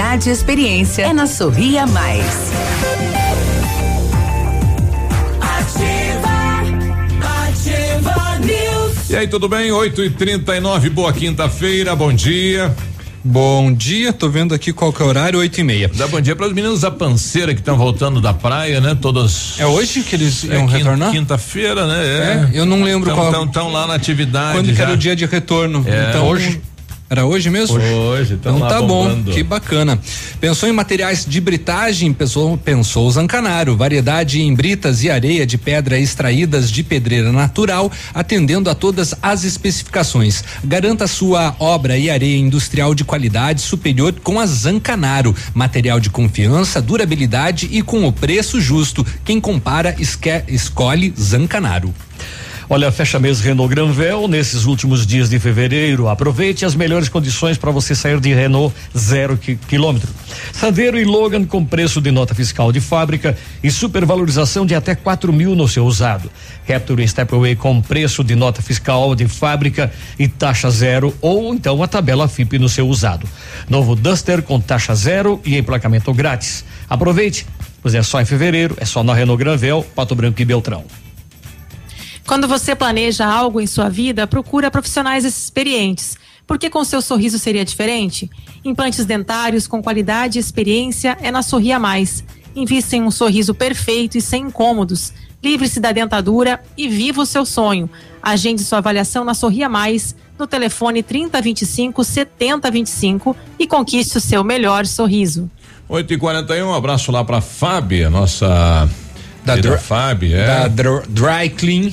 e experiência é na Sorria Mais. Ativa News. E aí, tudo bem? 8 e 39 boa quinta-feira, bom dia. Bom dia, tô vendo aqui qual que é o horário, oito e meia. Dá bom dia para os meninos da panceira que estão voltando da praia, né? Todas. É hoje que eles é, iam quinta, retornar? Quinta-feira, né? É, eu não lembro tão, qual. Estão lá na atividade. Quando que já. era o dia de retorno? É, então hoje. Era hoje mesmo? Hoje, tão então tá bombando. bom, que bacana. Pensou em materiais de britagem? Pensou, pensou o Zancanaro. Variedade em britas e areia de pedra extraídas de pedreira natural, atendendo a todas as especificações. Garanta sua obra e areia industrial de qualidade superior com a Zancanaro. Material de confiança, durabilidade e com o preço justo. Quem compara, esque, escolhe Zancanaro. Olha, fecha mês Renault Granvel nesses últimos dias de fevereiro. Aproveite as melhores condições para você sair de Renault zero qui quilômetro. Sandero e Logan com preço de nota fiscal de fábrica e supervalorização de até quatro mil no seu usado. Capture Stepway com preço de nota fiscal de fábrica e taxa zero ou então a tabela FIP no seu usado. Novo Duster com taxa zero e emplacamento grátis. Aproveite, pois é só em fevereiro, é só na Renault Granvel, Pato Branco e Beltrão. Quando você planeja algo em sua vida, procura profissionais experientes. Porque com seu sorriso seria diferente? Implantes dentários com qualidade e experiência é na Sorria Mais. Invista em um sorriso perfeito e sem incômodos. Livre-se da dentadura e viva o seu sonho. Agende sua avaliação na Sorria Mais, no telefone 3025 7025 e conquiste o seu melhor sorriso. 8 e 41 um abraço lá pra Fábia, nossa. Da Fábia, é. da Dr- Dry Clean.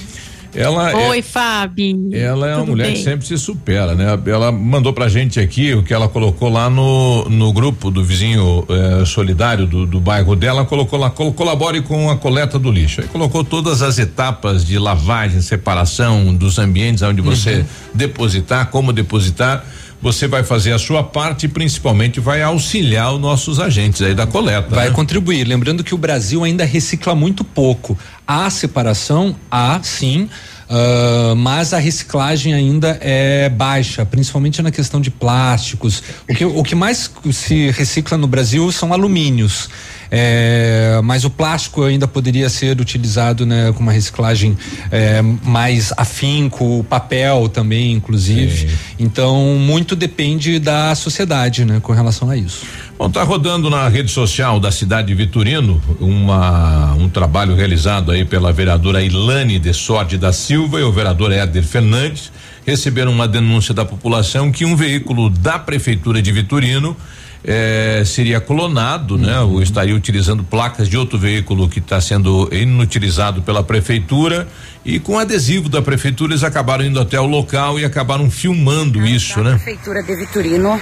Ela Oi, é, Fábio. ela é uma Tudo mulher bem? que sempre se supera, né? Ela mandou pra gente aqui o que ela colocou lá no, no grupo do vizinho eh, solidário do, do bairro dela, colocou lá, col- colabore com a coleta do lixo. Aí colocou todas as etapas de lavagem, separação dos ambientes onde você depositar, como depositar. Você vai fazer a sua parte e principalmente vai auxiliar os nossos agentes aí da coleta. Vai né? contribuir. Lembrando que o Brasil ainda recicla muito pouco. Há separação, há sim. ah, mas a reciclagem ainda é baixa, principalmente na questão de plásticos. O que, o que mais se recicla no Brasil são alumínios. É, mas o plástico ainda poderia ser utilizado né, com uma reciclagem é, mais afinco, o papel também, inclusive. Então, muito depende da sociedade né, com relação a isso. Bom, tá rodando na rede social da cidade de Vitorino uma um trabalho realizado aí pela vereadora Ilane de Sorte da Silva e o vereador Éder Fernandes receberam uma denúncia da população que um veículo da prefeitura de Vitorino eh, seria clonado, né? Ou estaria utilizando placas de outro veículo que está sendo inutilizado pela prefeitura e com adesivo da prefeitura eles acabaram indo até o local e acabaram filmando isso, né? Prefeitura de Vitorino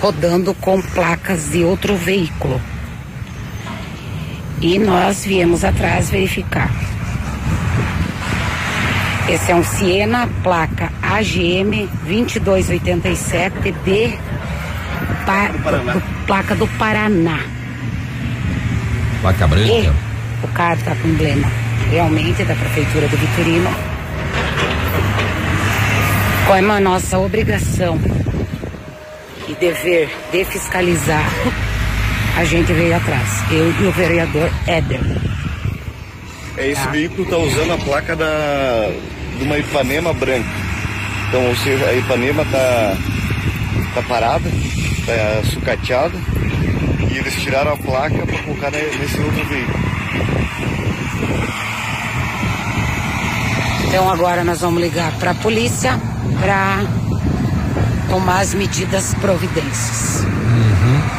rodando com placas de outro veículo. E nós viemos atrás verificar. Esse é um Siena, placa AGM 2287 de Pa- do- placa do Paraná. Placa branca. E o carro está com emblema realmente da Prefeitura de Vitorino. Como é a nossa obrigação e dever de fiscalizar, a gente veio atrás. Eu e o vereador Éder. É, esse veículo está usando a placa da, de uma Ipanema branca. Então, ou seja, a Ipanema está tá parada, está sucateada, e eles tiraram a placa para colocar ne- nesse outro veículo. Então agora nós vamos ligar para a polícia para tomar as medidas providências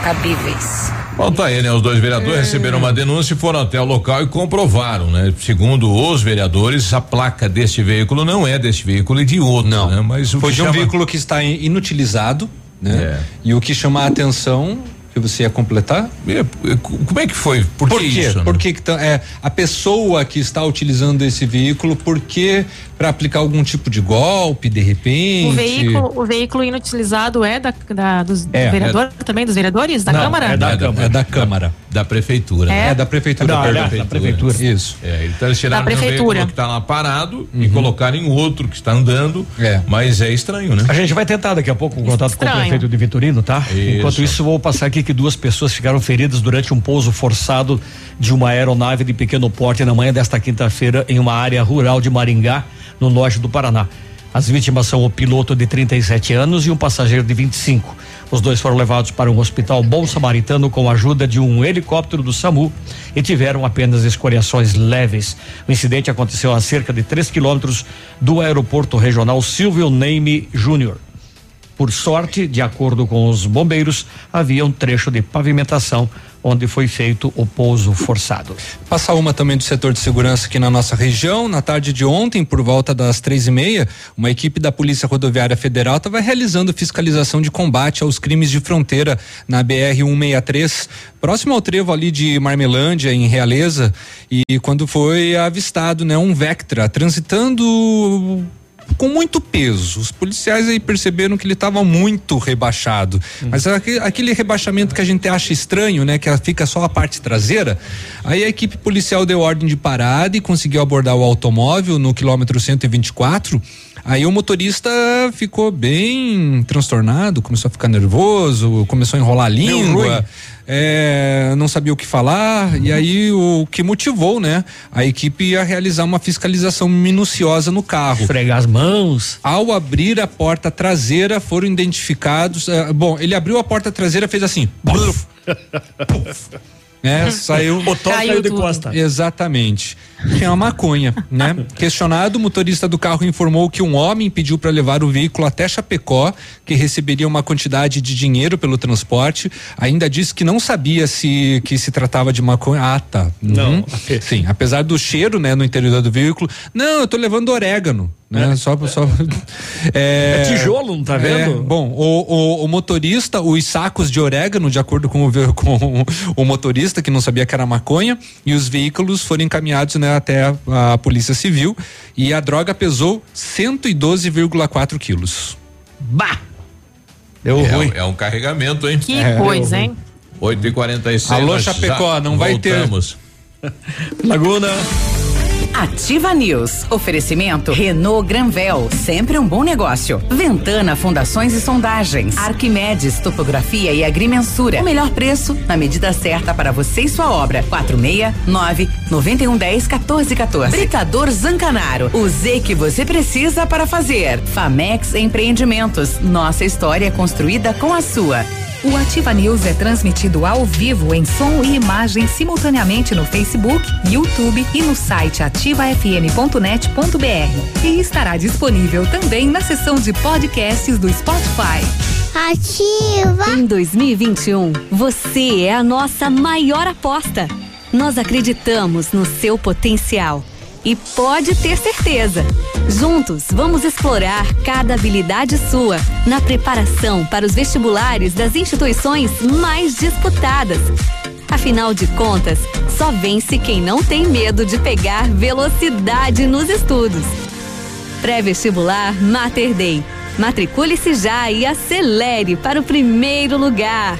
cabíveis. Bom, tá aí, né? Os dois vereadores receberam uma denúncia e foram até o local e comprovaram, né? Segundo os vereadores, a placa deste veículo não é deste veículo e de outro, não. né? Mas o Foi que de um chama- veículo que está in- inutilizado, né? E o que chama a atenção, que você ia completar? como é que foi? Por, que que isso? isso, né? Por que que tão- é, a pessoa que está utilizando esse veículo, por que para aplicar algum tipo de golpe, de repente? O veículo, o veículo inutilizado é da, da- dos É, do vereador também, dos vereadores? Da Não, Câmara? É da, É da Câmara. Da, prefeitura. É? É da prefeitura. Da, da prefeitura. Isso. É, então eles tiraram Da um prefeitura. veículo que está lá parado e colocaram em outro que está andando. Mas é estranho, né? A gente vai tentar daqui a pouco um contato com o Estranho. prefeito de Vitorino, tá? Isso. Enquanto isso, vou passar aqui que duas pessoas ficaram feridas durante um pouso forçado de uma aeronave de pequeno porte na manhã desta quinta-feira em uma área rural de Maringá, no norte do Paraná. As vítimas são o piloto de 37 anos e um passageiro de 25. Os dois foram levados para um hospital bom samaritano com a ajuda de um helicóptero do SAMU e tiveram apenas escoriações leves. O incidente aconteceu a cerca de 3 quilômetros do aeroporto regional Silvio Neime Júnior. Por sorte, de acordo com os bombeiros, havia um trecho de pavimentação onde foi feito o pouso forçado. Passar uma também do setor de segurança aqui na nossa região. Na tarde de ontem, por volta das três e meia, uma equipe da Polícia Rodoviária Federal estava realizando fiscalização de combate aos crimes de fronteira na BR 163, próximo ao trevo ali de Marmelândia, em Realeza. E quando foi avistado, né, um Vectra transitando com muito peso. Os policiais aí perceberam que ele estava muito rebaixado. Hum. Mas aquele, rebaixamento que a gente acha estranho, né? Que fica só a parte traseira. Aí a equipe policial deu ordem de parada e conseguiu abordar o automóvel no quilômetro 124. Aí o motorista ficou bem transtornado, começou a ficar nervoso, começou a enrolar a língua é, não sabia o que falar e aí o que motivou, né, a equipe a realizar uma fiscalização minuciosa no carro. Esfregar as mãos. Ao abrir a porta traseira foram identificados, é, bom, ele abriu a porta traseira fez assim. né? Saiu. O Thor caiu, caiu de costa. Exatamente. Tinha uma maconha, né? Questionado, o motorista do carro informou que um homem pediu para levar o veículo até Chapecó, que receberia uma quantidade de dinheiro pelo transporte. Ainda disse que não sabia se que se tratava de maconha. Ah, tá. Uhum. Não. Sim, apesar do cheiro, né, no interior do veículo. Não, eu tô levando orégano né? É. Só, só é, é, tijolo, não tá vendo? É, bom, o, o, o, motorista, os sacos de orégano, de acordo com o, com o motorista que não sabia que era maconha, e os veículos foram encaminhados né, até a, a Polícia Civil e a droga pesou 112,4 quilos. Bah! Deu é, ruim. É um carregamento, hein? Que coisa, hein? 8 e 46 Alô, Chapecó, não vai voltamos. ter. Laguna. Ativa News. Oferecimento Renault Granvel, sempre um bom negócio. Ventana Fundações e Sondagens. Arquimedes Topografia e Agrimensura. O melhor preço na medida certa para você e sua obra. 469 9110 1414. Britador Zancanaro. O Z que você precisa para fazer. Famex Empreendimentos. Nossa história é construída com a sua. O Ativa News é transmitido ao vivo em som e imagem simultaneamente no Facebook, YouTube e no site ativafm.net.br. E estará disponível também na seção de podcasts do Spotify. Ativa! Em 2021, você é a nossa maior aposta. Nós acreditamos no seu potencial. E pode ter certeza, juntos vamos explorar cada habilidade sua na preparação para os vestibulares das instituições mais disputadas. Afinal de contas, só vence quem não tem medo de pegar velocidade nos estudos. Pré-vestibular Mater Day. Matricule-se já e acelere para o primeiro lugar.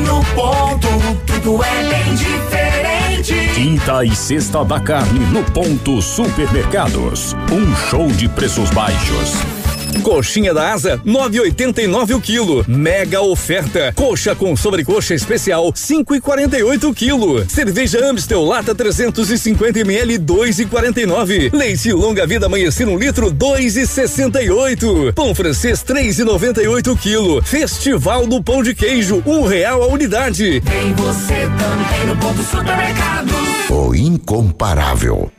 no ponto, tudo é bem diferente. Quinta e sexta da carne no ponto Supermercados. Um show de preços baixos. Coxinha da Asa, 9,89 o quilo. Mega oferta. Coxa com sobrecoxa especial, 5,48 o quilo. Cerveja Amstel lata 350 ml, 2,49. Leite longa vida amanhecer um litro, 2,68. Pão francês, 3,98 o quilo. Festival do pão de queijo, um real a unidade. Tem você também no ponto supermercado. O incomparável.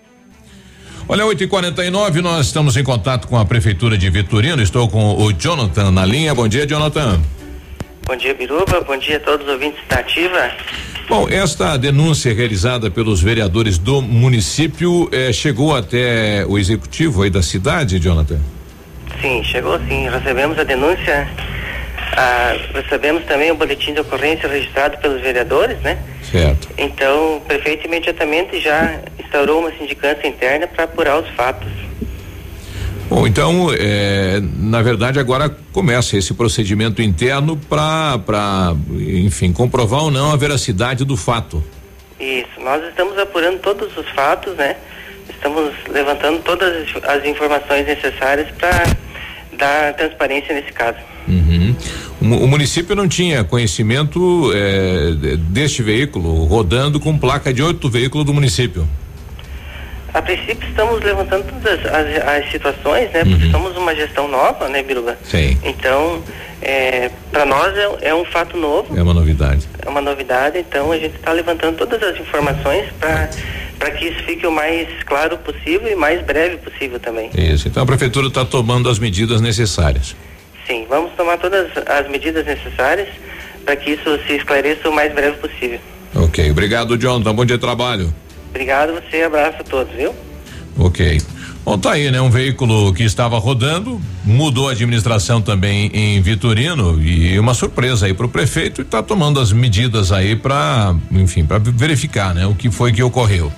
Olha, 8 e 49 nós estamos em contato com a Prefeitura de Vitorino. Estou com o Jonathan na linha. Bom dia, Jonathan. Bom dia, Biruba. Bom dia a todos os ouvintes da Ativa. Bom, esta denúncia realizada pelos vereadores do município eh, chegou até o executivo aí da cidade, Jonathan? Sim, chegou sim. Recebemos a denúncia. ah, recebemos também o boletim de ocorrência registrado pelos vereadores, né? Certo. Então, o prefeito imediatamente já instaurou uma sindicância interna para apurar os fatos. Bom, então, é, na verdade, agora começa esse procedimento interno para, enfim, comprovar ou não a veracidade do fato. Isso, nós estamos apurando todos os fatos, né? Estamos levantando todas as- informações necessárias para dar transparência nesse caso. Uhum. O, mu- o município não tinha conhecimento é, de- deste veículo rodando com placa de outro veículo do município. A princípio estamos levantando todas as, as situações, né? Porque somos uma gestão nova, né, Biruba? Sim. Então, para nós é, é um fato novo, É uma novidade. é uma novidade, então a gente está levantando todas as informações para que isso fique o mais claro possível e mais breve possível também. Isso. Então a prefeitura está tomando as medidas necessárias. Sim, vamos tomar todas as medidas necessárias para que isso se esclareça o mais breve possível. Ok. Obrigado, Jonathan. Bom dia de trabalho. Obrigado você, abraço a todos, viu? Ok. Bom, tá aí, né? Um veículo que estava rodando, mudou a administração também em Vitorino e uma surpresa aí para o prefeito e está tomando as medidas aí para, enfim, para verificar, né? O que foi que ocorreu.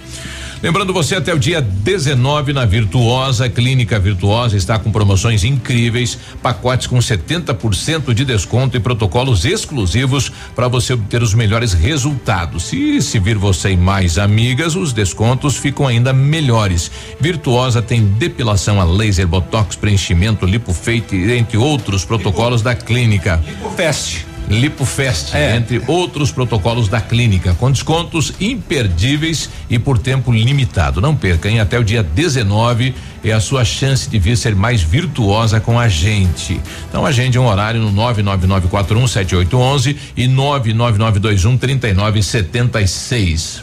Lembrando você até o dia 19 na Virtuosa, Clínica Virtuosa está com promoções incríveis, pacotes com 70% de desconto e protocolos exclusivos para você obter os melhores resultados. E se vir você e mais amigas, os descontos ficam ainda melhores. Virtuosa tem depilação a laser, botox, preenchimento, lipofeite, entre outros protocolos da clínica. Fest. Lipofest, entre outros protocolos da clínica, com descontos imperdíveis e por tempo limitado. Não perca, hein? Até o dia 19 é a sua chance de vir ser mais virtuosa com a gente. Então agende um horário no 999417811 e 999213976.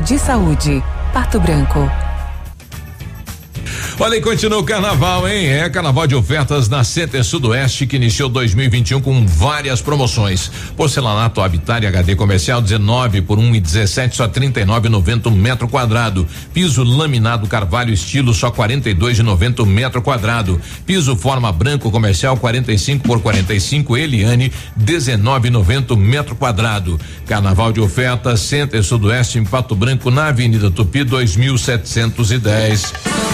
de Saúde, Pato Branco. Olha, e continua o carnaval, hein? É carnaval de ofertas na Center Sudoeste que iniciou 2021 com várias promoções. Porcelanato Habitat HD comercial 19 por 1 e 17 só 39,90 um metro quadrado. Piso laminado Carvalho estilo só 42,90 um metro quadrado. Piso forma branco comercial 45 por 45 Eliane 19,90 um metro quadrado. Carnaval de ofertas Center Sudoeste em Pato Branco na Avenida Tupi 2710.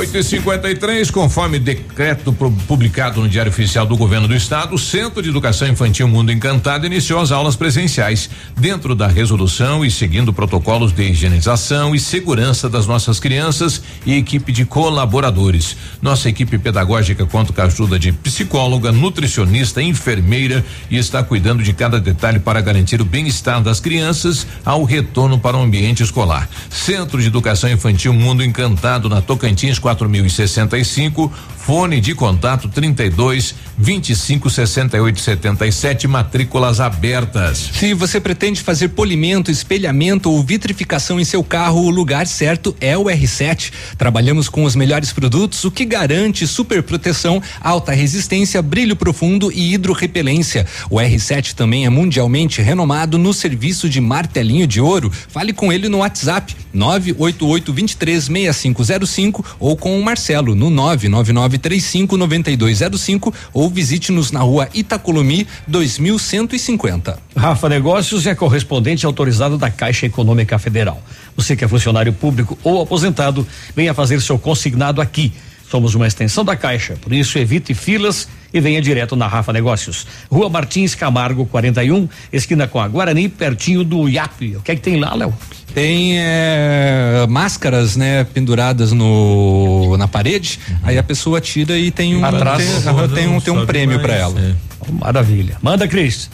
8 e 53 conforme decreto publicado no Diário Oficial do Governo do Estado, o Centro de Educação Infantil Mundo Encantado iniciou as aulas presenciais dentro da resolução e seguindo protocolos de higienização e segurança das nossas crianças e equipe de colaboradores. Nossa equipe pedagógica conta com a ajuda de psicóloga, nutricionista, enfermeira e está cuidando de cada detalhe para garantir o bem-estar das crianças ao retorno para o ambiente escolar. Centro de Educação Infantil Mundo Encantado na Tocantins 4065, fone de contato 32 25 68 77, matrículas abertas. Se você pretende fazer polimento, espelhamento ou vitrificação em seu carro, o lugar certo é o R7. Trabalhamos com os melhores produtos, o que garante super proteção, alta resistência, brilho profundo e hidrorrepelência. O R7 também é mundialmente renomado no serviço de martelinho de ouro. Fale com ele no WhatsApp 988 23 6505 ou com o Marcelo no 99935 9205 ou visite-nos na rua Itacolomi 2150. Rafa Negócios é correspondente autorizado da Caixa Econômica Federal. Você que é funcionário público ou aposentado, venha fazer seu consignado aqui. Somos uma extensão da Caixa, por isso evite filas e venha direto na Rafa Negócios. Rua Martins Camargo, 41, esquina com a Guarani, pertinho do IAP. O que é que tem lá, Léo? Tem é, máscaras, né, penduradas no na parede. Aí a pessoa tira e tem um Atrás, tem, tem um tem um prêmio para ela. Maravilha. Manda, Cris.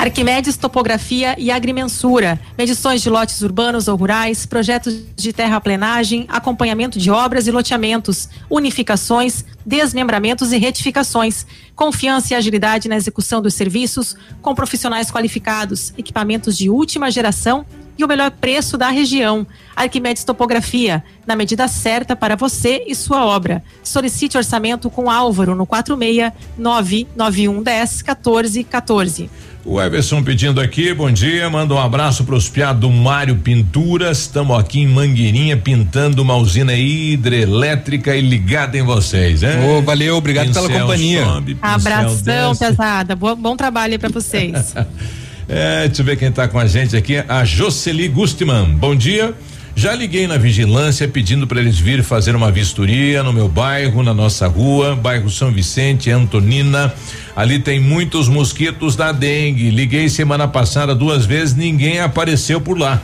Arquimedes Topografia e Agrimensura, medições de lotes urbanos ou rurais, projetos de terraplenagem, acompanhamento de obras e loteamentos, unificações, desmembramentos e retificações, confiança e agilidade na execução dos serviços, com profissionais qualificados, equipamentos de última geração e o melhor preço da região. Arquimedes Topografia, na medida certa para você e sua obra. Solicite orçamento com Álvaro no 46 99110 1414. O Everson pedindo aqui, bom dia, manda um abraço para os piados do Mário Pinturas. Estamos aqui em Mangueirinha pintando uma usina hidrelétrica e ligada em vocês, hein? Ô, valeu, obrigado pela Pincel companhia. sobe, Abração, desce. pesada. Boa- bom trabalho aí pra vocês. É, deixa eu ver quem tá com a gente aqui, a Jocely Gustman. Bom dia. Já liguei na vigilância pedindo para eles vir fazer uma vistoria no meu bairro, na nossa rua, bairro São Vicente, Antonina. Ali tem muitos mosquitos da dengue. Liguei semana passada duas vezes, ninguém apareceu por lá.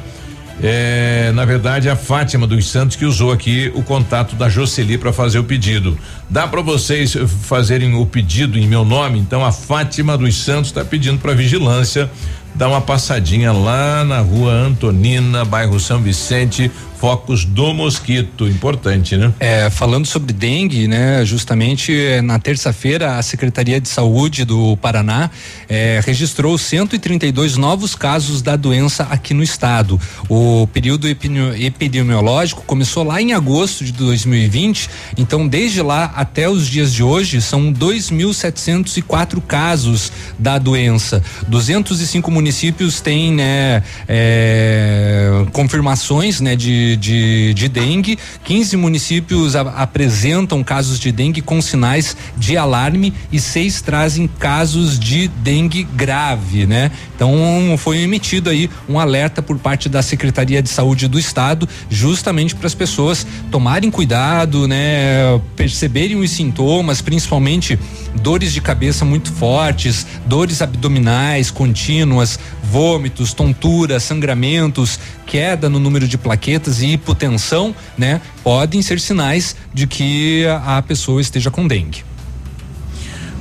É, na verdade, a Fátima dos Santos que usou aqui o contato da Jocely para fazer o pedido. Dá para vocês fazerem o pedido em meu nome? Então a Fátima dos Santos está pedindo para vigilância dar uma passadinha lá na rua Antonina, bairro São Vicente, focos do mosquito. Importante, né? É, falando sobre dengue, né? Justamente eh, na terça-feira a Secretaria de Saúde do Paraná eh, registrou 132 novos casos da doença aqui no estado. O período epidemio- epidemiológico começou lá em agosto de 2020, então desde lá até os dias de hoje são 2.704 casos da doença. 205 municípios têm, né, eh, confirmações, né, de, de, de dengue. 15 municípios a- apresentam casos de dengue com sinais de alarme e seis trazem casos de dengue grave, né? Então foi emitido aí um alerta por parte da Secretaria de Saúde do Estado, justamente para as pessoas tomarem cuidado, né? Perceberem os sintomas, principalmente dores de cabeça muito fortes, dores abdominais contínuas, vômitos, tontura, sangramentos, queda no número de plaquetas e hipotensão, né? Podem ser sinais de que a pessoa esteja com dengue.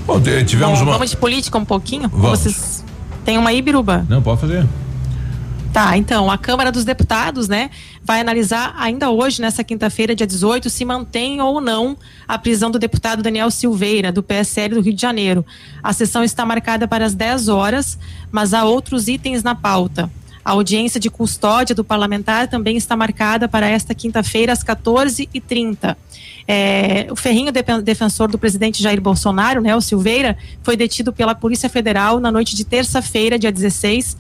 Bom, tivemos Bom, uma. Vamos de política um pouquinho? Vamos. Vocês têm uma aí, Biruba? Não, pode fazer. Tá, então, a Câmara dos Deputados, né, vai analisar ainda hoje, nessa quinta-feira, dia 18, se mantém ou não a prisão do deputado Daniel Silveira, do PSL do Rio de Janeiro. A sessão está marcada para as 10 horas, mas há outros itens na pauta. A audiência de custódia do parlamentar também está marcada para esta quinta-feira, às 14h30. É, o Ferrinho, defensor do presidente Jair Bolsonaro, né, o Silveira, foi detido pela Polícia Federal na noite de terça-feira, dia 16,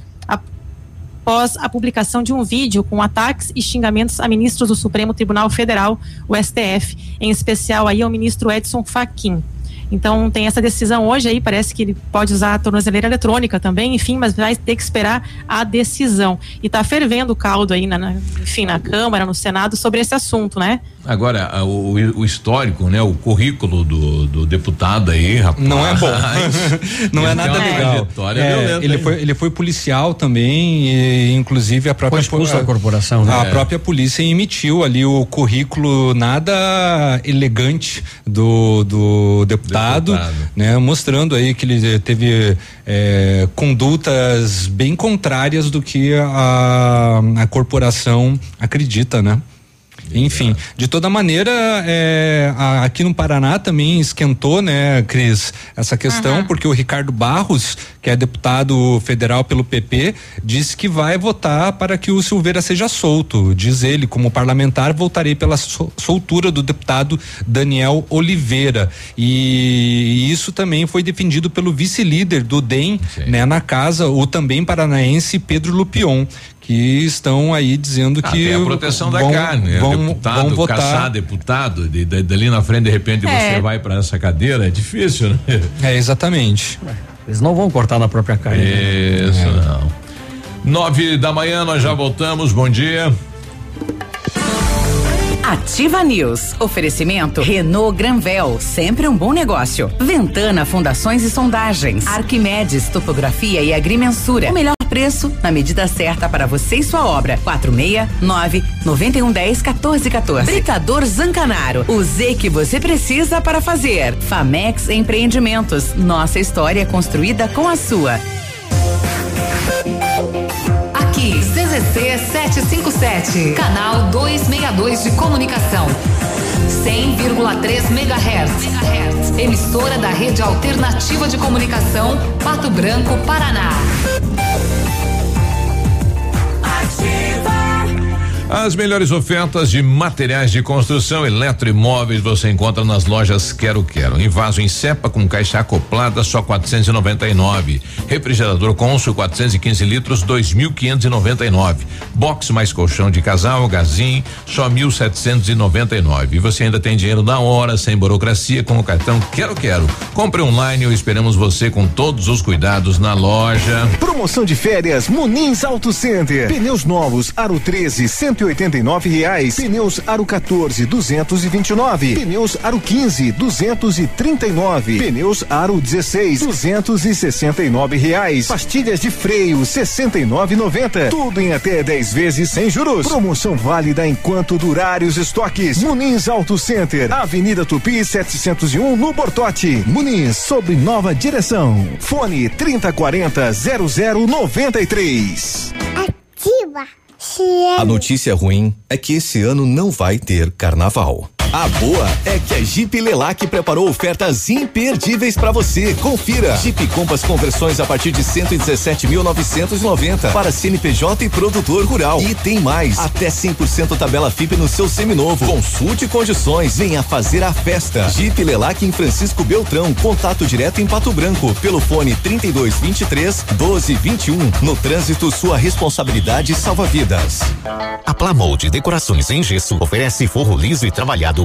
após a publicação de um vídeo com ataques e xingamentos a ministros do Supremo Tribunal Federal, o STF, em especial aí ao ministro Edson Fachin. Então tem essa decisão hoje aí, parece que ele pode usar a tornozeleira eletrônica também, enfim, mas vai ter que esperar a decisão. E tá fervendo o caldo aí, na, na- enfim, na Câmara, no Senado, sobre esse assunto, né? Agora, a- o, o histórico, né? O currículo do, do deputado aí, rapaz. Não é bom. Não é nada uma legal. É, violenta, ele hein? foi ele foi policial também, e, inclusive a própria Foi expulso da corporação, né? A É. própria polícia emitiu ali o currículo nada elegante do, do deputado, Né? Mostrando aí que ele teve é, condutas bem contrárias do que a, a corporação acredita, né? Enfim, de toda maneira, é, a- aqui no Paraná também esquentou, né, Cris, essa questão, porque o Ricardo Barros, que é deputado federal pelo PP, disse que vai votar para que o Silveira seja solto. Diz ele, como parlamentar, votarei pela sol- soltura do deputado Daniel Oliveira. E isso também foi defendido pelo vice-líder do DEM, né, na casa, o também paranaense Pedro Lupion, que estão aí dizendo Ah, que tem a proteção da vão, carne, né? vão, deputado, vão votar. caçar deputado, de, de- dali na frente, de repente, É. você vai para essa cadeira, é difícil, né? É, exatamente. Eles não vão cortar na própria carne. né? Isso, não. Nove da manhã, nós já voltamos, bom dia. Ativa News. Oferecimento Renault Granvel, sempre um bom negócio. Ventana Fundações e Sondagens. Arquimedes Topografia e Agrimensura. O melhor preço na medida certa para você e sua obra. 469 9110 1414. Britador Zancanaro. O Z que você precisa para fazer. Famex Empreendimentos. Nossa história é construída com a sua. Aqui, CZC 757, canal 262 de comunicação. 100,3 MHz. Emissora da Rede Alternativa de Comunicação, Pato Branco, Paraná. As melhores ofertas de materiais de construção eletroimóveis você encontra nas lojas Quero Quero. Em vaso em cepa com caixa acoplada só 499. Refrigerador Consul 415 litros 2.599. Box mais colchão de casal Gazin só 1.799. E você ainda tem dinheiro na hora sem burocracia com o cartão Quero Quero. Compre online ou esperamos você com todos os cuidados na loja. Promoção de férias Munins Auto Center. Pneus novos Aro 13, 189 reais. Pneus Aro 14, 229. Pneus Aro 15, 239. Pneus Aro 16, 269 reais. Pastilhas de freio 69,90. Tudo em até 10 vezes sem juros. Promoção válida enquanto durarem os estoques. Munins Auto Center, Avenida Tupi 701 no Bortote. Munins sob nova direção. Fone 3040 0093. Ativa. A notícia ruim é que esse ano não vai ter carnaval. A boa é que a Jeep Lelac preparou ofertas imperdíveis para você. Confira. Jeep Compass conversões a partir de 117.990 para CNPJ e produtor rural. E tem mais, até 100% tabela FIP no seu seminovo. Consulte condições, venha fazer a festa. Jeep Lelac em Francisco Beltrão, contato direto em Pato Branco pelo fone 3223 1221. No trânsito, sua responsabilidade salva vidas. A Plamold Decorações em Gesso oferece forro liso e trabalhado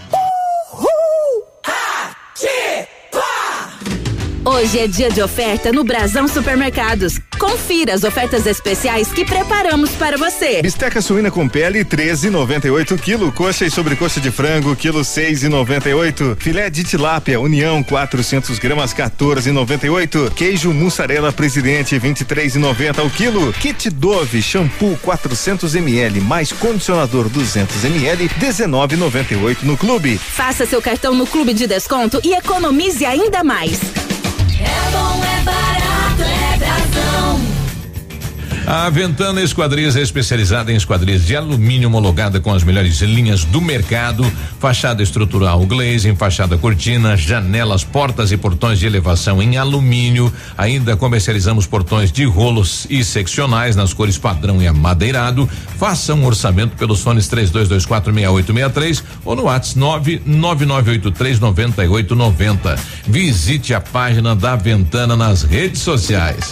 Yeah! Hoje é dia de oferta no Brasão Supermercados. Confira as ofertas especiais que preparamos para você. Bisteca suína com pele 13,98 quilo. Coxa e sobrecoxa de frango quilo 6,98. Filé de tilápia União 400 gramas 14,98. Queijo mussarela Presidente 23,90 o quilo. Kit Dove shampoo 400 ml mais condicionador 200 ml 19,98 no clube. Faça seu cartão no Clube de Desconto e economize ainda mais. É bom, é barato, é Brasão. A Ventana Esquadrias é especializada em esquadrias de alumínio homologada com as melhores linhas do mercado, fachada estrutural glazing, fachada cortina, janelas, portas e portões de elevação em alumínio. Ainda comercializamos portões de rolos e seccionais nas cores padrão e amadeirado. Faça um orçamento pelos fones 32246863 ou no WhatsApp 999839890. Visite a página da Ventana nas redes sociais.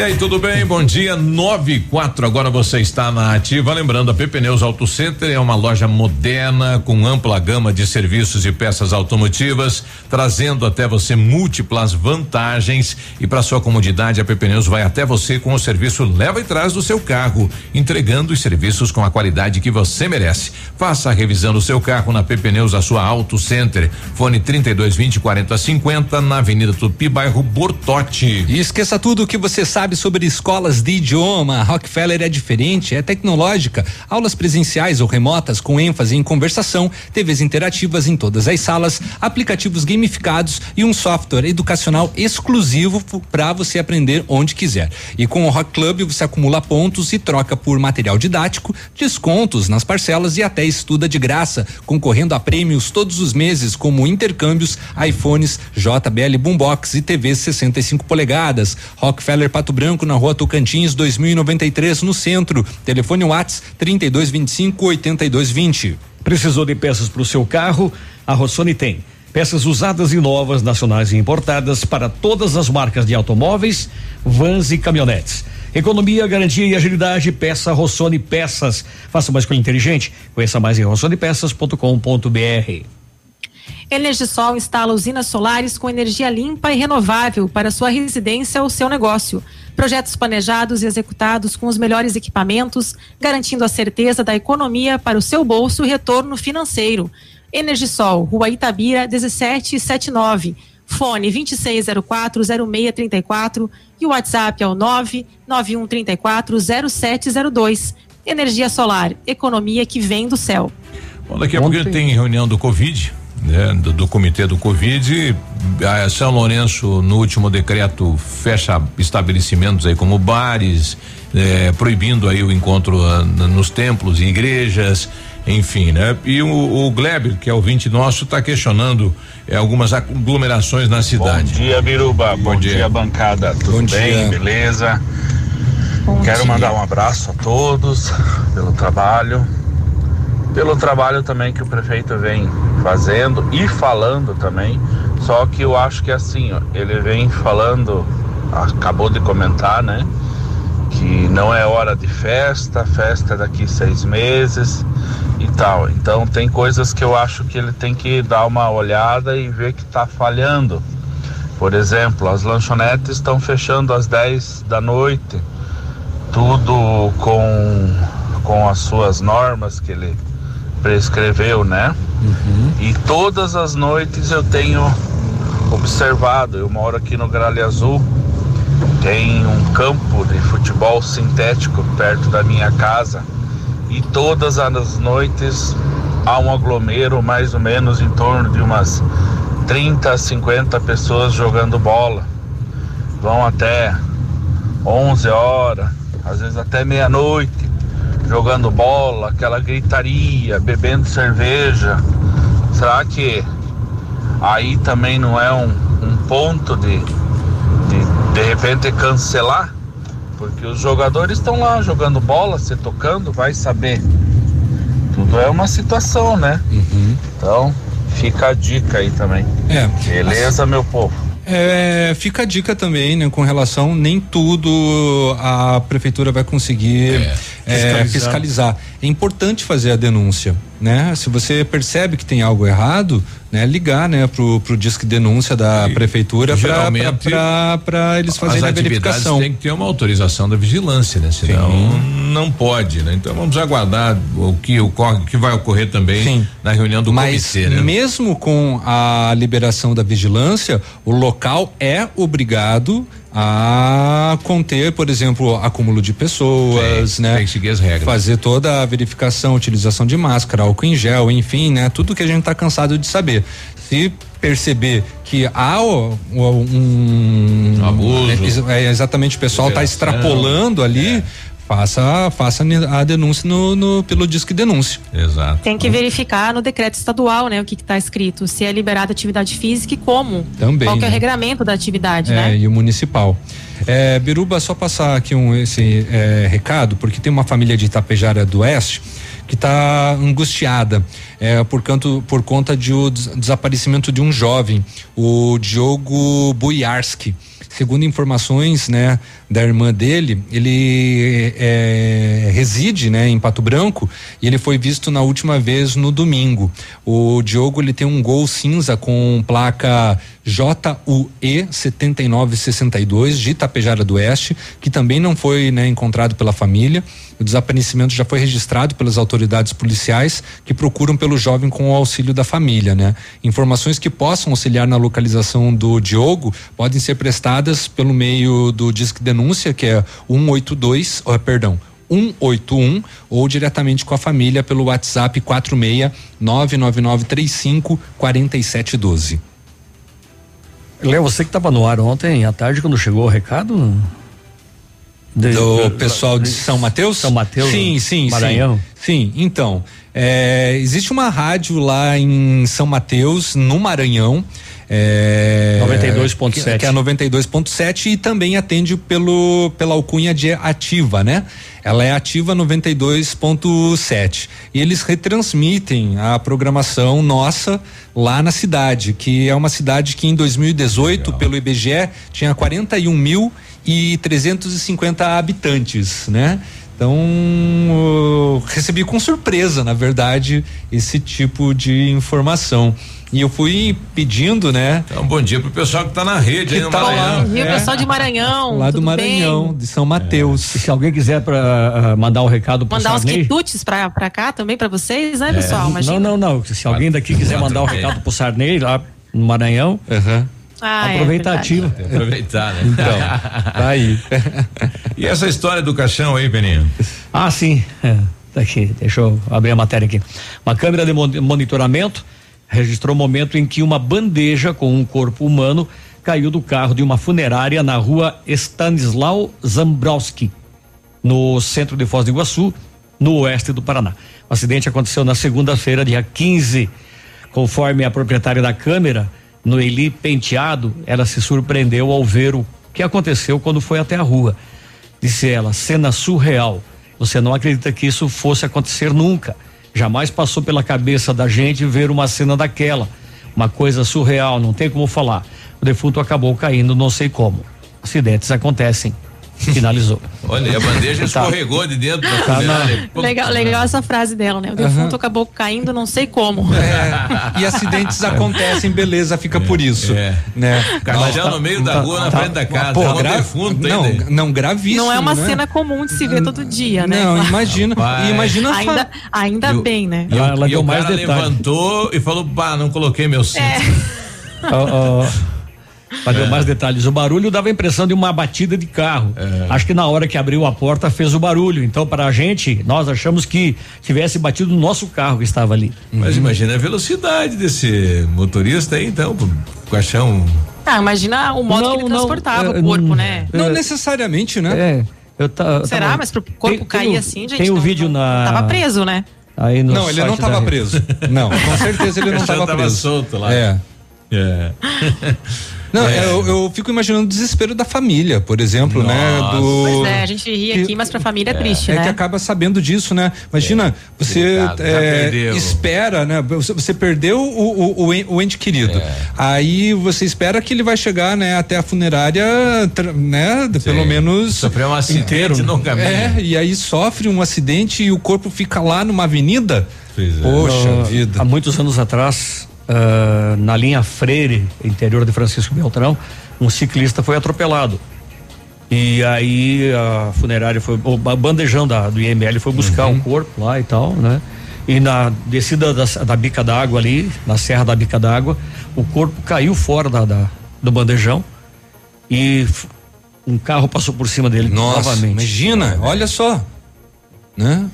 E aí, tudo bem? Bom dia, nove e quatro, agora você está na ativa. Lembrando, a PP Pneus Auto Center é uma loja moderna com ampla gama de serviços e peças automotivas, trazendo até você múltiplas vantagens e para sua comodidade, a PP Pneus vai até você com o serviço leva e traz do seu carro, entregando os serviços com a qualidade que você merece. Faça a revisão do seu carro na PP Pneus, a sua Auto Center. Fone 32 20 40 50 na Avenida Tupi, bairro Bortote. E esqueça tudo o que você sabe sabe sobre escolas de idioma, Rockefeller é diferente, é tecnológica. Aulas presenciais ou remotas com ênfase em conversação, TVs interativas em todas as salas, aplicativos gamificados e um software educacional exclusivo para você aprender onde quiser. E com o Rock Club você acumula pontos e troca por material didático, descontos nas parcelas e até estuda de graça, concorrendo a prêmios todos os meses, como intercâmbios, iPhones, JBL Boombox e TVs 65 polegadas. Rockefeller Pato Branco, na rua Tocantins, 2093, no centro. Telefone Whats 3225 8220. Precisou de peças para o seu carro? A Rossoni tem. Peças usadas e novas, nacionais e importadas para todas as marcas de automóveis, vans e caminhonetes. Economia, garantia e agilidade, peça Rossoni Peças. Faça uma escolha inteligente. Conheça mais em rossonepeças.com.br. Energisol instala usinas solares com energia limpa e renovável para sua residência ou seu negócio. Projetos planejados e executados com os melhores equipamentos, garantindo a certeza da economia para o seu bolso e retorno financeiro. Energisol, Rua Itabira, 1779. Fone 26040634 e o WhatsApp é o 991340702. Energia solar, economia que vem do céu. Bom, daqui a pouco tem reunião do Covid né, do, do, comitê do Covid. A São Lourenço, no último decreto, fecha estabelecimentos aí como bares, eh, proibindo aí o encontro uh, nos templos e igrejas, enfim, né? E o, o Gleber, que é o vinte nosso, está questionando eh, algumas aglomerações na cidade. Bom dia, Biruba. Bom, Bom dia. dia. bancada. Tudo Bom bem? Dia. Beleza? Bom Quero dia. mandar um abraço a todos pelo trabalho pelo trabalho também que o prefeito vem fazendo e falando também. Só que eu acho que assim, ó, ele vem falando, acabou de comentar, né? Que não é hora de festa, festa é daqui seis meses e tal. Então tem coisas que eu acho que ele tem que dar uma olhada e ver que está falhando. Por exemplo, as lanchonetes estão fechando às 10 da noite, tudo com, com as suas normas que ele prescreveu, né? Uhum. E todas as noites eu tenho observado, eu moro aqui no Gralha Azul, tem um campo de futebol sintético perto da minha casa e todas as noites há um aglomero mais ou menos em torno de umas 30 a 50 pessoas jogando bola. Vão até 11 horas, às vezes até meia-noite jogando bola, aquela gritaria, bebendo cerveja. Será que aí também não é um, um ponto de, de de repente cancelar? Porque os jogadores estão lá jogando bola, se tocando, vai saber. Tudo é uma situação, né? Uhum. Então, fica a dica aí também. É. Beleza, meu povo? É, fica a dica também, né, com relação nem tudo a prefeitura vai conseguir é, fiscalizar. É, fiscalizar. É importante fazer a denúncia, né? Se você percebe que tem algo errado, né, ligar, né, pro, pro disque denúncia da e, prefeitura para eles fazerem a verificação. Tem que ter uma autorização da vigilância, né? Senão Sim. não pode, né? Então vamos aguardar o que ocorre, que vai ocorrer também Sim. Na reunião do Mas comitê, né? mesmo com a liberação da vigilância, o local é obrigado a conter, por exemplo, acúmulo de pessoas, né? Tem que seguir as regras. Fazer toda a verificação, utilização de máscara, álcool em gel, enfim, né? Tudo que a gente está cansado de saber. Se perceber que há um, um abuso, é, é, exatamente o pessoal está extrapolando ali. É faça, faça a denúncia no, no, pelo disque denúncia. Exato. Tem que verificar no decreto estadual, né, o que está escrito, se é liberada atividade física e como. Também. Qual é o né? regramento da atividade, é, né? E o municipal. É, Biruba, só passar aqui um esse é, recado, porque tem uma família de Itapejara do Oeste que está angustiada é, por, canto, por conta de o desaparecimento de um jovem, o Diogo Buiarski segundo informações, né, da irmã dele, ele é, reside, né, em Pato Branco e ele foi visto na última vez no domingo. O Diogo ele tem um Gol cinza com placa JUE 7962 de Itapejara do Oeste, que também não foi né, encontrado pela família. O desaparecimento já foi registrado pelas autoridades policiais que procuram pelo jovem com o auxílio da família, né? Informações que possam auxiliar na localização do Diogo podem ser prestadas pelo meio do Disque Denúncia, que é 182, oh, perdão, 181 ou diretamente com a família pelo WhatsApp 46 99935 4712. Léo, você que estava no ar ontem à tarde quando chegou o recado? De, do de, pessoal de São Mateus? São Mateus? Sim, sim, Maranhão? Sim, sim. Então, é, existe uma rádio lá em São Mateus, no Maranhão. É, 92.7. Que, que é 92.7 e também atende pelo, pela alcunha de ativa, né? Ela é ativa 92.7. E eles retransmitem a programação nossa lá na cidade, que é uma cidade que em 2018, Legal. pelo IBGE, tinha 41 mil e 350 habitantes, né? Então, recebi com surpresa, na verdade, esse tipo de informação. E eu fui pedindo, né? Então, bom dia pro pessoal que tá na rede aí no tá Maranhão. Lá, é. pessoal de Maranhão. Lá do Maranhão, bem? de São Mateus. É. Se alguém quiser para uh, mandar um recado pro Mandar Sarney, uns quitutes pra, pra cá também, para vocês, né, é. pessoal? Imagina. Não, não, não. Se alguém daqui quiser mandar um recado pro Sarney lá no Maranhão. Uhum. Ah, Aproveita é. Aproveitar, né? Então, tá aí. e essa história do caixão aí, Peninho? Ah, sim. É, tá aqui, deixa eu abrir a matéria aqui. Uma câmera de monitoramento registrou o momento em que uma bandeja com um corpo humano caiu do carro de uma funerária na rua Stanislau Zambrowski, no centro de Foz do Iguaçu, no oeste do Paraná. O acidente aconteceu na segunda-feira, dia 15. Conforme a proprietária da câmera, Noeli Penteado, ela se surpreendeu ao ver o que aconteceu quando foi até a rua. Disse ela: cena surreal. Você não acredita que isso fosse acontecer nunca. Jamais passou pela cabeça da gente ver uma cena daquela. Uma coisa surreal, não tem como falar. O defunto acabou caindo, não sei como. Acidentes acontecem. Finalizou. Olha, a bandeja tá. escorregou de dentro da tá na... legal, legal essa frase dela, né? O defunto uhum. acabou caindo, não sei como. É, e acidentes acontecem, beleza, fica é, por isso. É. Né? Caixão tá, no meio da tá, rua, na tá, frente da casa. Pô, gra... defunto não, não, gravíssimo. Não é uma né? cena comum de se ver todo dia, né? Não, imagina. E imagina ainda, fa... ainda e, bem, né? E, ela e o mais cara detalhe. levantou e falou: pá, não coloquei meu cinto. É. oh, oh. Para é. mais detalhes, o barulho dava a impressão de uma batida de carro. É. Acho que na hora que abriu a porta fez o barulho. Então, para a gente, nós achamos que tivesse batido no nosso carro que estava ali. Mas uhum. imagina a velocidade desse motorista aí, então, o caixão. Ah, imagina o modo não, que ele transportava não, o corpo, né? Não necessariamente, né? É. Eu tá, Será? Tava, Mas pro corpo tem, cair tem assim, gente. Tem o um vídeo na. Tava preso, né? Aí no não, ele não estava preso. Não, com certeza ele não estava preso. solto lá. É. É. Não, é. eu, eu, fico imaginando o desespero da família, por exemplo, né, Nossa. né? Do, pois é, a gente ri aqui, mas pra família é, triste, é né? É que acaba sabendo disso, né? Imagina, é. você é, espera, né? Você, você perdeu o, o, o, ente querido. É. Aí você espera que ele vai chegar, né, até a funerária, né? Sim. Pelo menos. Sofreu um acidente inteiro. no caminho. É, e aí sofre um acidente e o corpo fica lá numa avenida. Pois é. Poxa vida. Há muitos anos atrás, uh, na linha Freire, interior de Francisco Beltrão, um ciclista foi atropelado. E aí a funerária foi, o bandejão da, do IML foi buscar uhum. o corpo lá e tal, né? E na descida da, da bica d'água ali, na serra da bica d'água, o corpo caiu fora da, da, do bandejão e um carro passou por cima dele Nossa, novamente. Imagina, olha só, né?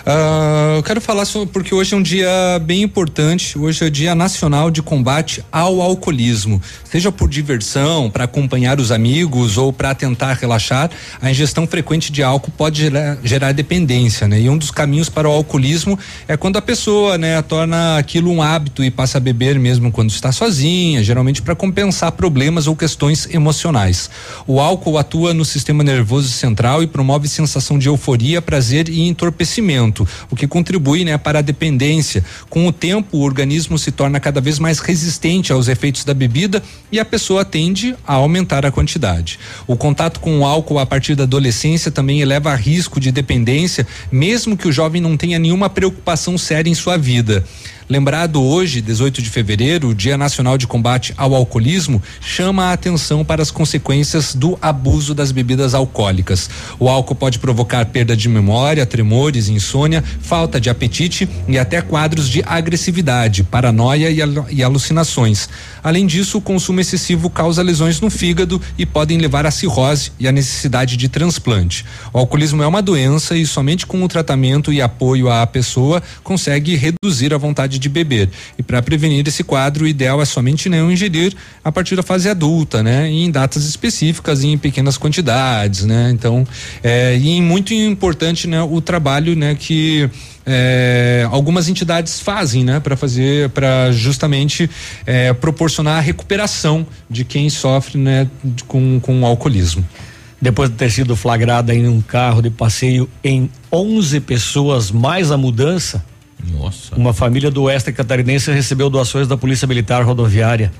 Uh, eu quero falar sobre, porque hoje é um dia bem importante. Hoje é o Dia Nacional de Combate ao Alcoolismo. Seja por diversão, para acompanhar os amigos ou para tentar relaxar, a ingestão frequente de álcool pode gerar, gerar, dependência, né? E um dos caminhos para o alcoolismo é quando a pessoa, né, torna aquilo um hábito e passa a beber mesmo quando está sozinha, geralmente para compensar problemas ou questões emocionais. O álcool atua no sistema nervoso central e promove sensação de euforia, prazer e entorpecimento o que contribui, né, para a dependência. Com o tempo, o organismo se torna cada vez mais resistente aos efeitos da bebida e a pessoa tende a aumentar a quantidade. O contato com o álcool a partir da adolescência também eleva a risco de dependência, mesmo que o jovem não tenha nenhuma preocupação séria em sua vida. Lembrado hoje, 18 de fevereiro, o Dia Nacional de Combate ao Alcoolismo, chama a atenção para as consequências do abuso das bebidas alcoólicas. O álcool pode provocar perda de memória, tremores, insônia, falta de apetite e até quadros de agressividade, paranoia e alucinações. Além disso, o consumo excessivo causa lesões no fígado e podem levar à cirrose e à necessidade de transplante. O alcoolismo é uma doença e somente com o tratamento e apoio à pessoa consegue reduzir a vontade de beber. E para prevenir esse quadro, o ideal é somente não ingerir a partir da fase adulta, né? em datas específicas e em pequenas quantidades, né? Então, é, e muito importante, né? O trabalho, né? Que é, algumas entidades fazem, né, para fazer, para justamente é, proporcionar a recuperação de quem sofre, né, com, com o alcoolismo. Depois de ter sido flagrada em um carro de passeio em 11 pessoas mais a mudança, nossa. Uma família do oeste catarinense recebeu doações da Polícia Militar Rodoviária.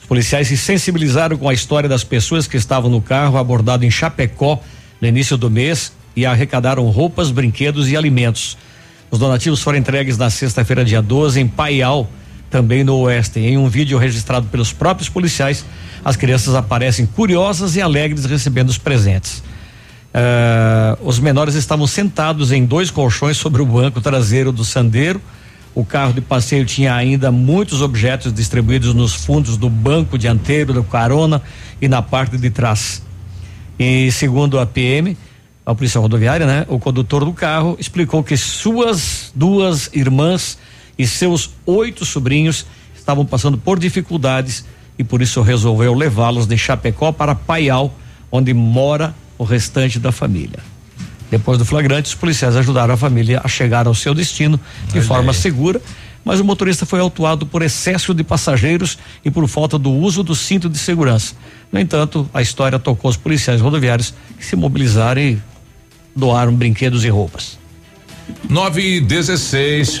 Os policiais se sensibilizaram com a história das pessoas que estavam no carro abordado em Chapecó no início do mês e arrecadaram roupas, brinquedos e alimentos. Os donativos foram entregues na sexta-feira, dia 12, em Paial, também no Oeste. Em um vídeo registrado pelos próprios policiais, as crianças aparecem curiosas e alegres recebendo os presentes. Uh, os menores estavam sentados em dois colchões sobre o banco traseiro do Sandeiro. O carro de passeio tinha ainda muitos objetos distribuídos nos fundos do banco dianteiro do carona e na parte de trás. E segundo a PM, a Polícia Rodoviária, né, o condutor do carro explicou que suas duas irmãs e seus oito sobrinhos estavam passando por dificuldades e por isso resolveu levá-los de Chapecó para Paial, onde mora o restante da família. Depois do flagrante, os policiais ajudaram a família a chegar ao seu destino de Olha forma aí. segura, mas o motorista foi autuado por excesso de passageiros e por falta do uso do cinto de segurança. No entanto, a história tocou os policiais rodoviários que se mobilizaram e doaram brinquedos e roupas. 9 e 16.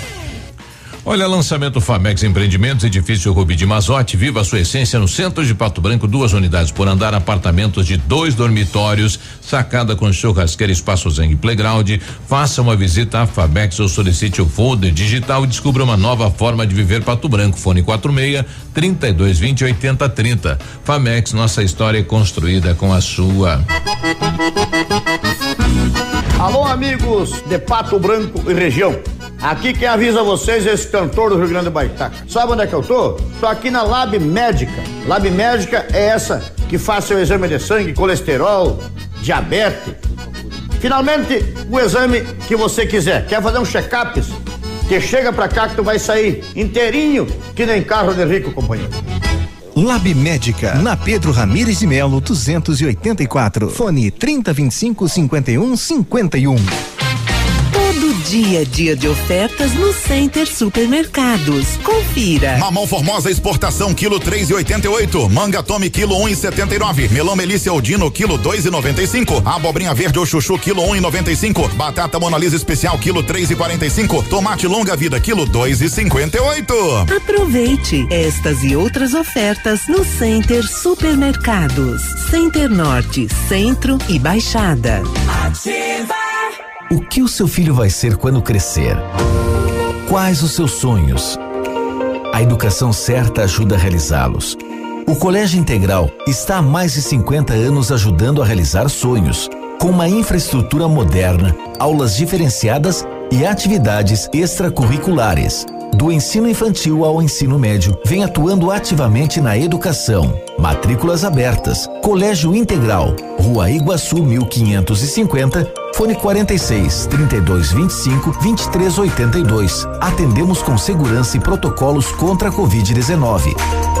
Olha, lançamento Famex Empreendimentos, edifício Rubi de Mazote, viva a sua essência no centro de Pato Branco, duas unidades por andar, apartamentos de dois dormitórios, sacada com churrasqueira, espaço zen e playground. Faça uma visita à Famex ou solicite o folder digital e descubra uma nova forma de viver Pato Branco. Fone 46 32 20 80 30. Famex, nossa história é construída com a sua. Alô, amigos de Pato Branco e região. Aqui quem avisa vocês é esse cantor do Rio Grande do Baitaca. Sabe onde é que eu tô? Tô aqui na Lab Médica. Lab Médica é essa que faz seu exame de sangue, colesterol, diabetes. Finalmente, o exame que você quiser. Quer fazer um check-up? Que chega pra cá que tu vai sair inteirinho, que nem carro de rico, companheiro. Lab Médica, na Pedro Ramires de Melo, 284. Fone 3025 5151. Dia, dia de ofertas no Center Supermercados. Confira. Mamão Formosa exportação quilo três e oitenta e oito. Manga Tome quilo um e setenta e nove. Melão Melícia Odino quilo dois e noventa e cinco. Abobrinha verde ou chuchu quilo um e noventa e cinco. Batata Monalisa especial quilo três e quarenta e cinco. Tomate longa vida quilo dois e cinquenta e oito. Aproveite estas e outras ofertas no Center Supermercados. Center Norte, Centro e Baixada. Ativa. O que o seu filho vai ser quando crescer? Quais os seus sonhos? A educação certa ajuda a realizá-los. O Colégio Integral está há mais de 50 anos ajudando a realizar sonhos, com uma infraestrutura moderna, aulas diferenciadas e atividades extracurriculares do ensino infantil ao ensino médio, vem atuando ativamente na educação. Matrículas abertas. Colégio Integral, Rua Iguaçu 1550, fone 46 3225 2382. Atendemos com segurança e protocolos contra a Covid-19.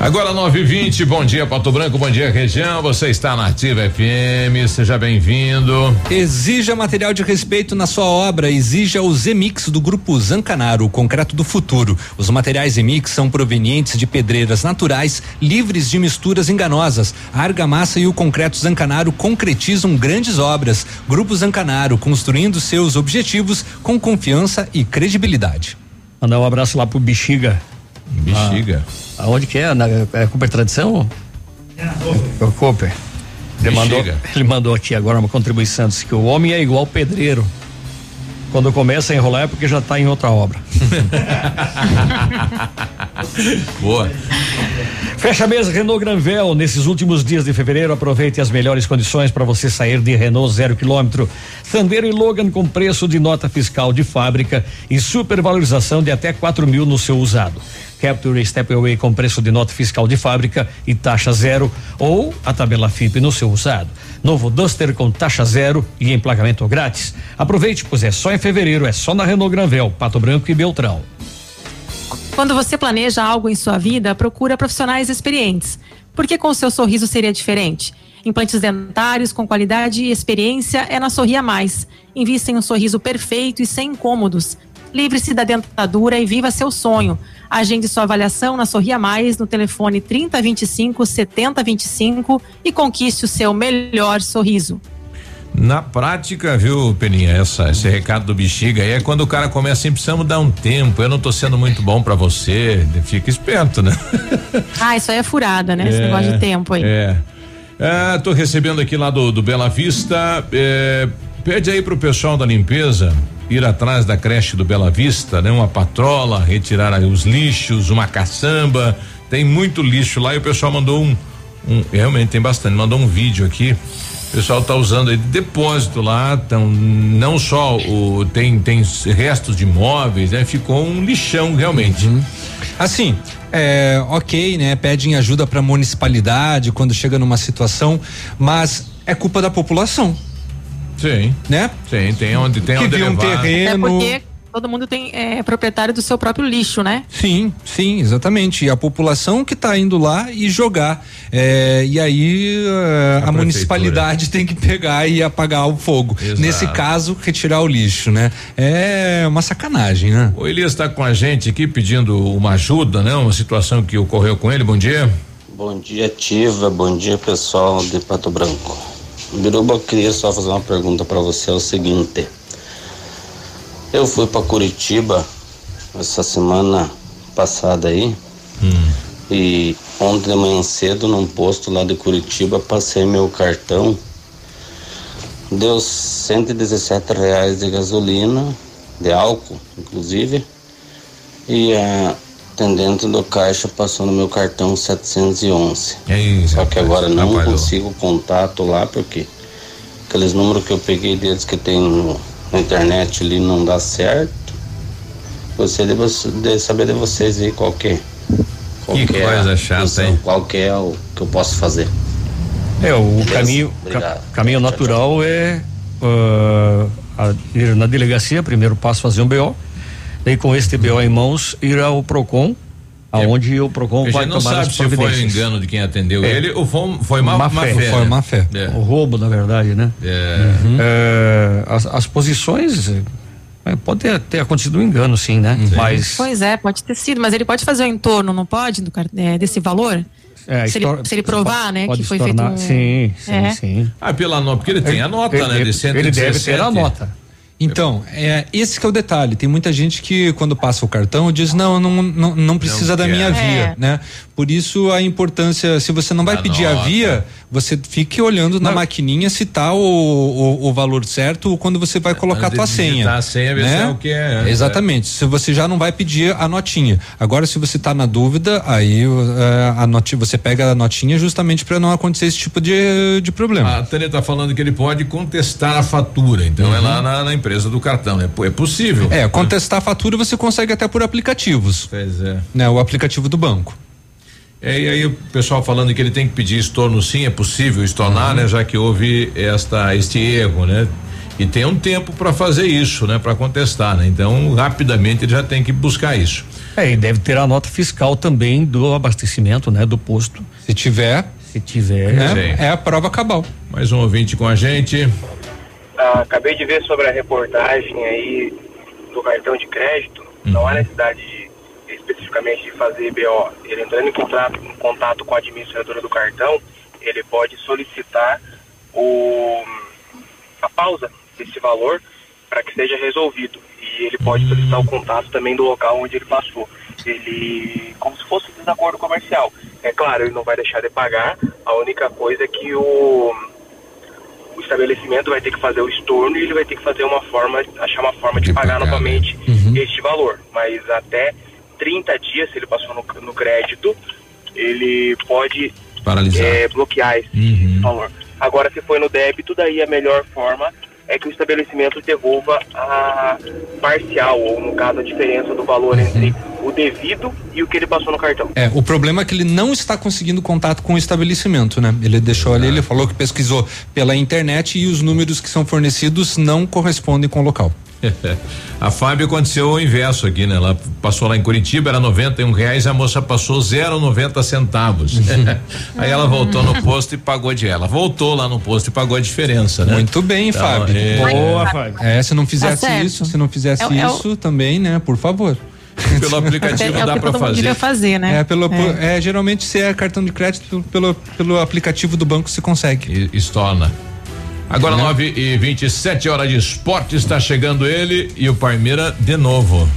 Agora 9:20, bom dia Pato Branco, bom dia região. Você está na Ativa FM, seja bem-vindo. Exija material de respeito na sua obra, exija o Zemix do grupo Zancanaro, o concreto do futuro. Os materiais Zemix são provenientes de pedreiras naturais, livres de misturas enganosas. A argamassa e o concreto Zancanaro concretizam grandes obras. Grupo Zancanaro, construindo seus objetivos com confiança e credibilidade. Mandar um abraço lá pro Bexiga. Bexiga. Ah, aonde que é? Na é Cooper Tradição? É o Cooper. Ele mandou, ele mandou aqui agora uma contribuição, disse que o homem é igual pedreiro. Quando começa a enrolar é porque já está em outra obra. Boa. Fecha a mesa Renault Granvel. Nesses últimos dias de fevereiro, aproveite as melhores condições para você sair de Renault zero quilômetro. Sandero e Logan com preço de nota fiscal de fábrica e supervalorização de até 4 mil no seu usado. Capture Stepway com preço de nota fiscal de fábrica e taxa zero ou a tabela FIP no seu usado. Novo Duster com taxa zero e emplacamento grátis. Aproveite, pois é só em fevereiro, é só na Renault Granvel, Pato Branco e Beltrão. Quando você planeja algo em sua vida, procura profissionais experientes. Porque com o seu sorriso seria diferente? Implantes dentários com qualidade e experiência é na Sorria Mais. Invista em um sorriso perfeito e sem incômodos. Livre-se da dentadura e viva seu sonho. Agende sua avaliação na Sorria Mais no telefone 3025 7025 e conquiste o seu melhor sorriso. Na prática, viu, Peninha, essa, esse recado do bexiga aí é quando o cara começa assim, precisamos dar um tempo, eu não tô sendo muito bom pra você, fica esperto, né? Ah, isso aí é furada, né? Esse É, negócio de tempo aí. É. Ah, tô recebendo aqui lá do, do Bela Vista. É, pede aí pro pessoal da limpeza ir atrás da creche do Bela Vista, né? Uma patrola, retirar os lixos, uma caçamba. Tem muito lixo lá e o pessoal mandou um, um realmente tem bastante, mandou um vídeo aqui. O pessoal tá usando aí de depósito lá, então não só o tem tem restos de móveis, né? Ficou um lixão realmente. Assim, é, ok, né? Pedem ajuda para municipalidade quando chega numa situação, mas é culpa da população. Sim. Né? Sim, tem onde tem que onde viu um levar. É terreno. porque todo mundo tem é proprietário do seu próprio lixo, né? Sim, sim, exatamente. E a população que está indo lá e jogar. É, e aí eh, a, municipalidade tem que pegar e apagar o fogo. Exato. Nesse caso, retirar o lixo, né? É uma sacanagem, né? O Elias está com a gente aqui pedindo uma ajuda, né? Uma situação que ocorreu com ele. Bom dia. Bom dia, Ativa. Bom dia, pessoal de Pato Branco. Biruba, eu queria só fazer uma pergunta para você. É o seguinte: eu fui para Curitiba essa semana passada aí e ontem de manhã cedo num posto lá de Curitiba passei meu cartão. Deu 117 reais de gasolina, de álcool, inclusive. E a atendente do caixa passou no meu cartão 711. Só que agora não atrapalhou. consigo contato lá porque aqueles números que eu peguei deles que tem no- na internet ali não dá certo. Gostaria de, saber de vocês aí qual que é. Qual Que é a coisa chata, função, hein? Qual que é o que eu posso fazer. É, o Beleza? caminho, ca- caminho natural é ah, a- ir na delegacia, primeiro passo fazer um BO, daí com este BO em mãos ir ao Procon, aonde o Procon A vai não tomar sabe as se foi providências. engano de quem atendeu É. ele ou foi, foi má, má fé. Foi né? má fé. É. O roubo, na verdade, né? É. É, as, as posições É, pode ter, ter, acontecido um engano, sim, né? Uhum. Mas... Pois é, pode ter sido, mas ele pode fazer o entorno, não pode, do, é, desse valor? É, se, ele, se, ele, provar, pode, né, pode que foi feito um... Sim, sim, é. sim. Ah, pela nota, porque ele tem a nota, ele, né, de 117. Ele deve ter a nota. Então, é, esse que é o detalhe. Tem muita gente que quando passa o cartão diz não, não, não, não precisa não da minha via, é. né? Por isso a importância, se você não vai a pedir nota. a via, você fique olhando não. na maquininha se tá o, o, o, valor certo quando você vai colocar a tua senha. A senha, né? o que é. Exatamente. Se você já não vai pedir a notinha. Agora, se você tá na dúvida, aí a notinha, você pega a notinha justamente para não acontecer esse tipo de, de problema. A Tânia tá falando que ele pode contestar a fatura, então uhum. é lá na, na, empresa do cartão, né? É possível. É, contestar a fatura você consegue até por aplicativos. Pois é. Né? O aplicativo do banco. É, e aí o pessoal falando que ele tem que pedir estorno sim, é possível estornar, uhum. né? Já que houve esta, este erro, né? E tem um tempo para fazer isso, né? Para contestar, né? Então, rapidamente ele já tem que buscar isso. É, e deve ter a nota fiscal também do abastecimento, né? Do posto. Se tiver. Se tiver. Né? É a prova cabal. Mais um ouvinte com a gente. Ah, acabei de ver sobre a reportagem aí do cartão de crédito. Uhum. Não há necessidade de especificamente de fazer BO, ele entrando em contato, em contato com a administradora do cartão, ele pode solicitar o, a pausa desse valor para que seja resolvido. E ele pode solicitar o contato também do local onde ele passou. Ele, como se fosse um desacordo comercial. É claro, ele não vai deixar de pagar, a única coisa é que o, o estabelecimento vai ter que fazer o estorno e ele vai ter que fazer uma forma, achar uma forma de, de pagar, pagar, né? novamente uhum. este valor. Mas até 30 dias, se ele passou no, no crédito, ele pode Paralisar. É, bloquear esse uhum. valor. Agora, se foi no débito, daí a melhor forma é que o estabelecimento devolva a parcial, ou no caso a diferença do valor uhum. entre o devido e o que ele passou no cartão. É, o problema é que ele não está conseguindo contato com o estabelecimento, né? Ele deixou ali, ele falou que pesquisou pela internet e os números que são fornecidos não correspondem com o local. a Fábio aconteceu o inverso aqui, né? Ela passou lá em Curitiba, era 91 reais, a moça passou 0,90 centavos. Aí ela voltou no posto e pagou de ela. Voltou lá no posto e pagou a diferença, né? Muito bem, então, Fábio. É... Boa, Fábio. É, se não fizesse tá isso, se não fizesse é, isso é também, né? Por favor. Pelo aplicativo é, dá para fazer. fazer, né? É, pelo, é. é. geralmente se é cartão de crédito, pelo, pelo aplicativo do banco se consegue. E, estorna. Agora, 9 e 27 horas de esporte, está chegando ele e o Palmeiras de novo.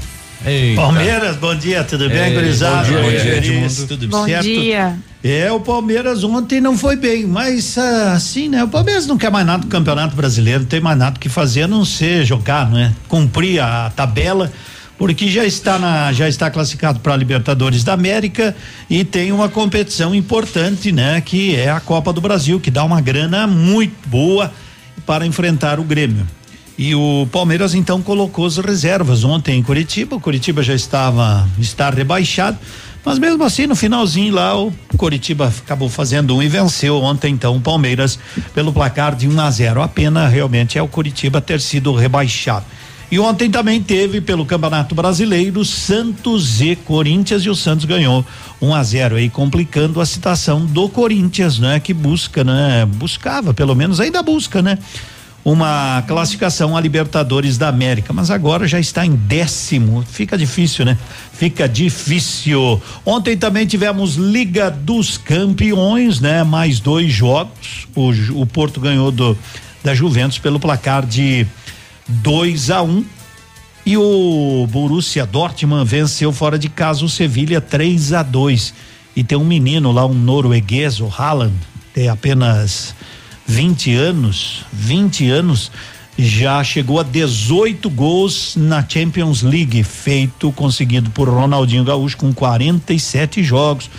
Eita. Palmeiras, bom dia, tudo bem, Ei, gurizada? Bom dia, bom dia tudo bom certo? dia. É, o Palmeiras ontem não foi bem, mas ah, assim, né? O Palmeiras não quer mais nada do Campeonato Brasileiro, não tem mais nada que fazer a não ser jogar, né? Cumprir a tabela porque já está na já está classificado para a Libertadores da América e tem uma competição importante, né, que é a Copa do Brasil, que dá uma grana muito boa para enfrentar o Grêmio. E o Palmeiras então colocou as reservas ontem em Curitiba. O Curitiba já estava está rebaixado, mas mesmo assim no finalzinho lá o Curitiba acabou fazendo um e venceu ontem então o Palmeiras pelo placar de 1 um a 0. A pena realmente é o Curitiba ter sido rebaixado. E ontem também teve pelo Campeonato Brasileiro Santos e Corinthians e o Santos ganhou 1 um a 0 aí complicando a situação do Corinthians, né, que busca, né, buscava, pelo menos ainda busca, né, uma classificação a Libertadores da América, mas agora já está em décimo. Fica difícil, né? Fica difícil. Ontem também tivemos Liga dos Campeões, né? Mais dois jogos. O, o Porto ganhou do da Juventus pelo placar de 2 a 1 um, e o Borussia Dortmund venceu fora de casa o Sevilha 3 a 2 e tem um menino lá um norueguês o Haaland tem apenas 20 anos 20 anos já chegou a 18 gols na Champions League feito conseguido por Ronaldinho Gaúcho com 47 jogos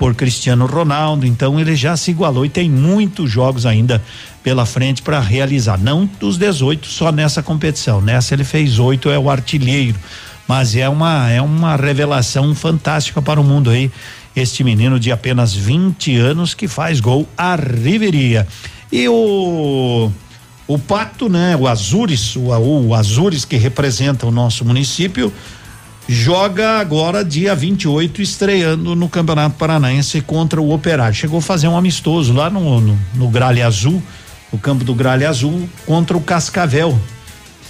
por Cristiano Ronaldo então ele já se igualou e tem muitos jogos ainda pela frente para realizar. Não dos 18 só nessa competição. Nessa ele fez oito, é o artilheiro. Mas é uma é uma revelação fantástica para o mundo aí. Este menino de apenas 20 anos que faz gol à Riveria. E o o Pato, né, o Azures, o, o Azures que representa o nosso município, joga agora dia 28 estreando no Campeonato Paranaense contra o Operário. Chegou a fazer um amistoso lá no no, no Gralha Azul o campo do Gralha Azul contra o Cascavel.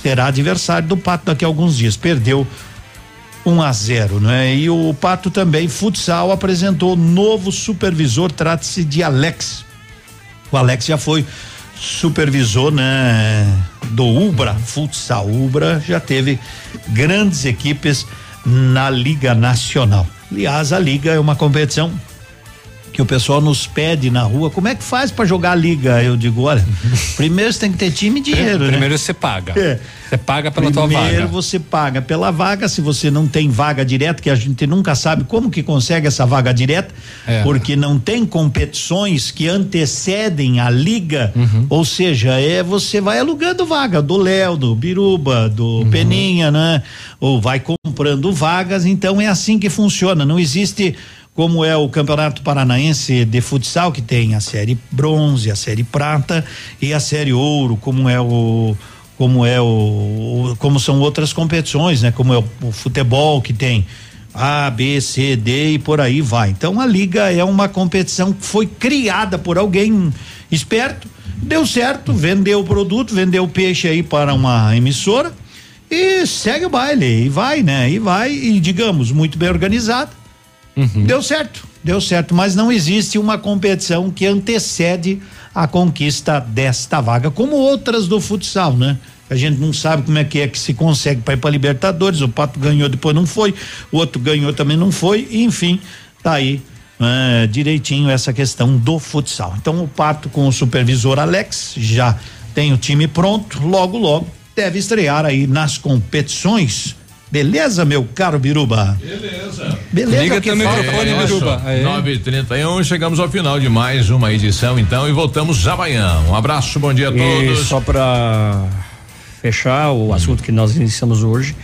terá adversário do Pato daqui a alguns dias. Perdeu 1 a 0, né? E o Pato também, futsal, apresentou novo supervisor, trata-se de Alex. O Alex já foi supervisor, né, do Ubra Futsal. Ubra já teve grandes equipes na Liga Nacional. Aliás, a liga é uma competição que o pessoal nos pede na rua, como é que faz para jogar a liga? Eu digo, olha, primeiro você tem que ter time e dinheiro, né? Primeiro você paga. É. Você paga pela Primeiro tua vaga. você paga pela vaga, se você não tem vaga direta, que a gente nunca sabe como que consegue essa vaga direta, É. porque não tem competições que antecedem a liga, ou seja, é você vai alugando vaga do Léo, do Biruba, do Peninha, né? Ou vai comprando vagas, então é assim que funciona, não existe como é o Campeonato Paranaense de Futsal, que tem a série bronze, a série prata e a série ouro, como é o como é o, como são outras competições, né? Como é o, o futebol que tem A, B, C, D e por aí vai. Então a liga é uma competição que foi criada por alguém esperto, deu certo, vendeu o produto, vendeu o peixe aí para uma emissora e segue o baile e vai, né? E vai e digamos muito bem organizado. Deu certo, deu certo, mas não existe uma competição que antecede a conquista desta vaga, como outras do futsal, né? A gente não sabe como é que é que se consegue para ir para Libertadores. O Pato ganhou, depois não foi. O outro ganhou, também não foi. Enfim, tá aí eh, direitinho essa questão do futsal. Então o Pato com o supervisor Alex já tem o time pronto. Logo, logo deve estrear aí nas competições. Beleza, meu caro Biruba? Beleza. Beleza, Liga que teu microfone, É, Biruba. Aê. 9h31, chegamos ao final de mais uma edição, então, e voltamos amanhã. Um abraço, bom dia a E todos. só para fechar o assunto que nós iniciamos hoje,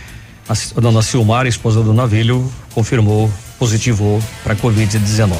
a, dona Silmar, esposa do Navilho, confirmou, positivou para Covid-19.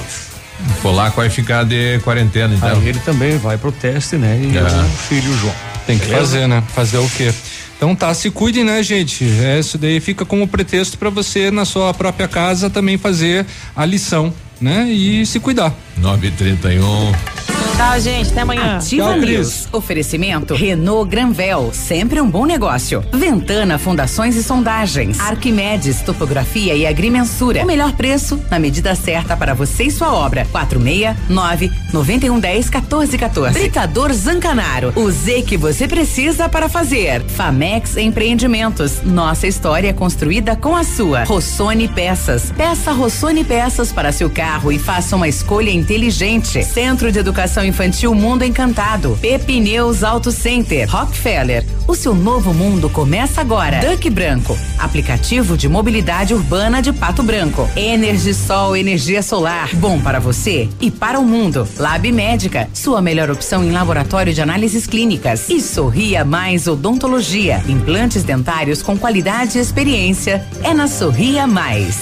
For lá que vai ficar de quarentena, então. Aí ele também vai pro teste, né? E É. o filho João. Tem que Beleza? fazer, né? Fazer o quê? Então tá, se cuidem, né, gente? É, Isso daí fica como pretexto para você na sua própria casa também fazer a lição, né? E se cuidar. 9h31. Tchau, gente. Até amanhã. Ativa News. Oferecimento Renault Granvel, sempre um bom negócio. Ventana Fundações e Sondagens. Arquimedes Topografia e Agrimensura. O melhor preço na medida certa para você e sua obra. 469 9110 1414. Britador Zancanaro. O Z que você precisa para fazer. Famex Empreendimentos. Nossa história construída com a sua. Rossoni Peças. Peça Rossoni Peças para seu carro e faça uma escolha inteligente. Centro de Educação Infantil Mundo Encantado. Pepineus Auto Center. Rockefeller. O seu novo mundo começa agora. Duck Branco. Aplicativo de mobilidade urbana de Pato Branco. Energisol energia solar. Bom para você e para o mundo. Lab Médica. Sua melhor opção em laboratório de análises clínicas. E Sorria Mais Odontologia. Implantes dentários com qualidade e experiência. É na Sorria Mais.